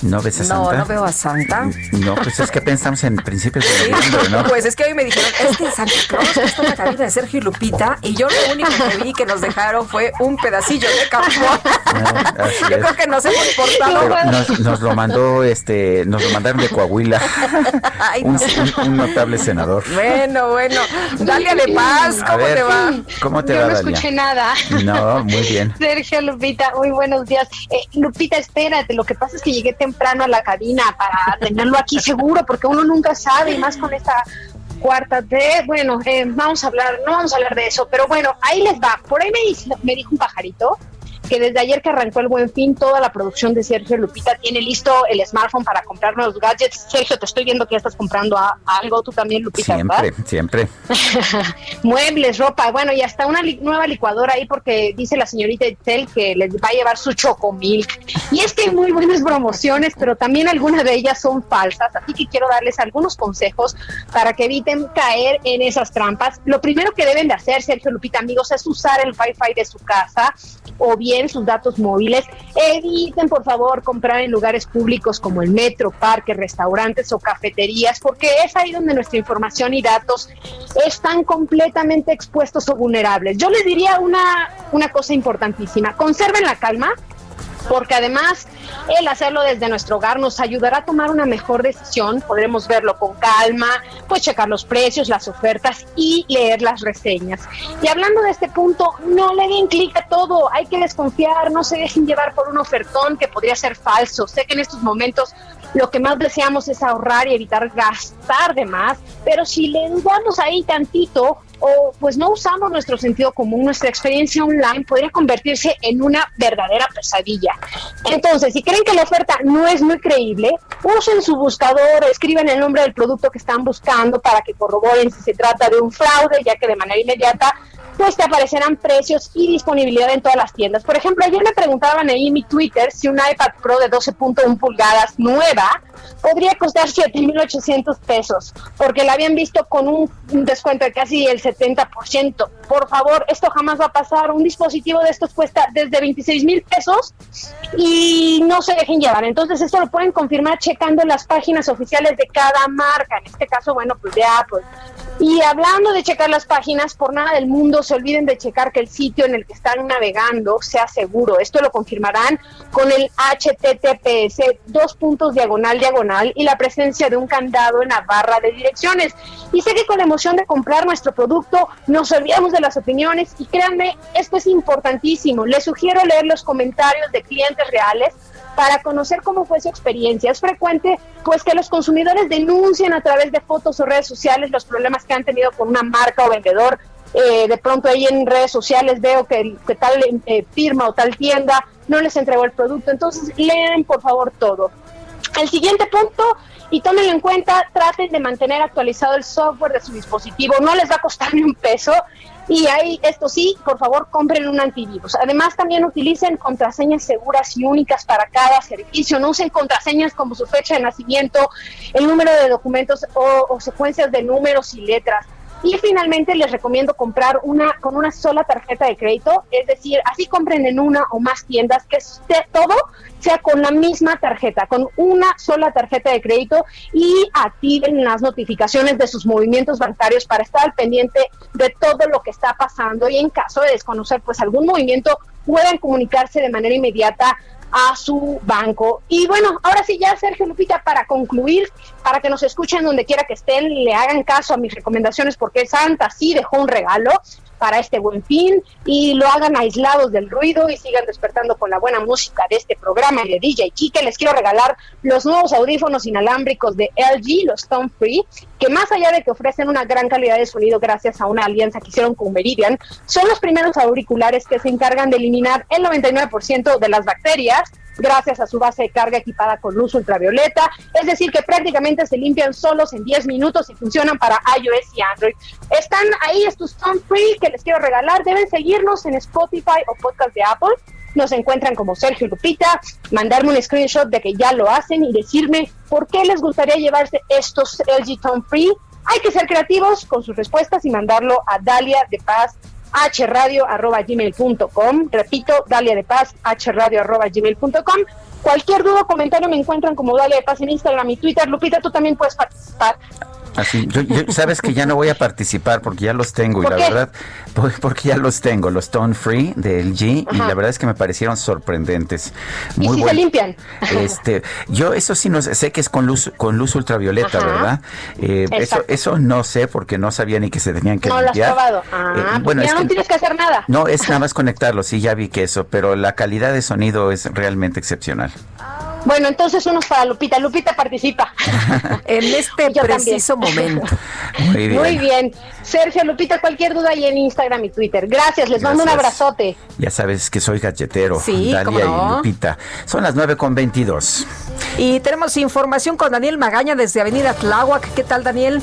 S1: ¿No ves a
S2: No,
S1: Santa?
S2: no veo a Santa.
S1: No, pues es que pensamos en principios de noviembre, ¿no?
S2: Pues es que hoy me dijeron, es que Santa Claus está en la cabina de Sergio y Lupita y yo lo único que vi que nos dejaron fue un pedacillo de carbón.
S1: Así
S2: Yo
S1: es.
S2: creo que nos hemos portado.
S1: Pero nos, nos lo mandó, este, nos lo mandaron de Coahuila,
S2: Ay,
S1: un,
S2: no.
S1: un- un notable senador.
S2: Bueno, bueno. Dalia de Paz, ¿cómo
S1: ver,
S2: te va?
S1: ¿Cómo te
S24: Yo
S1: va,
S24: no
S1: Dalia?
S24: escuché nada.
S1: No, muy bien.
S24: Sergio Lupita, muy buenos días. Eh, Lupita, espérate, lo que pasa es que llegué temprano a la cabina para tenerlo aquí seguro, porque uno nunca sabe, y más con esta cuarta de, bueno, eh, vamos a hablar, no vamos a hablar de eso, pero bueno, ahí les va. Por ahí me, dice- me dijo un pajarito que desde ayer que arrancó el Buen Fin, toda la producción de Sergio Lupita tiene listo el smartphone para comprar nuevos gadgets. Sergio, te estoy viendo que ya estás comprando a- algo, tú también, Lupita, ¿verdad?
S1: Siempre, siempre.
S24: Muebles, ropa, bueno, y hasta una li- nueva licuadora ahí porque dice la señorita Itzel que les va a llevar su chocomilk. Y es que hay muy buenas promociones, pero también algunas de ellas son falsas, así que quiero darles algunos consejos para que eviten caer en esas trampas. Lo primero que deben de hacer, Sergio Lupita, amigos, es usar el Wi-Fi de su casa o bien sus datos móviles. Eviten, por favor, comprar en lugares públicos como el metro, parques, restaurantes o cafeterías, porque es ahí donde nuestra información y datos están completamente expuestos o vulnerables. Yo les diría una, una cosa importantísima, conserven la calma. Porque además el hacerlo desde nuestro hogar nos ayudará a tomar una mejor decisión, podremos verlo con calma, pues checar los precios, las ofertas y leer las reseñas. Y hablando de este punto, no le den clic a todo, hay que desconfiar, no se dejen llevar por un ofertón que podría ser falso. Sé que en estos momentos lo que más deseamos es ahorrar y evitar gastar de más, pero si le dudamos ahí tantito o pues no usamos nuestro sentido común, nuestra experiencia online podría convertirse en una verdadera pesadilla. Entonces, si creen que la oferta no es muy creíble, usen su buscador, escriben el nombre del producto que están buscando para que corroboren si se trata de un fraude, ya que de manera inmediata pues te aparecerán precios y disponibilidad en todas las tiendas. Por ejemplo, ayer me preguntaban ahí en mi Twitter si un iPad Pro de 12.1 pulgadas nueva podría costar 7.800 pesos, porque la habían visto con un, descuento de casi el 70%. Por favor, esto jamás va a pasar. Un dispositivo de estos cuesta desde 26 mil pesos y no se dejen llevar. Entonces, esto lo pueden confirmar checando las páginas oficiales de cada marca. En este caso, bueno, pues de Apple. Y hablando de checar las páginas, por nada del mundo se olviden de checar que el sitio en el que están navegando sea seguro. Esto lo confirmarán con el HTTPS, dos puntos diagonal diagonal y la presencia de un candado en la barra de direcciones. Y sé que con la emoción de comprar nuestro producto nos olvidamos de las opiniones y créanme, esto es importantísimo. Les sugiero leer los comentarios de clientes reales para conocer cómo fue su experiencia. Es frecuente pues que los consumidores denuncien a través de fotos o redes sociales los problemas que han tenido con una marca o vendedor. Eh, de pronto ahí en redes sociales veo que, que tal eh, firma o tal tienda no les entregó el producto. Entonces leen por favor todo. El siguiente punto, y tómenlo en cuenta, traten de mantener actualizado el software de su dispositivo. No les va a costar ni un peso y ahí, esto sí, por favor, compren un antivirus. Además, también utilicen contraseñas seguras y únicas para cada servicio. No usen contraseñas como su fecha de nacimiento, el número de documentos o, o secuencias de números y letras. Y finalmente les recomiendo comprar una con una sola tarjeta de crédito, es decir, así compren en una o más tiendas, que todo sea con la misma tarjeta, con una sola tarjeta de crédito y activen las notificaciones de sus movimientos bancarios para estar al pendiente de todo lo que está pasando y en caso de desconocer pues algún movimiento puedan comunicarse de manera inmediata a su banco. Y bueno, ahora sí ya Sergio Lupita, para concluir, para que nos escuchen donde quiera que estén, le hagan caso a mis recomendaciones porque Santa sí dejó un regalo para este buen fin y lo hagan aislados del ruido y sigan despertando con la buena música de este programa de DJ Kike. Les quiero regalar los nuevos audífonos inalámbricos de LG, los Stone Free, que más allá de que ofrecen una gran calidad de sonido gracias a una alianza que hicieron con Meridian, son los primeros auriculares que se encargan de eliminar el 99% de las bacterias gracias a su base de carga equipada con luz ultravioleta, es decir, que prácticamente se limpian solos en 10 minutos y funcionan para iOS y Android. Están ahí estos Stone Free que les quiero regalar, deben seguirnos en Spotify o podcast de Apple. Nos encuentran como Sergio Lupita, mandarme un screenshot de que ya lo hacen y decirme por qué les gustaría llevarse estos LG Tone Free. Hay que ser creativos con sus respuestas y mandarlo a Dalia de Paz hradio.gmail.com. Repito, Dalia de Paz, hradio.gmail.com. Cualquier duda o comentario me encuentran como Dalia de Paz en Instagram y Twitter. Lupita, tú también puedes participar.
S1: Así, yo, sabes que ya no voy a participar porque ya los tengo y la verdad, porque ya los tengo, los Stone Free de LG y la verdad es que me parecieron sorprendentes.
S24: Muy ¿Y si se limpian?
S1: Este, yo eso sí no sé, sé que es con luz con luz ultravioleta, ¿verdad? Eh, eso eso no sé porque no sabía ni que se tenían que limpiar.
S24: No lo has probado. Ah, eh, bueno, ya no tienes que hacer nada.
S1: No, es nada más conectarlo, sí, ya vi que eso, pero la calidad de sonido es realmente excepcional.
S24: Bueno, entonces unos para Lupita. Lupita participa.
S2: en este preciso momento.
S24: Muy bien. Muy bien. Sergio, Lupita, cualquier duda ahí en Instagram y Twitter. Gracias, les mando un abrazote.
S1: Ya sabes que soy galletero. Sí, Dalia y Lupita. Son las 9 con 22.
S2: Y tenemos información con Daniel Magaña desde Avenida Tláhuac. ¿Qué tal, Daniel?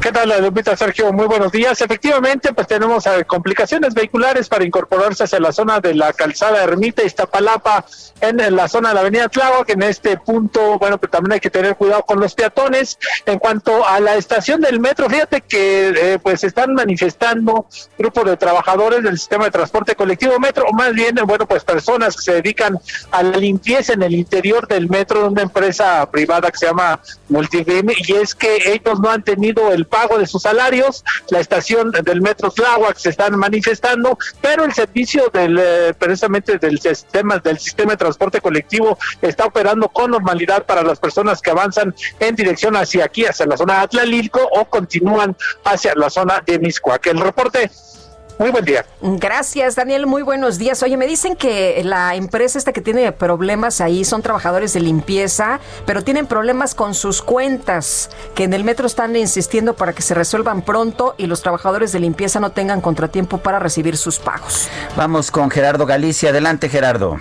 S31: ¿Qué tal, Lupita Sergio? Muy buenos días. Efectivamente, pues tenemos eh, complicaciones vehiculares para incorporarse hacia la zona de la calzada Ermita Iztapalapa en, la zona de la avenida Tláhuac. En este punto, bueno, pues también hay que tener cuidado con los peatones. En cuanto a la estación del metro, fíjate que eh, pues están manifestando grupos de trabajadores del sistema de transporte colectivo metro, o más bien, bueno, pues personas que se dedican a la limpieza en el interior del metro de una empresa privada que se llama Multivim, y es que ellos no han tenido el pago de sus salarios, la estación del Metro Tláhuac se están manifestando, pero el servicio del eh, precisamente del sistema del sistema de transporte colectivo está operando con normalidad para las personas que avanzan en dirección hacia aquí, hacia la zona de Atlalilco o continúan hacia la zona de Miscuac. El reporte muy buen día.
S2: Gracias, Daniel. Muy buenos días. Oye, me dicen que la empresa esta que tiene problemas ahí son trabajadores de limpieza, pero tienen problemas con sus cuentas, que en el metro están insistiendo para que se resuelvan pronto y los trabajadores de limpieza no tengan contratiempo para recibir sus pagos.
S1: Vamos con Gerardo Galicia. Adelante, Gerardo.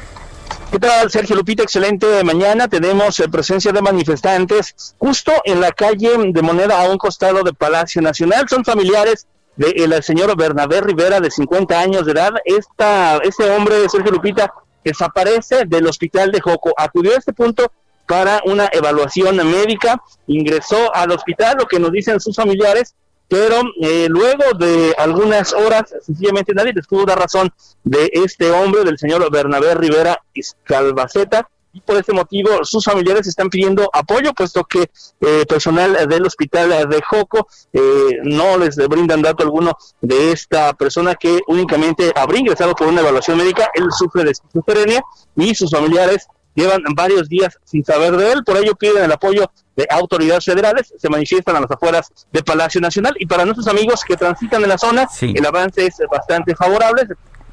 S32: ¿Qué tal, Sergio Lupita? Excelente mañana. Tenemos eh, presencia de manifestantes justo en la calle de Moneda a un costado del Palacio Nacional. Son familiares del señor Bernabé Rivera, de 50 años de edad. Esta, este hombre, Sergio Lupita, desaparece del hospital de Joco. Acudió a este punto para una evaluación médica, ingresó al hospital, lo que nos dicen sus familiares, pero eh, luego de algunas horas, sencillamente nadie les pudo dar razón de este hombre, del señor Bernabé Rivera Calvaceta, y por este motivo sus familiares están pidiendo apoyo, puesto que eh, personal del hospital de Joco eh, no les brindan dato alguno de esta persona que únicamente habría ingresado por una evaluación médica, él sufre de esquizofrenia y sus familiares llevan varios días sin saber de él, por ello piden el apoyo de autoridades federales, se manifiestan a las afueras de Palacio Nacional. Y para nuestros amigos que transitan en la zona, el avance es bastante favorable.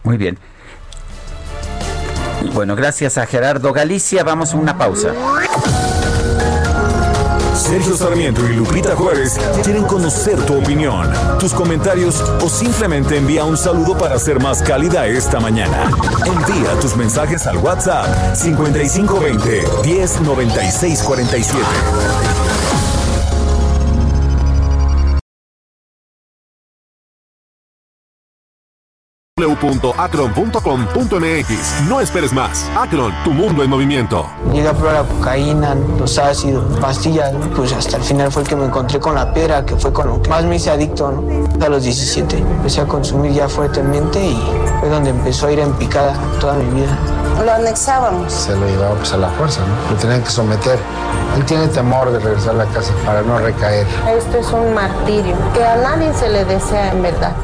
S1: Muy bien. Bueno, gracias a Gerardo Galicia. Vamos a una pausa.
S16: Sergio Sarmiento y Lupita Juárez quieren conocer tu opinión, tus comentarios o simplemente envía un saludo para ser más cálida esta mañana. Envía tus mensajes al WhatsApp 5520 109647.
S33: www.acron.com.mx. No esperes más. Acron, tu mundo en movimiento.
S34: Llegué a probar la cocaína, los ácidos, pastillas, pues hasta el final fue el que me encontré con la piedra, que fue con lo que más me hice adicto, ¿no? A los 17 empecé a consumir ya fuertemente y fue donde empezó a ir en picada toda mi vida.
S35: Lo anexábamos.
S36: Se lo llevaba pues a la fuerza, ¿no? Lo tenían que someter. Él tiene temor de regresar a la casa para no recaer.
S35: Esto es un martirio que a nadie se le desea en verdad.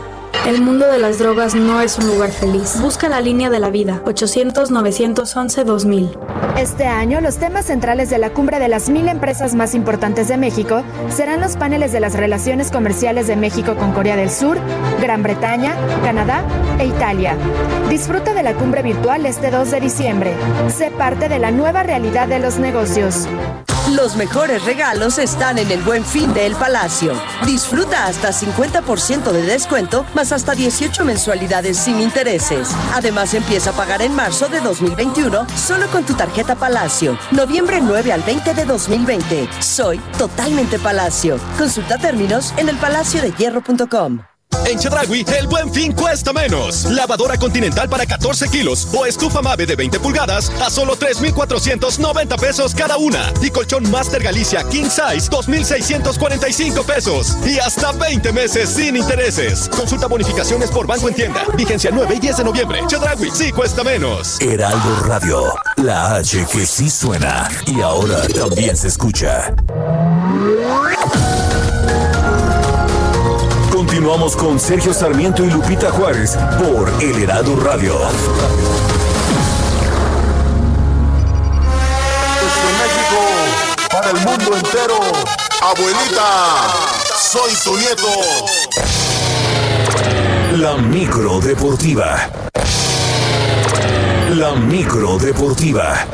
S37: El mundo de las drogas no es un lugar feliz. Busca la línea de la vida. 800-911-2000.
S38: Este año, los temas centrales de la cumbre de las mil empresas más importantes de México serán los paneles de las relaciones comerciales de México con Corea del Sur, Gran Bretaña, Canadá e Italia. Disfruta de la cumbre virtual este 2 de diciembre. Sé parte de la nueva realidad de los negocios.
S39: Los mejores regalos están en el Buen Fin de El Palacio. Disfruta hasta 50% de descuento, más hasta 18 mensualidades sin intereses. Además, empieza a pagar en marzo de 2021 solo con tu tarjeta Palacio. Noviembre 9 al 20 de 2020. Soy totalmente Palacio. Consulta términos en elpalaciodehierro.com.
S33: En Chedragui, el buen fin cuesta menos. Lavadora continental para 14 kilos o estufa Mave de 20 pulgadas a solo 3,490 pesos cada una. Y colchón Master Galicia King Size, 2,645 pesos. Y hasta 20 meses sin intereses. Consulta bonificaciones por banco en tienda. Vigencia 9 y 10 de noviembre. Chedragui, sí cuesta menos.
S16: Heraldo Radio, la H que sí suena y ahora también se escucha. Continuamos con Sergio Sarmiento y Lupita Juárez por El Heraldo Radio.
S33: Desde México, para el mundo entero. Abuelita, soy tu nieto.
S16: La micro deportiva. La micro deportiva.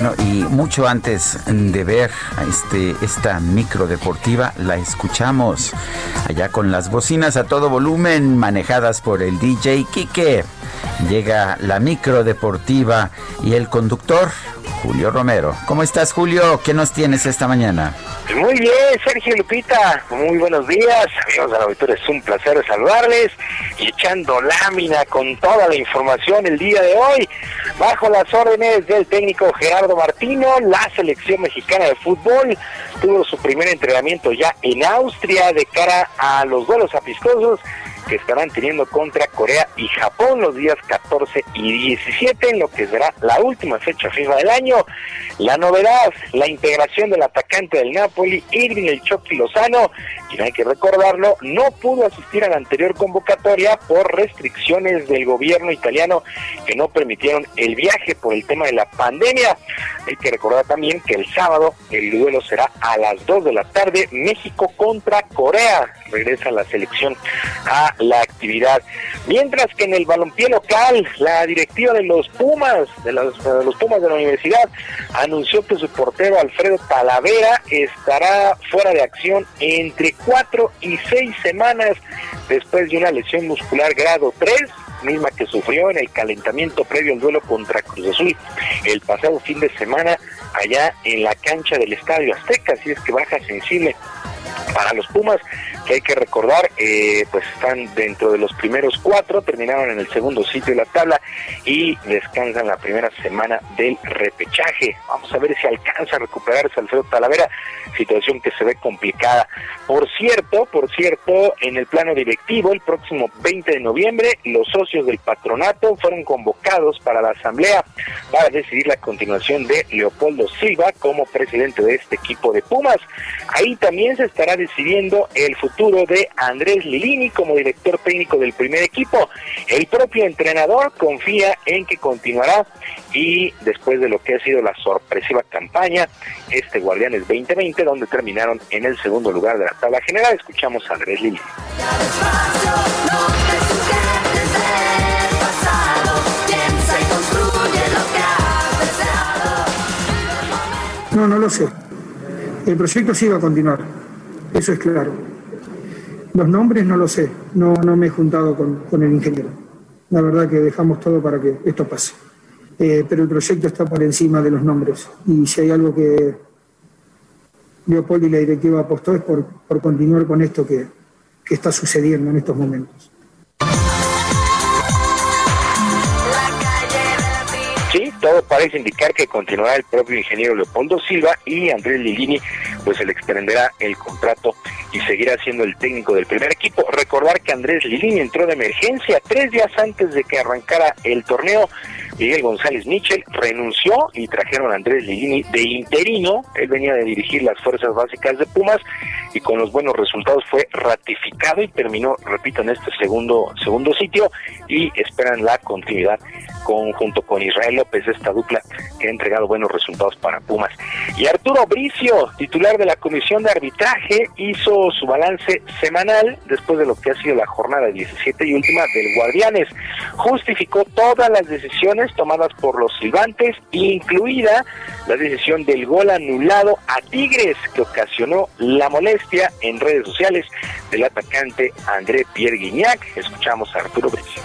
S1: Bueno, y mucho antes de ver este, esta micro deportiva, la escuchamos allá con las bocinas a todo volumen manejadas por el DJ Quique. Llega la micro deportiva y el conductor Julio Romero. ¿Cómo estás, Julio? ¿Qué nos tienes esta mañana?
S40: Muy bien, Sergio Lupita, muy buenos días, amigos de la auditorio, es un placer saludarles y echando lámina con toda la información el día de hoy, bajo las órdenes del técnico Gerardo Martino, la selección mexicana de fútbol tuvo su primer entrenamiento ya en Austria de cara a los duelos apiscosos que estarán teniendo contra Corea y Japón los días 14 y 17 en lo que será la última fecha FIFA del año. La novedad, la integración del atacante del Napoli, Irving El Chucky Lozano, quien hay que recordarlo, no pudo asistir a la anterior convocatoria por restricciones del gobierno italiano que no permitieron el viaje por el tema de la pandemia. Hay que recordar también que el sábado el duelo será a las 2 de la tarde, México contra Corea. Regresa la selección a la actividad. Mientras que en el balompié local, la directiva de los Pumas, de los, Pumas de la universidad, anunció que su portero Alfredo Talavera estará fuera de acción entre cuatro y seis semanas después de una lesión muscular grado 3 misma que sufrió en el calentamiento previo al duelo contra Cruz Azul el pasado fin de semana allá en la cancha del Estadio Azteca, así es que baja sensible para los Pumas, que hay que recordar, eh, pues están dentro de los primeros cuatro, terminaron en el segundo sitio de la tabla y descansan la primera semana del repechaje. Vamos a ver si alcanza a recuperarse Alfredo Talavera, situación que se ve complicada. Por cierto, por cierto, en el plano directivo, el próximo 20 de noviembre, los socios del patronato fueron convocados para la asamblea para decidir la continuación de Leopoldo Silva como presidente de este equipo de Pumas. Ahí también se estará decidiendo el futuro de Andrés Lilini como director técnico del primer equipo. El propio entrenador confía en que continuará y después de lo que ha sido la sorpresiva campaña, este Guardianes 2020, donde terminaron en el segundo lugar de la tabla general, escuchamos a Andrés Lilini.
S41: No, no lo sé. El proyecto sí va a continuar, eso es claro. Los nombres no lo sé, no, no me he juntado con, con el ingeniero. La verdad que dejamos todo para que esto pase. Eh, pero el proyecto está por encima de los nombres. Y si hay algo que Leopoldo y la directiva apostó es por, por continuar con esto que, que está sucediendo en estos momentos.
S40: Sí, todo parece indicar que continuará el propio ingeniero Leopoldo Silva y Andrés Lilini pues se le extenderá el contrato y seguirá siendo el técnico del primer equipo. Recordar que Andrés Lilini entró de emergencia tres días antes de que arrancara el torneo. Miguel González Michel renunció y trajeron a Andrés Lilini de interino. Él venía de dirigir las fuerzas básicas de Pumas y con los buenos resultados fue ratificado y terminó, repito, en este segundo segundo sitio y esperan la continuidad con, junto con Israel López, esta dupla que ha entregado buenos resultados para Pumas. Y Arturo Bricio, titular de la Comisión de Arbitraje, hizo su balance semanal después de lo que ha sido la jornada 17 y última del Guardianes. Justificó todas las decisiones tomadas por los silbantes, incluida la decisión del gol anulado a Tigres, que ocasionó la molestia en redes sociales del atacante André Pierre Guignac. Escuchamos a Arturo Bricio.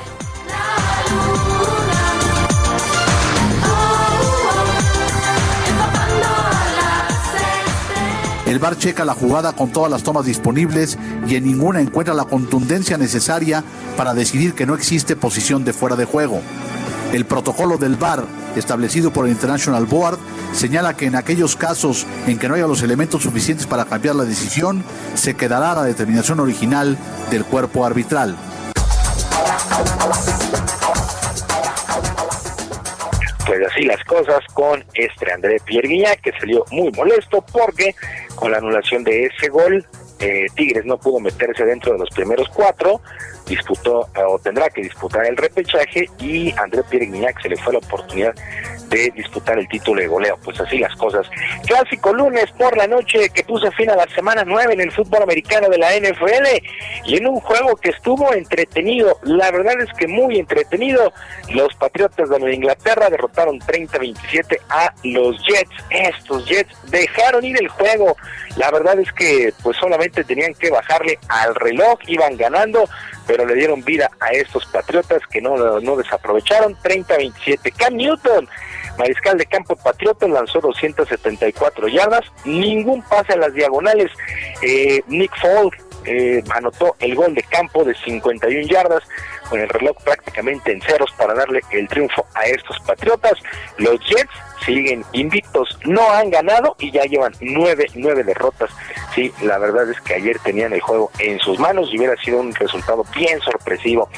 S42: El VAR checa la jugada con todas las tomas disponibles y en ninguna encuentra la contundencia necesaria para decidir que no existe posición de fuera de juego. El protocolo del VAR, establecido por el International Board, señala que en aquellos casos en que no haya los elementos suficientes para cambiar la decisión, se quedará la determinación original del cuerpo arbitral.
S40: Así las cosas con este André Pierre Guignac, que salió muy molesto porque con la anulación de ese gol, eh, Tigres no pudo meterse dentro de los primeros cuatro, disputó eh, o tendrá que disputar el repechaje y André Pierre Guignac se le fue la oportunidad de disputar el título de goleo. Pues así las cosas. Clásico lunes por la noche que puso fin a la semana 9 en el fútbol americano de la NFL y en un juego que estuvo entretenido. La verdad es que muy entretenido. Los Patriotas de Inglaterra derrotaron 30-27 a los Jets. Estos Jets dejaron ir el juego. La verdad es que pues solamente tenían que bajarle al reloj, iban ganando, pero le dieron vida a estos Patriotas que no, no desaprovecharon. 30-27. Cam Newton Mariscal de campo Patriota lanzó 274 yardas, ningún pase a las diagonales. Eh, Nick Folk eh, anotó el gol de campo de 51 yardas con el reloj prácticamente en ceros para darle el triunfo a estos Patriotas. Los Jets siguen invictos, no han ganado y ya llevan nueve, nueve derrotas. Sí, la verdad es que ayer tenían el juego en sus manos y hubiera sido un resultado bien sorpresivo.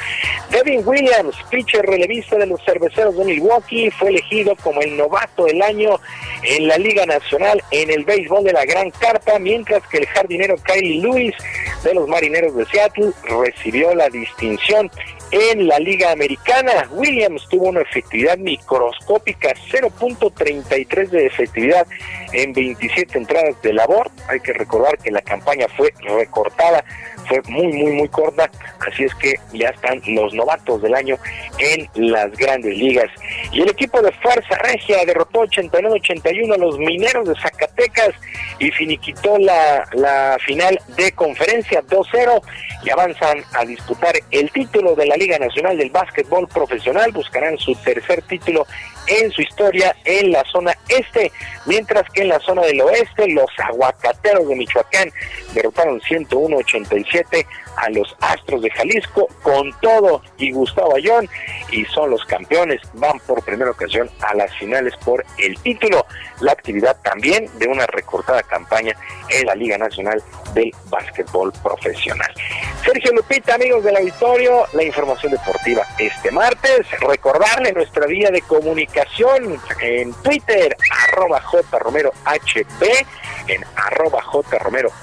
S40: Devin Williams, pitcher relevista de los cerveceros de Milwaukee, fue elegido como el novato del año en la Liga Nacional en el béisbol de la Gran Carpa, mientras que el jardinero Kylie Lewis de los Marineros de Seattle recibió la distinción en la Liga Americana. Williams tuvo una efectividad microscópica, 0.33 de efectividad en 27 entradas de labor. Hay que recordar que la campaña fue recortada, fue muy, muy, muy corta. Así es que ya están los novatos del año en las grandes ligas. Y el equipo de Fuerza Regia derrotó 89-81 a los mineros de Zacatecas y finiquitó la, la final de conferencia 2-0 y avanzan a disputar el título de la Liga Nacional del Básquetbol Profesional. Buscarán su tercer título en su historia en la zona este, mientras que en la zona del oeste los aguacateros de Michoacán derrotaron 101-87 a los Astros de Jalisco con todo y Gustavo Ayón y son los campeones, van por primera ocasión a las finales por el título. La actividad también de una recortada campaña en la Liga Nacional del Básquetbol Profesional. Sergio Lupita, amigos del auditorio, la información deportiva este martes. Recordarle nuestra vía de comunicación en Twitter, arroba jromerohb, en arroba jromerohb.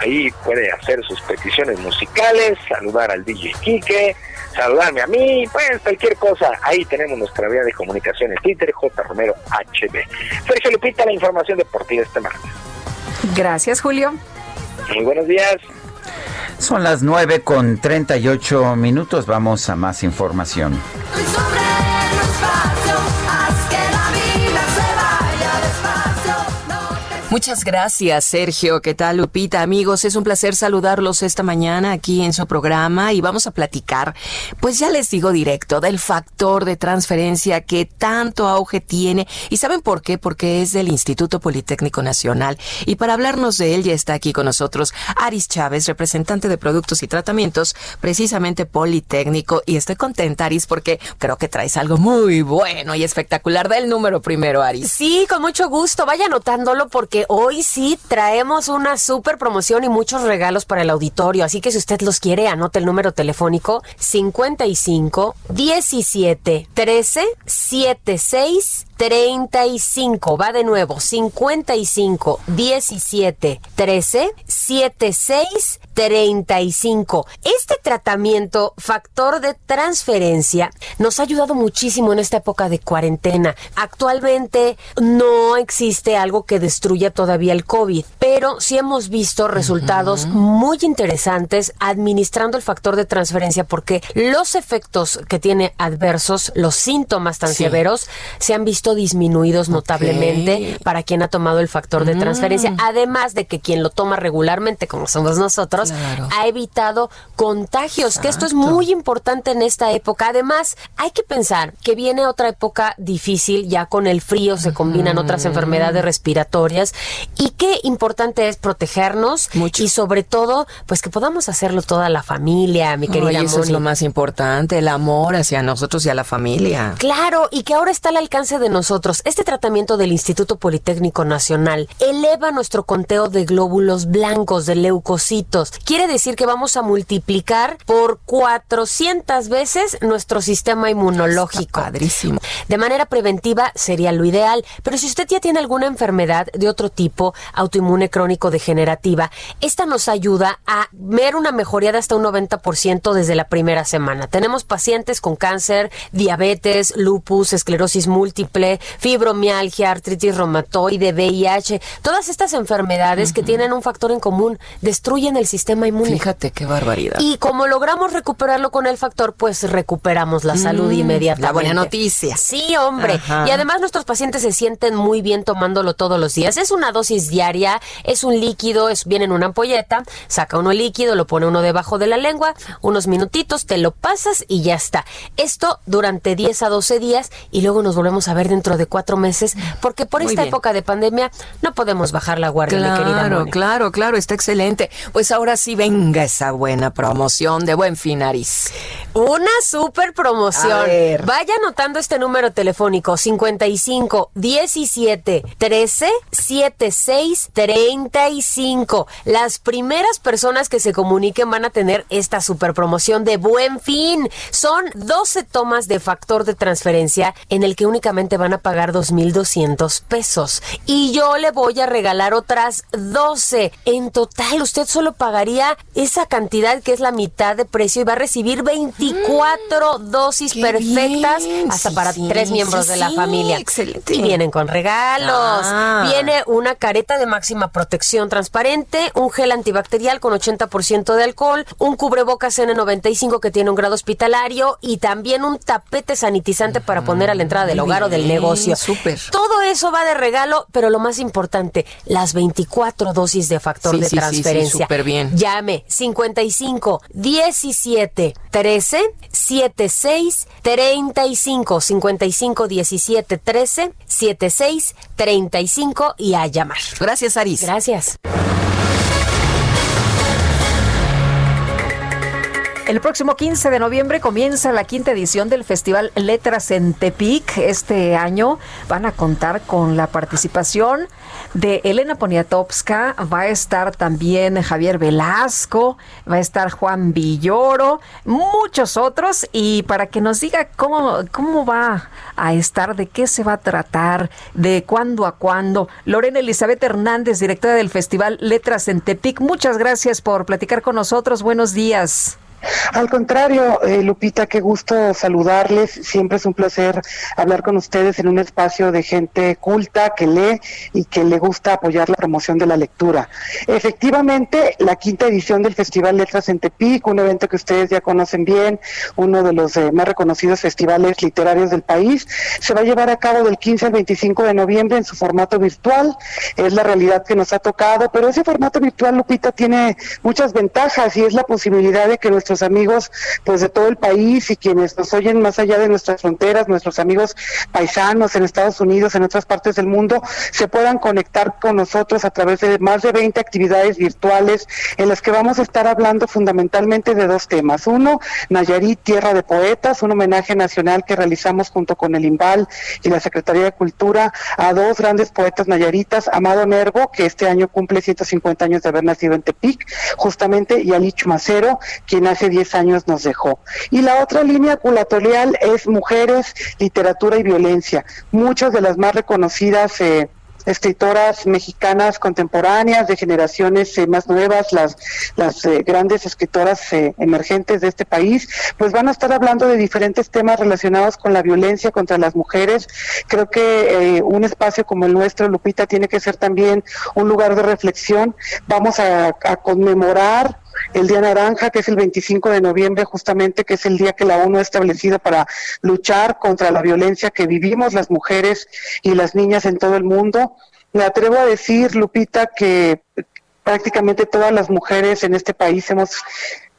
S40: Ahí puede hacer sus peticiones musicales, saludar al DJ Quique, saludarme a mí, pues cualquier cosa. Ahí tenemos nuestra vía de comunicación en Twitter, J. Romero HB. Sergio Lupita, la información deportiva este martes.
S2: Gracias, Julio.
S40: Muy buenos días.
S1: Son las 9 con 38 minutos. Vamos a más información.
S43: Muchas gracias, Sergio. ¿Qué tal, Lupita? Amigos, es un placer saludarlos esta mañana aquí en su programa y vamos a platicar, pues ya les digo directo, del factor de transferencia que tanto auge tiene. ¿Y saben por qué? Porque es del Instituto Politécnico Nacional. Y para hablarnos de él ya está aquí con nosotros Aris Chávez, representante de Productos y Tratamientos, precisamente Politécnico. Y estoy contenta, Aris, porque creo que traes algo muy bueno y espectacular del número primero, Aris.
S44: Sí, con mucho gusto. Vaya anotándolo porque hoy sí traemos una super promoción y muchos regalos para el auditorio. Así que si usted los quiere, anote el número telefónico 55 17 13 76 35. Va de nuevo. 55 17 13 76 35. Este tratamiento, factor de transferencia, nos ha ayudado muchísimo en esta época de cuarentena. Actualmente no existe algo que destruya todavía el COVID, pero sí hemos visto resultados muy interesantes administrando el factor de transferencia porque los efectos que tiene adversos, los síntomas tan
S43: Sí.
S44: severos, se han visto disminuidos notablemente para quien ha tomado el factor de transferencia. Además de que quien lo toma regularmente, como somos nosotros,
S43: Claro.
S44: ha evitado contagios, que esto es muy importante en esta época. Además, hay que pensar que viene otra época difícil, ya con el frío se combinan otras enfermedades respiratorias y qué importante es protegernos y sobre todo, pues que podamos hacerlo toda la familia, mi querida
S43: Ay, eso es lo más importante, el amor hacia nosotros y a la familia.
S44: Claro, y que ahora está al alcance de nosotros. Este tratamiento del Instituto Politécnico Nacional eleva nuestro conteo de glóbulos blancos, de leucocitos. Quiere decir que vamos a multiplicar por 400 veces nuestro sistema inmunológico.
S43: padrísimo.
S44: De manera preventiva sería lo ideal, pero si usted ya tiene alguna enfermedad de otro tipo, autoinmune crónico degenerativa, esta nos ayuda a ver una mejoría de hasta un 90% desde la primera semana. Tenemos pacientes con cáncer, diabetes, lupus, esclerosis múltiple, fibromialgia, artritis reumatoide, VIH, todas estas enfermedades que tienen un factor en común, destruyen el sistema inmune.
S43: Fíjate qué barbaridad.
S44: Y como logramos recuperarlo con el factor, pues recuperamos la salud
S43: Mm,
S44: inmediatamente.
S43: la buena noticia.
S44: Sí, hombre.
S43: Ajá.
S44: Y además nuestros pacientes se sienten muy bien tomándolo todos los días. Es una dosis diaria, es un líquido, es, viene en una ampolleta, saca uno el líquido, lo pone uno debajo de la lengua, unos minutitos, te lo pasas y ya está. Esto durante 10 a 12 días y luego nos volvemos a ver dentro de cuatro meses, porque por
S43: Muy
S44: esta
S43: bien.
S44: época de pandemia no podemos bajar la guardia, mi querida
S43: Claro, claro, claro, está excelente. Pues ahora sí venga esa buena promoción de Buen Finaris.
S44: Una super promoción.
S43: A ver.
S44: Vaya anotando este número telefónico 55 17 13 76 35. Las primeras personas que se comuniquen van a tener esta super promoción de Buen Fin. Son 12 tomas de factor de transferencia en el que únicamente van a pagar 2.200 pesos. Y yo le voy a regalar otras 12. En total, usted solo pagaría esa cantidad que es la mitad de precio y va a recibir 24 dosis perfectas
S43: bien,
S44: hasta para
S43: sí,
S44: tres miembros
S43: sí,
S44: de la
S43: sí,
S44: familia.
S43: excelente.
S44: Y vienen con regalos.
S43: Ah.
S44: Viene una careta de máxima protección transparente, un gel antibacterial con 80% de alcohol, un cubrebocas N95 que tiene un grado hospitalario y también un tapete sanitizante para poner a la entrada del hogar o del negocio.
S43: súper.
S44: Todo eso va de regalo, pero lo más importante, las 24 dosis de factor
S43: Sí,
S44: de
S43: sí, sí, sí,
S44: transferencia.
S43: súper bien.
S44: Llame 55 17 13 76 35 55 17 13 76 35 y a llamar.
S43: Gracias, Aris.
S44: Gracias.
S2: El próximo 15 de noviembre comienza la quinta edición del Festival Letras en Tepic. Este año van a contar con la participación de Elena Poniatowska, va a estar también Javier Velasco, va a estar Juan Villoro, muchos otros. Y para que nos diga cómo, cómo va a estar, de qué se va a tratar, de cuándo a cuándo, Lorena Elizabeth Hernández, directora del Festival Letras en Tepic, muchas gracias por platicar con nosotros. Buenos días.
S45: Al contrario, eh, Lupita, qué gusto saludarles. Siempre es un placer hablar con ustedes en un espacio de gente culta que lee y que le gusta apoyar la promoción de la lectura. Efectivamente, la quinta edición del Festival Letras en Tepic, un evento que ustedes ya conocen bien, uno de los eh, más reconocidos festivales literarios del país, se va a llevar a cabo del 15 al 25 de noviembre en su formato virtual. Es la realidad que nos ha tocado, pero ese formato virtual, Lupita, tiene muchas ventajas y es la posibilidad de que nuestros amigos pues de todo el país y quienes nos oyen más allá de nuestras fronteras, nuestros amigos paisanos en Estados Unidos, en otras partes del mundo, se puedan conectar con nosotros a través de más de 20 actividades virtuales en las que vamos a estar hablando fundamentalmente de dos temas. Uno, Nayarit, Tierra de Poetas, un homenaje nacional que realizamos junto con el IMBAL y la Secretaría de Cultura a dos grandes poetas nayaritas, Amado Nervo, que este año cumple 150 años de haber nacido en Tepic, justamente, y Alicho Macero, quien hace 10 años nos dejó. Y la otra línea curatorial es mujeres, literatura y violencia. Muchas de las más reconocidas eh, escritoras mexicanas contemporáneas de generaciones eh, más nuevas, las, las eh, grandes escritoras eh, emergentes de este país, pues van a estar hablando de diferentes temas relacionados con la violencia contra las mujeres. Creo que eh, un espacio como el nuestro, Lupita, tiene que ser también un lugar de reflexión. Vamos a, a conmemorar el Día Naranja, que es el 25 de noviembre, justamente, que es el día que la ONU ha establecido para luchar contra la violencia que vivimos las mujeres y las niñas en todo el mundo. Me atrevo a decir, Lupita, que prácticamente todas las mujeres en este país hemos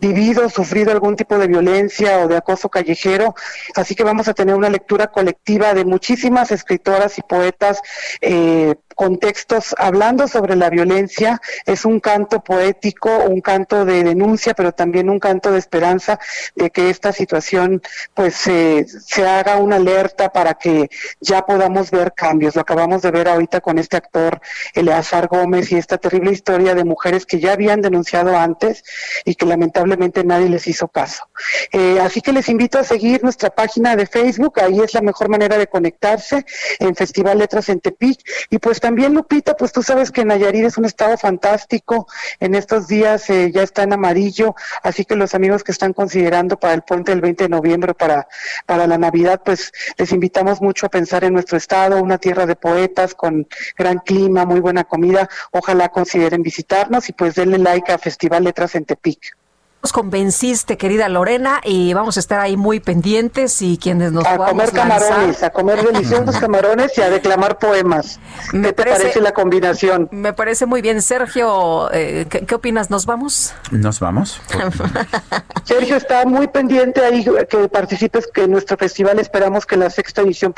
S45: vivido, sufrido algún tipo de violencia o de acoso callejero, así que vamos a tener una lectura colectiva de muchísimas escritoras y poetas eh, contextos hablando sobre la violencia. Es un canto poético, un canto de denuncia, pero también un canto de esperanza de que esta situación pues eh, se haga una alerta para que ya podamos ver cambios. Lo acabamos de ver ahorita con este actor Eleazar Gómez y esta terrible historia de mujeres que ya habían denunciado antes y que lamentablemente nadie les hizo caso. Eh, así que les invito a seguir nuestra página de Facebook, ahí es la mejor manera de conectarse en Festival Letras en Tepic y pues también Lupita, pues tú sabes que Nayarit es un estado fantástico, en estos días eh, ya está en amarillo, así que los amigos que están considerando para el puente del 20 de noviembre, para, para la Navidad, pues les invitamos mucho a pensar en nuestro estado, una tierra de poetas con gran clima, muy buena comida, ojalá consideren visitarnos y pues denle like a Festival Letras en Tepic.
S2: Nos convenciste, querida Lorena, y vamos a estar ahí muy pendientes y quienes nos
S45: a
S2: podamos
S45: comer camarones,
S2: lanzar.
S45: a comer deliciosos camarones y a declamar poemas.
S2: Me
S45: ¿Qué te
S2: parece-
S45: parece la combinación?
S2: Me parece muy bien, Sergio. eh, ¿qué, qué opinas? ¿Nos vamos?
S1: ¿Nos vamos?
S45: Sergio está muy pendiente ahí que participes que en nuestro festival esperamos que la sexta edición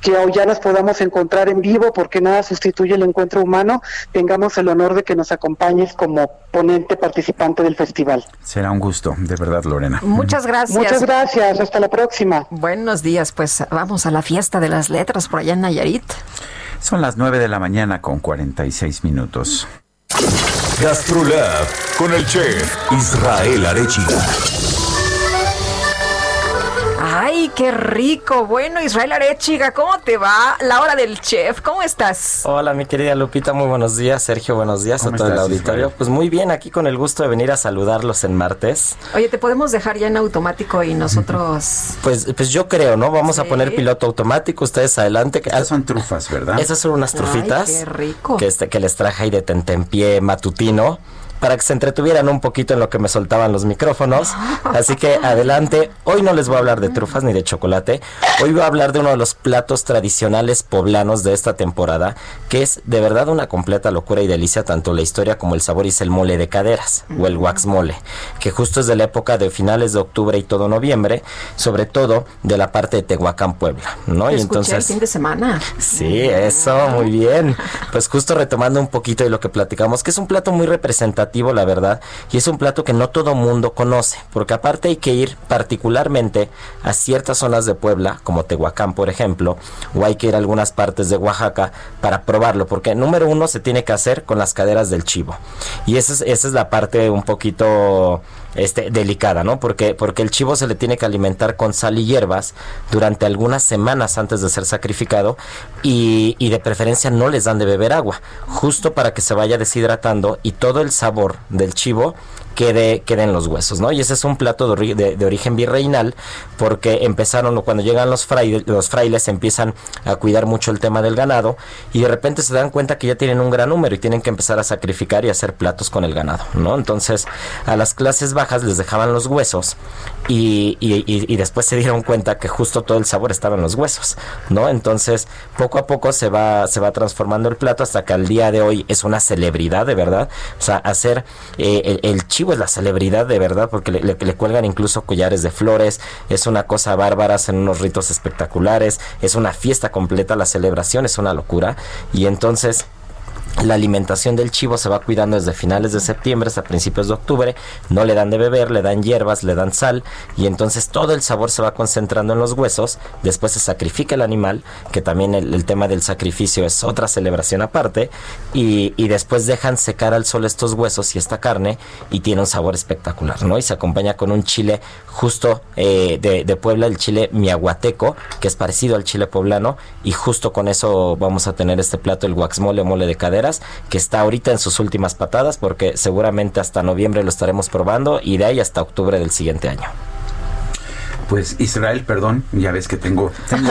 S45: que hoy ya nos podamos encontrar en vivo porque nada sustituye el encuentro humano tengamos el honor de que nos acompañes como ponente participante del festival
S1: Será un gusto, de verdad, Lorena.
S2: Muchas gracias.
S45: muchas gracias hasta la próxima
S2: Buenos días, pues vamos a la fiesta de las letras por allá en Nayarit.
S1: Son las 9 de la mañana con 46 minutos.
S16: GastroLab con el chef Israel Arechiga.
S2: Ay, qué rico. Bueno, Israel Arechiga, ¿cómo te va? La hora del chef, ¿cómo estás?
S46: Hola, mi querida Lupita, muy buenos días. Sergio, buenos días a
S1: ¿Cómo
S46: todo el auditorio.
S1: Israel?
S46: Pues muy bien, aquí con el gusto de venir a saludarlos en martes.
S2: Oye, ¿te podemos dejar ya en automático y nosotros...
S46: Pues, pues yo creo, ¿no? Vamos a poner piloto automático, ustedes adelante.
S1: Estas son trufas, ¿verdad?
S46: Esas son unas
S2: Ay,
S46: trufitas
S2: qué rico.
S46: que, este, que les traje ahí de tentempié matutino. Para que se entretuvieran un poquito en lo que me soltaban los micrófonos. Así que adelante. Hoy no les voy a hablar de trufas ni de chocolate. Hoy voy a hablar de uno de los platos tradicionales poblanos de esta temporada, que es de verdad una completa locura y delicia, tanto la historia como el sabor, y es el mole de caderas o el wax mole, que justo es de la época de finales de octubre y todo noviembre, sobre todo de la parte de Tehuacán, Puebla, ¿no?
S2: y
S46: entonces
S2: el fin de semana.
S46: Sí, eso, muy bien. Pues justo retomando un poquito de lo que platicamos, que es un plato muy representativo, la verdad, y es un plato que no todo mundo conoce, porque aparte hay que ir particularmente a ciertas zonas de Puebla, como Tehuacán, por ejemplo, o hay que ir a algunas partes de Oaxaca para probarlo, porque número uno se tiene que hacer con las caderas del chivo. Y esa es, esa es la parte un poquito este, delicada, ¿no? Porque, porque el chivo se le tiene que alimentar con sal y hierbas durante algunas semanas antes de ser sacrificado y, y de preferencia no les dan de beber agua, justo para que se vaya deshidratando y todo el sabor del chivo quede, quede los huesos, ¿no? Y ese es un plato de, de- origen virreinal porque empezaron, cuando llegan los frailes, los frailes empiezan a cuidar mucho el tema del ganado y de repente se dan cuenta que ya tienen un gran número y tienen que empezar a sacrificar y hacer platos con el ganado, ¿no? Entonces a las clases bajas les dejaban los huesos y, y- y- y después se dieron cuenta que justo todo el sabor estaba en los huesos, ¿no? Entonces poco a poco se va, se va transformando el plato hasta que al día de hoy es una celebridad de verdad, o sea, hacer eh, el, el es la celebridad de verdad porque le, le- le cuelgan incluso collares de flores, es una cosa bárbara, hacen unos ritos espectaculares, es una fiesta completa, la celebración es una locura y entonces la alimentación del chivo se va cuidando desde finales de septiembre hasta principios de octubre. No le dan de beber, le dan hierbas, le dan sal y entonces todo el sabor se va concentrando en los huesos. Después se sacrifica el animal, que también el, tema del sacrificio es otra celebración aparte. Y, después dejan secar al sol estos huesos y esta carne y tiene un sabor espectacular, ¿no? Y se acompaña con un chile justo eh, de, de Puebla, el chile miahuateco, que es parecido al chile poblano. Y justo con eso vamos a tener este plato, el guaxmole o mole de cadera que está ahorita en sus últimas patadas porque seguramente hasta noviembre lo estaremos probando y de ahí hasta octubre del siguiente año.
S1: Pues Israel, perdón, ya ves que tengo, tengo,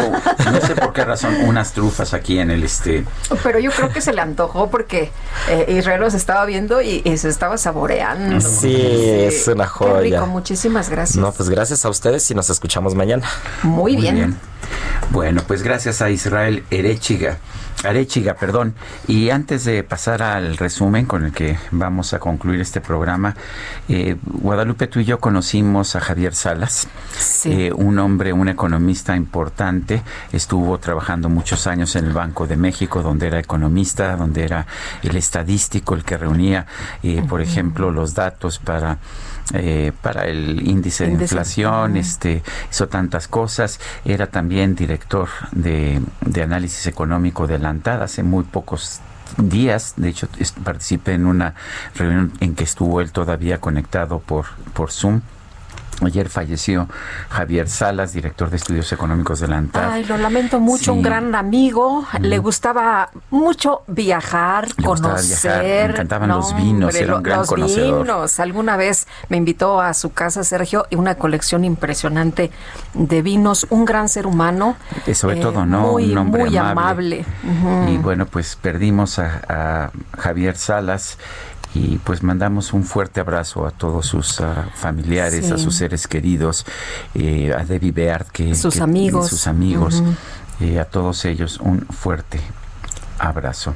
S1: no sé por qué razón, unas trufas aquí en el este.
S2: Pero yo creo que se le antojó porque eh, Israel los estaba viendo y, y se estaba saboreando.
S46: Sí, es una
S2: Qué
S46: joya.
S2: rico, muchísimas gracias.
S46: No, pues gracias a ustedes y nos escuchamos mañana.
S2: Muy bien.
S1: Bueno, pues gracias a Israel Erechiga. Arechiga, perdón. Y antes de pasar al resumen con el que vamos a concluir este programa, eh, Guadalupe, tú y yo conocimos a Javier Salas, eh, un hombre, un economista importante. Estuvo trabajando muchos años en el Banco de México, donde era economista, donde era el estadístico, el que reunía, eh, por ejemplo, los datos para eh, para el índice de inflación, este, hizo tantas cosas, era también director de, de análisis económico de la ANTAD hace muy pocos días, de hecho participé en una reunión en que estuvo él todavía conectado por, por Zoom. Ayer falleció Javier Salas, director de estudios económicos de la ANTAD.
S2: Ay, lo lamento mucho,
S1: Sí.
S2: un gran amigo. Le gustaba mucho viajar,
S1: Le
S2: conocer.
S1: viajar, le encantaban los vinos, era un gran
S2: los
S1: conocedor.
S2: vinos. Alguna vez me invitó a su casa, Sergio, y una colección impresionante de vinos. Un gran ser humano.
S1: Eh, sobre
S2: eh,
S1: todo, ¿no?
S2: Muy,
S1: Un hombre
S2: muy
S1: amable.
S2: amable.
S1: Y bueno, pues perdimos a, a Javier Salas y pues mandamos un fuerte abrazo a todos sus ah, familiares,
S2: Sí.
S1: a sus seres queridos, eh, a Debbie Beard, que,
S2: Sus
S1: que-
S2: amigos.
S1: sus amigos, eh, a todos ellos un fuerte abrazo.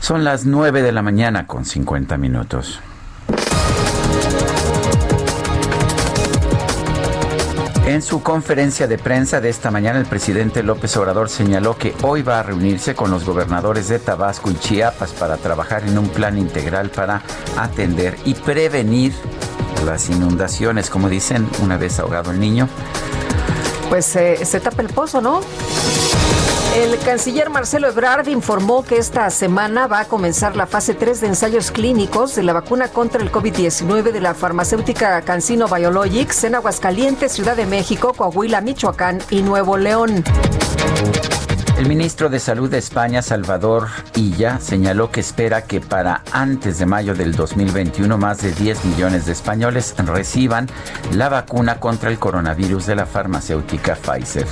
S1: Son las 9 de la mañana con 50 minutos. En su conferencia de prensa de esta mañana, el presidente López Obrador señaló que hoy va a reunirse con los gobernadores de Tabasco y Chiapas para trabajar en un plan integral para atender y prevenir las inundaciones, como dicen, una vez ahogado el niño.
S2: Pues eh, se tapa el pozo, ¿no? El canciller Marcelo Ebrard informó que esta semana va a comenzar la fase 3 de ensayos clínicos de la vacuna contra el COVID-19 de la farmacéutica Cancino Biologics en Aguascalientes, Ciudad de México, Coahuila, Michoacán y Nuevo León.
S1: El ministro de Salud de España, Salvador Illa, señaló que espera que para antes de mayo del 2021 más de 10 millones de españoles reciban la vacuna contra el coronavirus de la farmacéutica Pfizer.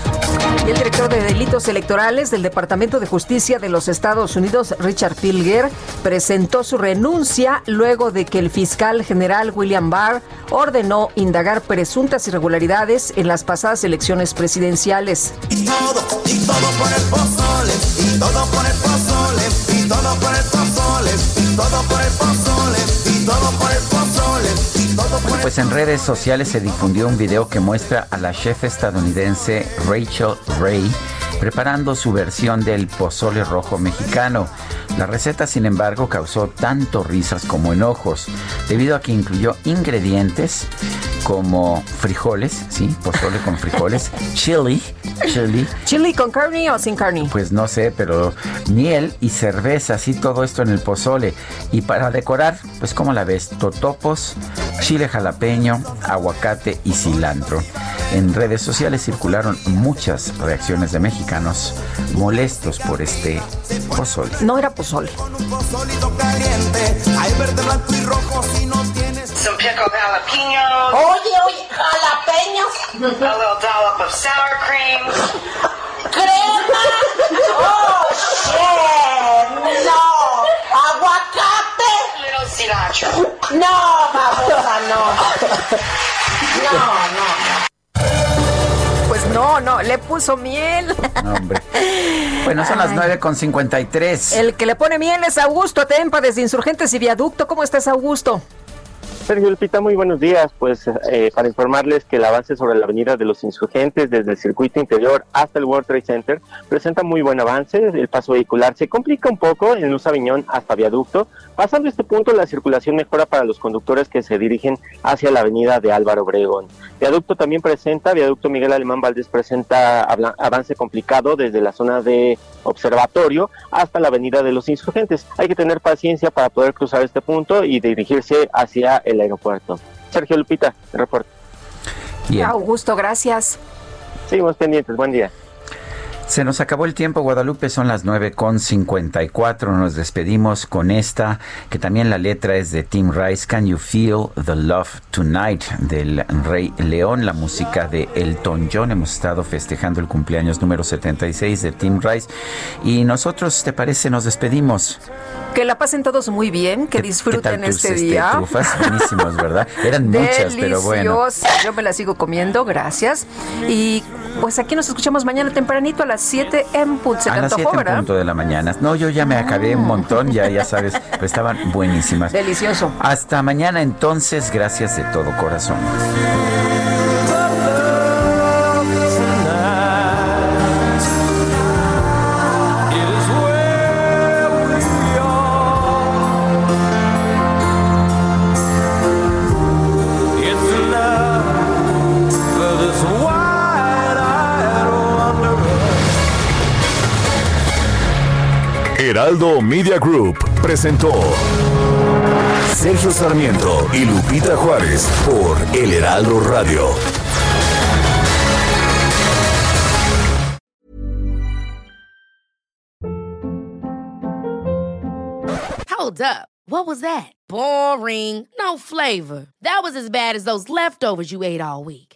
S2: Y el director de delitos electorales del Departamento de Justicia de los Estados Unidos, Richard Pilger, presentó su renuncia luego de que el fiscal general William Barr ordenó indagar presuntas irregularidades en las pasadas elecciones presidenciales.
S15: Y todo, y todo por el pozole, y todo por el pozole, y todo por el pozole, y todo por el pozole, y todo por el pozole, y todo por el
S1: Pues en redes sociales se difundió un video que muestra a la chef estadounidense Rachel Ray preparando su versión del pozole rojo mexicano. La receta, sin embargo, causó tanto risas como enojos, debido a que incluyó ingredientes como frijoles, sí, pozole con frijoles, chili, chili,
S2: ¿Chili con carne o sin carne?
S1: pues no sé, pero miel y cerveza, así todo esto en el pozole. Y para decorar, pues como la ves, totopos, chile jalapeño, aguacate y cilantro. En redes sociales circularon muchas reacciones de mexicanos molestos por este pozole.
S2: No era pozole.
S47: Some pickled jalapenos.
S15: Oye, oye, jalapeños.
S47: A little dollop of sour cream.
S15: Crema. Oh, shit. No. Aguacate.
S47: Little cilantro.
S15: No, babosa, no. No, no.
S2: No, no, le puso miel.
S1: No, hombre. Bueno, son las
S2: Ay.
S1: 9 con 53.
S2: El que le pone miel es Augusto Atempa desde Insurgentes y Viaducto. ¿Cómo estás, Augusto?
S48: Sergio Lupita, muy buenos días. Pues eh, para informarles que el avance sobre la Avenida de los Insurgentes desde el circuito interior hasta el World Trade Center presenta muy buen avance. El paso vehicular se complica un poco en Luz Aviñón hasta Viaducto. Pasando este punto, la circulación mejora para los conductores que se dirigen hacia la Avenida de Álvaro Obregón. Viaducto también presenta, Viaducto Miguel Alemán Valdés presenta avance complicado desde la zona de Observatorio hasta la Avenida de los Insurgentes. Hay que tener paciencia para poder cruzar este punto y dirigirse hacia el aeropuerto. Sergio Lupita, el reporte.
S1: Bien.
S2: Augusto, gracias.
S48: Seguimos pendientes, buen día.
S1: Se nos acabó el tiempo, Guadalupe, son las 9 con 54. Nos despedimos con esta, que también la letra es de Tim Rice, Can You Feel the Love Tonight, del Rey León, la música de Elton John. Hemos estado festejando el cumpleaños número 76 de Tim Rice. Y nosotros, ¿te parece? Nos despedimos.
S2: Que la pasen todos muy bien, que
S1: ¿Qué
S2: disfruten este
S1: este,
S2: día.
S1: trufas? Buenísimos, ¿verdad? Eran muchas, pero bueno.
S2: Yo me las sigo comiendo, gracias. Y pues aquí nos escuchamos mañana tempranito a las 7 en punto.
S1: A las 7
S2: antojó,
S1: en
S2: ¿verdad?
S1: punto de la mañana. No, yo ya me acabé un montón, ya, ya sabes, pero estaban buenísimas.
S2: Delicioso.
S1: Hasta mañana entonces, gracias de todo corazón.
S16: Heraldo Media Group presentó Sergio Sarmiento y Lupita Juárez por El Heraldo Radio.
S49: Hold up. What was that? Boring. No flavor. That was as bad as those leftovers you ate all week.